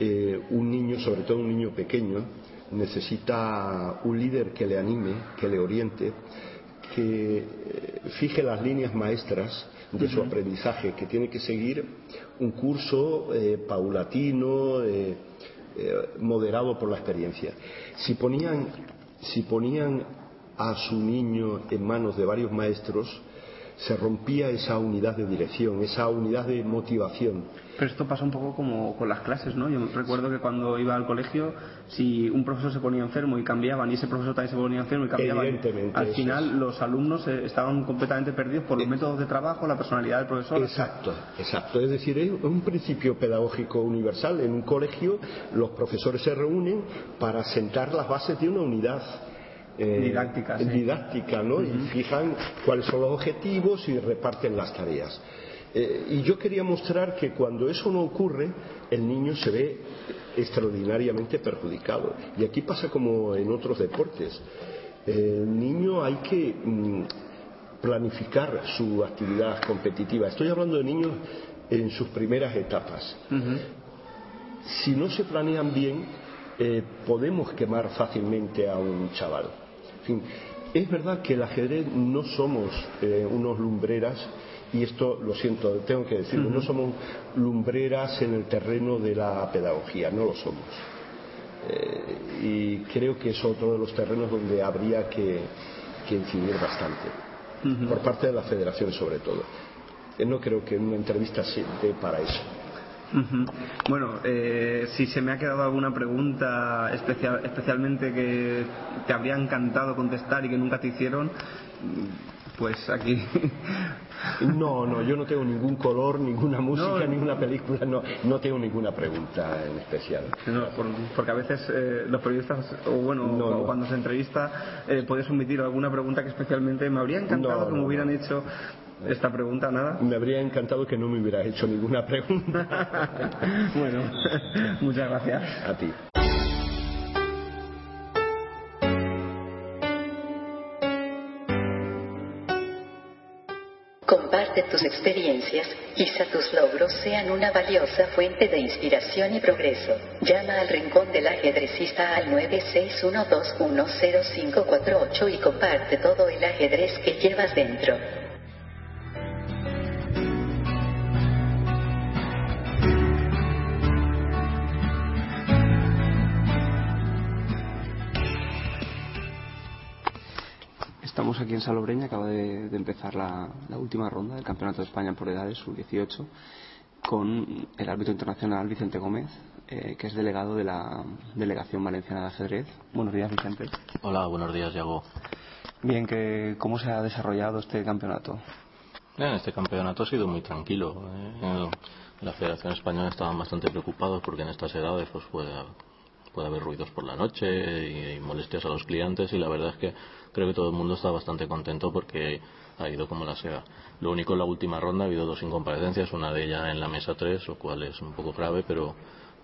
eh, un niño, sobre todo un niño pequeño, necesita un líder que le anime, que le oriente, que eh, fije las líneas maestras de su aprendizaje, que tiene que seguir un curso eh, paulatino, moderado por la experiencia. Si ponían, si ponían a su niño en manos de varios maestros, se rompía esa unidad de dirección, esa unidad de motivación. Pero esto pasa un poco como con las clases, ¿no? Yo recuerdo que cuando iba al colegio, si un profesor se ponía enfermo y cambiaban, y ese profesor también se ponía enfermo y cambiaban, al final los alumnos eh, estaban completamente perdidos por los métodos de trabajo, la personalidad del profesor. Exacto, exacto. Es decir, es un principio pedagógico universal. En un colegio los profesores se reúnen para sentar las bases de una unidad eh, didáctica, didáctica ¿no? y fijan cuáles son los objetivos y reparten las tareas. Eh, y yo quería mostrar que cuando eso no ocurre, el niño se ve extraordinariamente perjudicado. Y aquí pasa como en otros deportes. El niño hay que mm, planificar su actividad competitiva. Estoy hablando de niños en sus primeras etapas. Si no se planean bien, eh, podemos quemar fácilmente a un chaval. Es verdad que el ajedrez no somos eh, unos lumbreras y esto lo siento, tengo que decirlo, no somos lumbreras en el terreno de la pedagogía, no lo somos. Eh, y creo que es otro de los terrenos donde habría que, incidir bastante, por parte de las federaciones sobre todo. no creo que una entrevista se dé para eso. Bueno, eh, si se me ha quedado alguna pregunta especial, especialmente que te habría encantado contestar y que nunca te hicieron, pues aquí. No, no, yo no tengo ningún color, ninguna música, ninguna película, no, no tengo ninguna pregunta en especial. No, porque a veces eh, los periodistas, o bueno, cuando se entrevista, eh, puedes omitir alguna pregunta que especialmente me habría encantado que me hubieran hecho esta pregunta, nada. Me habría encantado que no me hubieras hecho ninguna pregunta. bueno, muchas gracias. A ti. Comparte tus experiencias, quizá tus logros sean una valiosa fuente de inspiración y progreso. Llama al Rincón del Ajedrecista al 961210548 y comparte todo el ajedrez que llevas dentro. Estamos aquí en Salobreña, acaba de, empezar la, última ronda del Campeonato de España por edades, sub-18, con el árbitro internacional Vicente Gómez, eh, que es delegado de la Delegación Valenciana de Ajedrez. Buenos días, Vicente. Hola, buenos días, Yago. Bien, que, ¿cómo se ha desarrollado este campeonato? Bien, este campeonato ha sido muy tranquilo. ¿eh? La Federación Española estaban bastante preocupados porque en estas edades pues puede, puede haber ruidos por la noche y molestias a los clientes y la verdad es que creo que todo el mundo está bastante contento porque ha ido como la seda. Lo único en la última ronda ha habido dos incomparecencias, una de ellas en la mesa 3, lo cual es un poco grave, pero,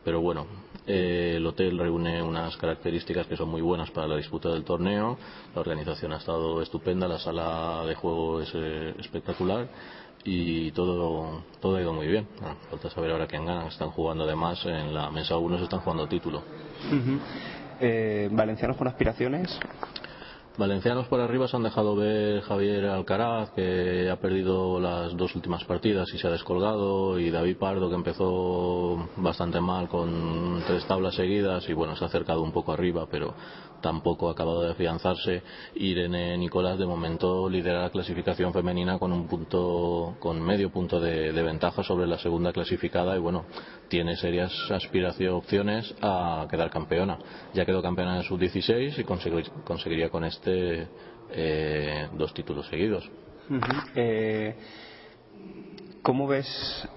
pero bueno, eh, el hotel reúne unas características que son muy buenas para la disputa del torneo, la organización ha estado estupenda, la sala de juego es eh, espectacular y todo, todo ha ido muy bien. falta saber ahora quién gana. Están jugando además en la mesa 1, se están jugando título. Eh, ¿Valencianos con aspiraciones? Valencianos por arriba se han dejado ver Javier Alcaraz, que ha perdido las dos últimas partidas y se ha descolgado, y David Pardo, que empezó bastante mal con tres tablas seguidas y bueno, se ha acercado un poco arriba, pero tampoco ha acabado de afianzarse. Irene Nicolás, de momento, lidera la clasificación femenina con un punto, con medio punto de, ventaja sobre la segunda clasificada y bueno, tiene serias aspiraciones, opciones a quedar campeona. Ya quedó campeona en sub-16 y conseguiría con este eh, dos títulos seguidos. Eh, ¿Cómo ves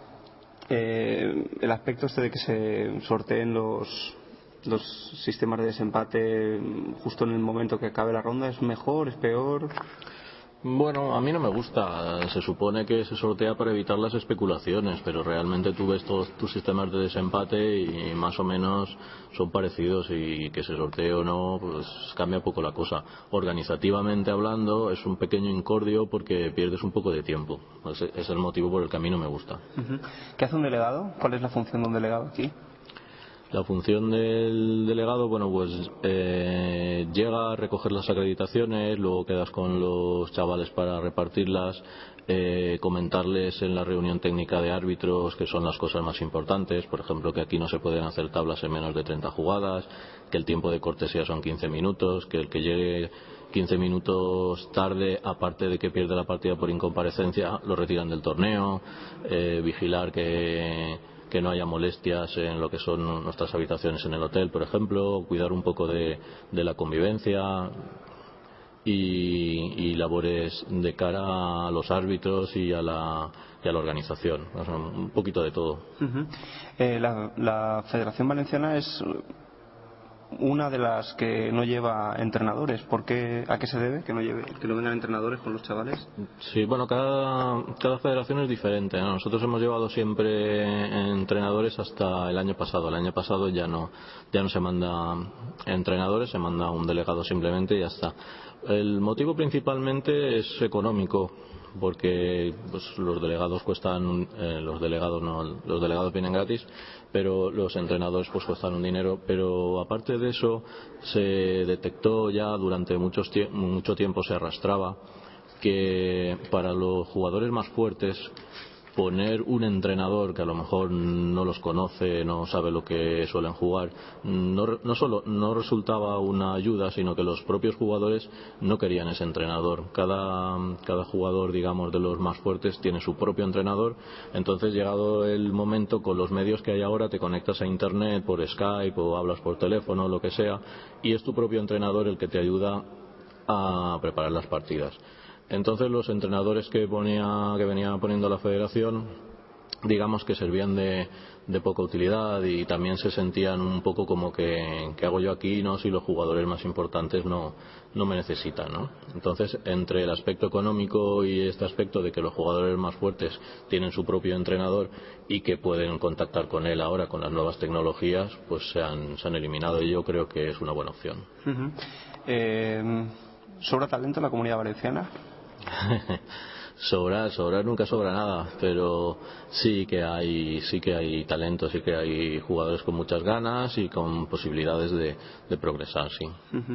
eh, el aspecto este de que se sorteen los, los sistemas de desempate justo en el momento que acabe la ronda? ¿Es mejor? ¿Es peor? Bueno, a mí no me gusta. Se supone que se sortea para evitar las especulaciones, pero realmente tú ves todos tus sistemas de desempate y más o menos son parecidos y que se sortee o no, pues cambia poco la cosa. Organizativamente hablando, es un pequeño incordio porque pierdes un poco de tiempo. Ese es el motivo por el que a mí no me gusta. ¿Qué hace un delegado? ¿Cuál es la función de un delegado aquí? La función del delegado, bueno, pues eh, llega a recoger las acreditaciones, luego quedas con los chavales para repartirlas, eh, comentarles en la reunión técnica de árbitros que son las cosas más importantes, por ejemplo, que aquí no se pueden hacer tablas en menos de 30 jugadas, que el tiempo de cortesía son 15 minutos, que el que llegue 15 minutos tarde, aparte de que pierde la partida por incomparecencia, lo retiran del torneo, eh, vigilar que que no haya molestias en lo que son nuestras habitaciones en el hotel, por ejemplo, cuidar un poco de, la convivencia y, y labores de cara a los árbitros y a la, y a la organización. Un poquito de todo. Eh, la Federación Valenciana es una de las que no lleva entrenadores. ¿Por qué, ¿A qué se debe que no, lleve, que no vengan entrenadores con los chavales? Sí, bueno, cada, cada federación es diferente. ¿no? Nosotros hemos llevado siempre entrenadores hasta el año pasado. El año pasado ya no, ya no se manda entrenadores, se manda un delegado simplemente y ya está. El motivo principalmente es económico porque pues, los delegados cuestan eh, los delegados no los delegados vienen gratis pero los entrenadores pues cuestan un dinero. Pero aparte de eso se detectó ya durante muchos mucho tiempo se arrastraba que para los jugadores más fuertes poner un entrenador que a lo mejor no los conoce, no sabe lo que suelen jugar, no, no solo no resultaba una ayuda, sino que los propios jugadores no querían ese entrenador. Cada, cada jugador, digamos, de los más fuertes tiene su propio entrenador, entonces llegado el momento con los medios que hay ahora te conectas a internet por Skype o hablas por teléfono, lo que sea, y es tu propio entrenador el que te ayuda a preparar las partidas. Entonces los entrenadores que ponía, que venía poniendo la federación, digamos que servían de, de poca utilidad y también se sentían un poco como que, ¿qué hago yo aquí no si los jugadores más importantes no, me necesitan, ¿no? Entonces, entre el aspecto económico y este aspecto de que los jugadores más fuertes tienen su propio entrenador y que pueden contactar con él ahora con las nuevas tecnologías, pues se han, eliminado y yo creo que es una buena opción. Eh, ¿Sobra talento en la comunidad valenciana? sobrar, sobrar nunca sobra nada, pero sí que hay, sí que hay talento, sí que hay jugadores con muchas ganas y con posibilidades de, progresar, sí.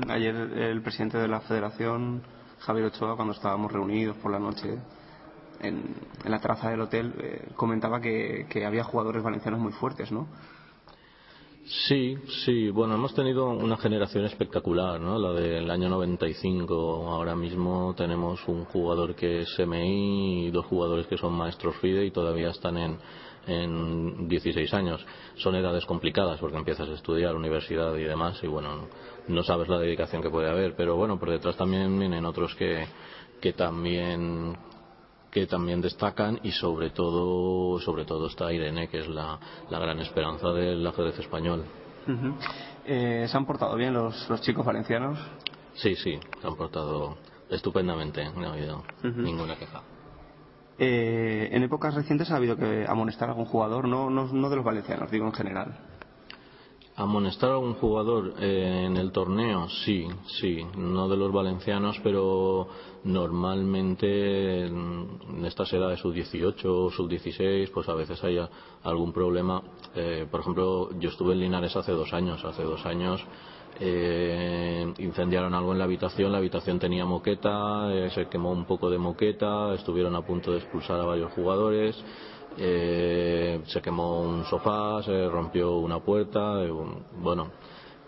Ayer el presidente de la federación, Javier Ochoa, cuando estábamos reunidos por la noche en, en la terraza del hotel, eh, comentaba que, que había jugadores valencianos muy fuertes, ¿no? Sí, sí, bueno, hemos tenido una generación espectacular, ¿no? La del año 95. Ahora mismo tenemos un jugador que es MI y dos jugadores que son maestros FIDE y todavía están en, en 16 años. Son edades complicadas porque empiezas a estudiar universidad y demás y bueno, no sabes la dedicación que puede haber, pero bueno, por detrás también vienen otros que, que también que también destacan y sobre todo sobre todo está Irene que es la, la gran esperanza del ajedrez español Ujú. Eh, ¿Se han portado bien los, los chicos valencianos? sí sí se han portado estupendamente no ha habido Ujú. ninguna queja Eh, en épocas recientes ha habido que amonestar a algún jugador, no, no, no de los valencianos, digo en general. Amonestar a un jugador eh, en el torneo, sí, sí, no de los valencianos, pero normalmente en estas edades sub-18 o sub-16, pues a veces hay algún problema. Eh, por ejemplo, yo estuve en Linares hace dos años, hace dos años eh, incendiaron algo en la habitación, la habitación tenía moqueta, eh, se quemó un poco de moqueta, estuvieron a punto de expulsar a varios jugadores. eh, se quemó un sofá, se rompió una puerta, eh, bueno,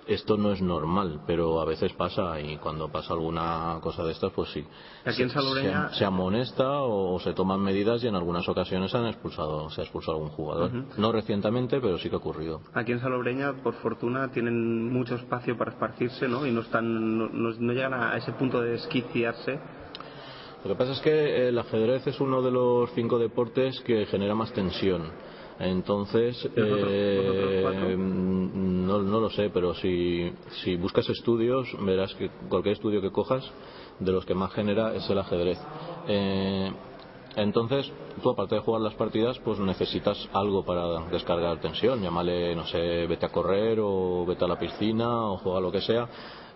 esto no es normal, pero a veces pasa y cuando pasa alguna cosa de estas, pues sí. Aquí en Se- Salobreña- se, se amonesta o se toman medidas y en algunas ocasiones han expulsado, se ha expulsado algún jugador. No recientemente, pero sí que ha ocurrido. Aquí en Salobreña, por fortuna, tienen mucho espacio para esparcirse, ¿no? Y no están, no, no- no llegan a ese punto de esquiciarse. Lo que pasa es que el ajedrez es uno de los cinco deportes que genera más tensión. Entonces, ¿Los otros- los otros eh, no, no lo sé, pero si, si buscas estudios, verás que cualquier estudio que cojas de los que más genera es el ajedrez. Eh, entonces, tú aparte de jugar las partidas, pues necesitas algo para descargar tensión. Llámale, no sé, vete a correr o vete a la piscina o juega lo que sea.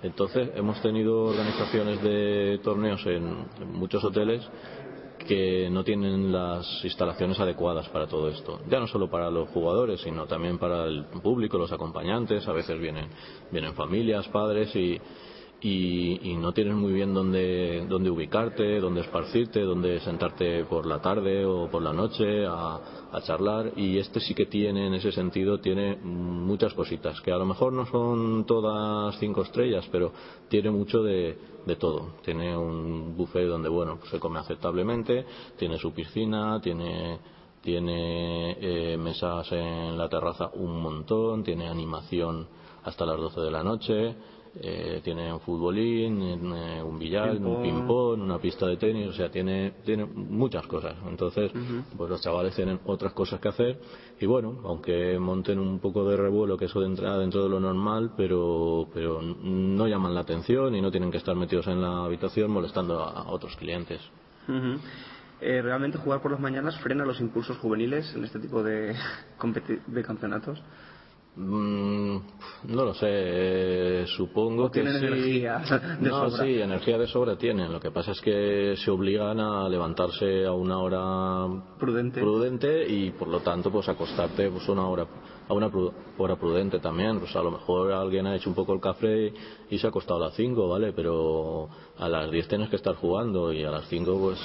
Entonces, hemos tenido organizaciones de torneos en, en muchos hoteles que no tienen las instalaciones adecuadas para todo esto. Ya no solo para los jugadores, sino también para el público, los acompañantes. A veces vienen, vienen familias, padres y, y, y no tienes muy bien dónde, dónde ubicarte, dónde esparcirte, dónde sentarte por la tarde o por la noche a, a charlar. Y este sí que tiene en ese sentido tiene muchas cositas que a lo mejor no son todas cinco estrellas pero tiene mucho de, de todo. Tiene un buffet donde bueno se come aceptablemente tiene su piscina tiene tiene eh, mesas en la terraza un montón tiene animación hasta las 12 de la noche eh, tiene un futbolín, eh, un billar, un ping-pong, una pista de tenis, o sea, tiene, tiene muchas cosas. Entonces, pues los chavales tienen otras cosas que hacer y bueno, aunque monten un poco de revuelo, que eso entra dentro de lo normal, pero, pero no llaman la atención y no tienen que estar metidos en la habitación molestando a, otros clientes. Eh, ¿Realmente jugar por las mañanas frena los impulsos juveniles en este tipo de, de campeonatos? Mm, no lo sé, eh, supongo ¿O que tienen sí. energía de no, sobra? sí, energía de sobra tienen. Lo que pasa es que se obligan a levantarse a una hora prudente, y por lo tanto pues acostarte pues una hora a una pru- hora prudente también. Pues a lo mejor alguien ha hecho un poco el café y se ha acostado a las 5, ¿vale? Pero a las 10 tienes que estar jugando y a las 5 pues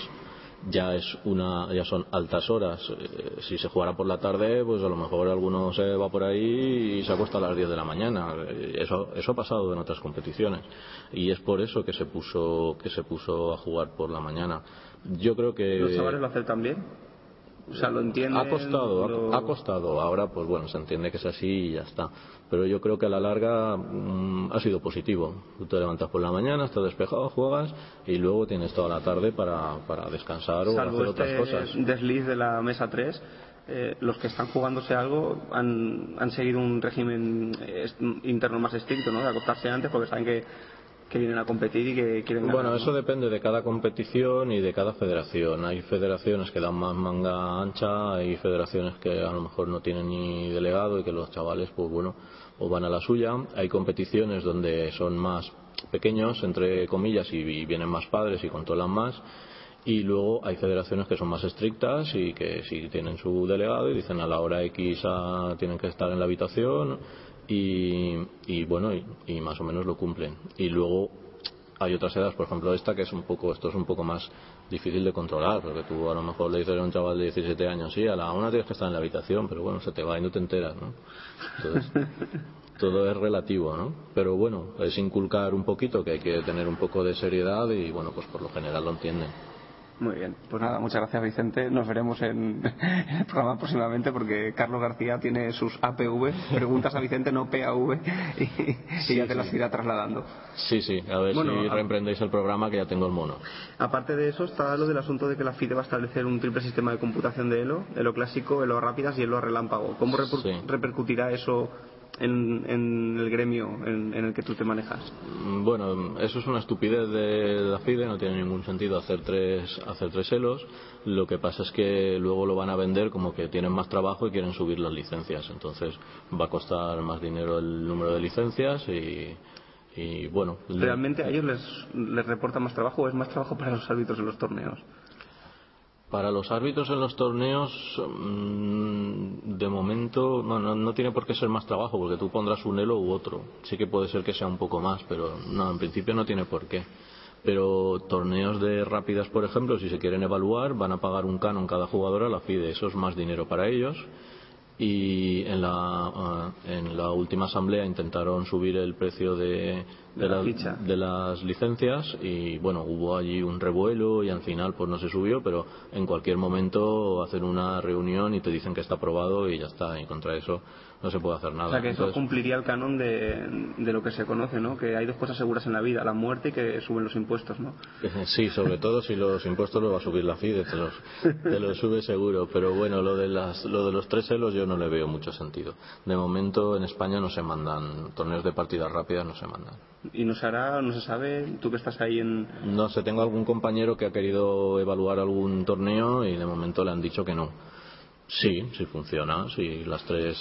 ya es una ya son altas horas. Eh, si se jugara por la tarde pues a lo mejor alguno se va por ahí y se acuesta a las 10 de la mañana. Eh, eso eso ha pasado en otras competiciones. Y es por eso que se puso que se puso a jugar por la mañana. Yo creo que ¿Los chavales lo aceptan bien? O sea, lo entienden. ha costado, ha- lo- ha, costado. Ahora, pues bueno, se entiende que es así y ya está. Pero yo creo que a la larga mm, ha sido positivo. Tú te levantas por la mañana, estás despejado, juegas y luego tienes toda la tarde para, para descansar o Salvo hacer otras este cosas. desliz de la mesa 3, eh, los que están jugándose algo han, han seguido un régimen eh, interno más estricto, ¿no? De acostarse antes porque saben que, que vienen a competir y que quieren ganar. Bueno, ¿no? eso depende de cada competición y de cada federación. Hay federaciones que dan más manga ancha, hay federaciones que a lo mejor no tienen ni delegado y que los chavales, pues bueno, o van a la suya. Hay competiciones donde son más pequeños, entre comillas, y, y vienen más padres y controlan más. Y luego hay federaciones que son más estrictas y que sí tienen su delegado y dicen a la hora X ah, tienen que estar en la habitación y, y bueno, y, y más o menos lo cumplen. Y luego hay otras edades, por ejemplo esta que es un poco, esto es un poco más difícil de controlar, porque tú a lo mejor le dices a un chaval de 17 años, sí, a la una tienes que estar en la habitación, pero bueno, se te va y no te enteras, ¿no? Entonces, todo es relativo, ¿no? Pero bueno, es inculcar un poquito que hay que tener un poco de seriedad y bueno, pues por lo general lo entienden. Muy bien, pues nada, muchas gracias Vicente. Nos veremos en, el programa próximamente porque Carlos García tiene sus APV, preguntas a Vicente, no PAV, y, y ya te las irá trasladando. Sí, sí, a ver Bueno, si a- reemprendéis el programa que ya tengo el mono. Aparte de eso está lo del asunto de que la FIDE va a establecer un triple sistema de computación de ELO, ELO clásico, ELO rápidas y ELO relámpago. ¿Cómo reper- repercutirá eso en, en el gremio en, en el que tú te manejas? Mm, Bueno, eso es una estupidez de la FIDE, no tiene ningún sentido hacer tres, hacer tres elos. Lo que pasa es que luego lo van a vender como que tienen más trabajo y quieren subir las licencias. Entonces va a costar más dinero el número de licencias y, y bueno. ¿Realmente a ellos les, les reporta más trabajo o es más trabajo para los árbitros en los torneos? Para los árbitros en los torneos, mm, de momento no, no, no tiene por qué ser más trabajo, porque tú pondrás un elo u otro. Sí que puede ser que sea un poco más, pero no, en principio no tiene por qué. Pero torneos de rápidas, por ejemplo, si se quieren evaluar, van a pagar un canon cada jugador a la FIDE. Eso es más dinero para ellos. Y en la, ah, en la última asamblea intentaron subir el precio de, De la las- ficha. de las licencias y bueno hubo allí un revuelo y al final pues no se subió pero en cualquier momento hacen una reunión y te dicen que está aprobado y ya está y contra eso no se puede hacer nada O sea que eso Entonces, cumpliría el canon de, de lo que se conoce, ¿no? Que hay dos cosas seguras en la vida, la muerte y que suben los impuestos, ¿no? sí sobre todo si los impuestos los va a subir la FIDE te los, te los sube seguro pero bueno lo de las lo de los tres celos yo no le veo mucho sentido de momento en España no se mandan torneos de partidas rápidas no se mandan y no se hará, no se sabe, tú que estás ahí en... No sé, tengo algún compañero que ha querido evaluar algún torneo y de momento le han dicho que no. Sí, sí funciona, si las tres,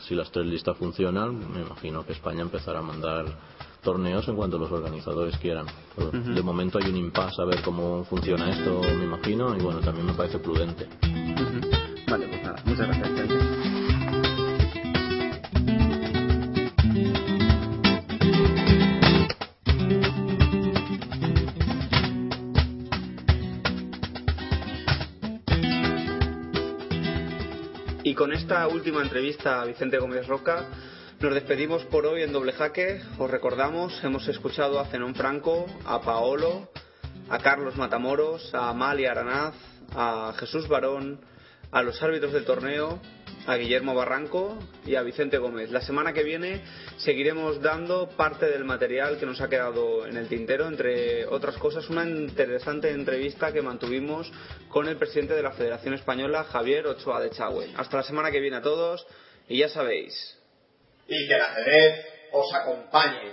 si las tres listas funcionan, me imagino que España empezará a mandar torneos en cuanto los organizadores quieran. Pero. De momento hay un impasse a ver cómo funciona esto, me imagino, y bueno, también me parece prudente. Vale, pues nada, muchas gracias, con esta última entrevista a Vicente Gómez Roca, nos despedimos por hoy en Doble Jaque. Os recordamos, hemos escuchado a Zenón Franco, a Paolo, a Carlos Matamoros, a Amalia Aranaz, a Jesús Barón, a los árbitros del torneo, a Guillermo Barranco y a Vicente Gómez. La semana que viene seguiremos dando parte del material que nos ha quedado en el tintero, entre otras cosas, una interesante entrevista que mantuvimos con el presidente de la Federación Española, Javier Ochoa de Chagüe. Hasta la semana que viene a todos y ya sabéis. Y que el ajedrez os acompañe.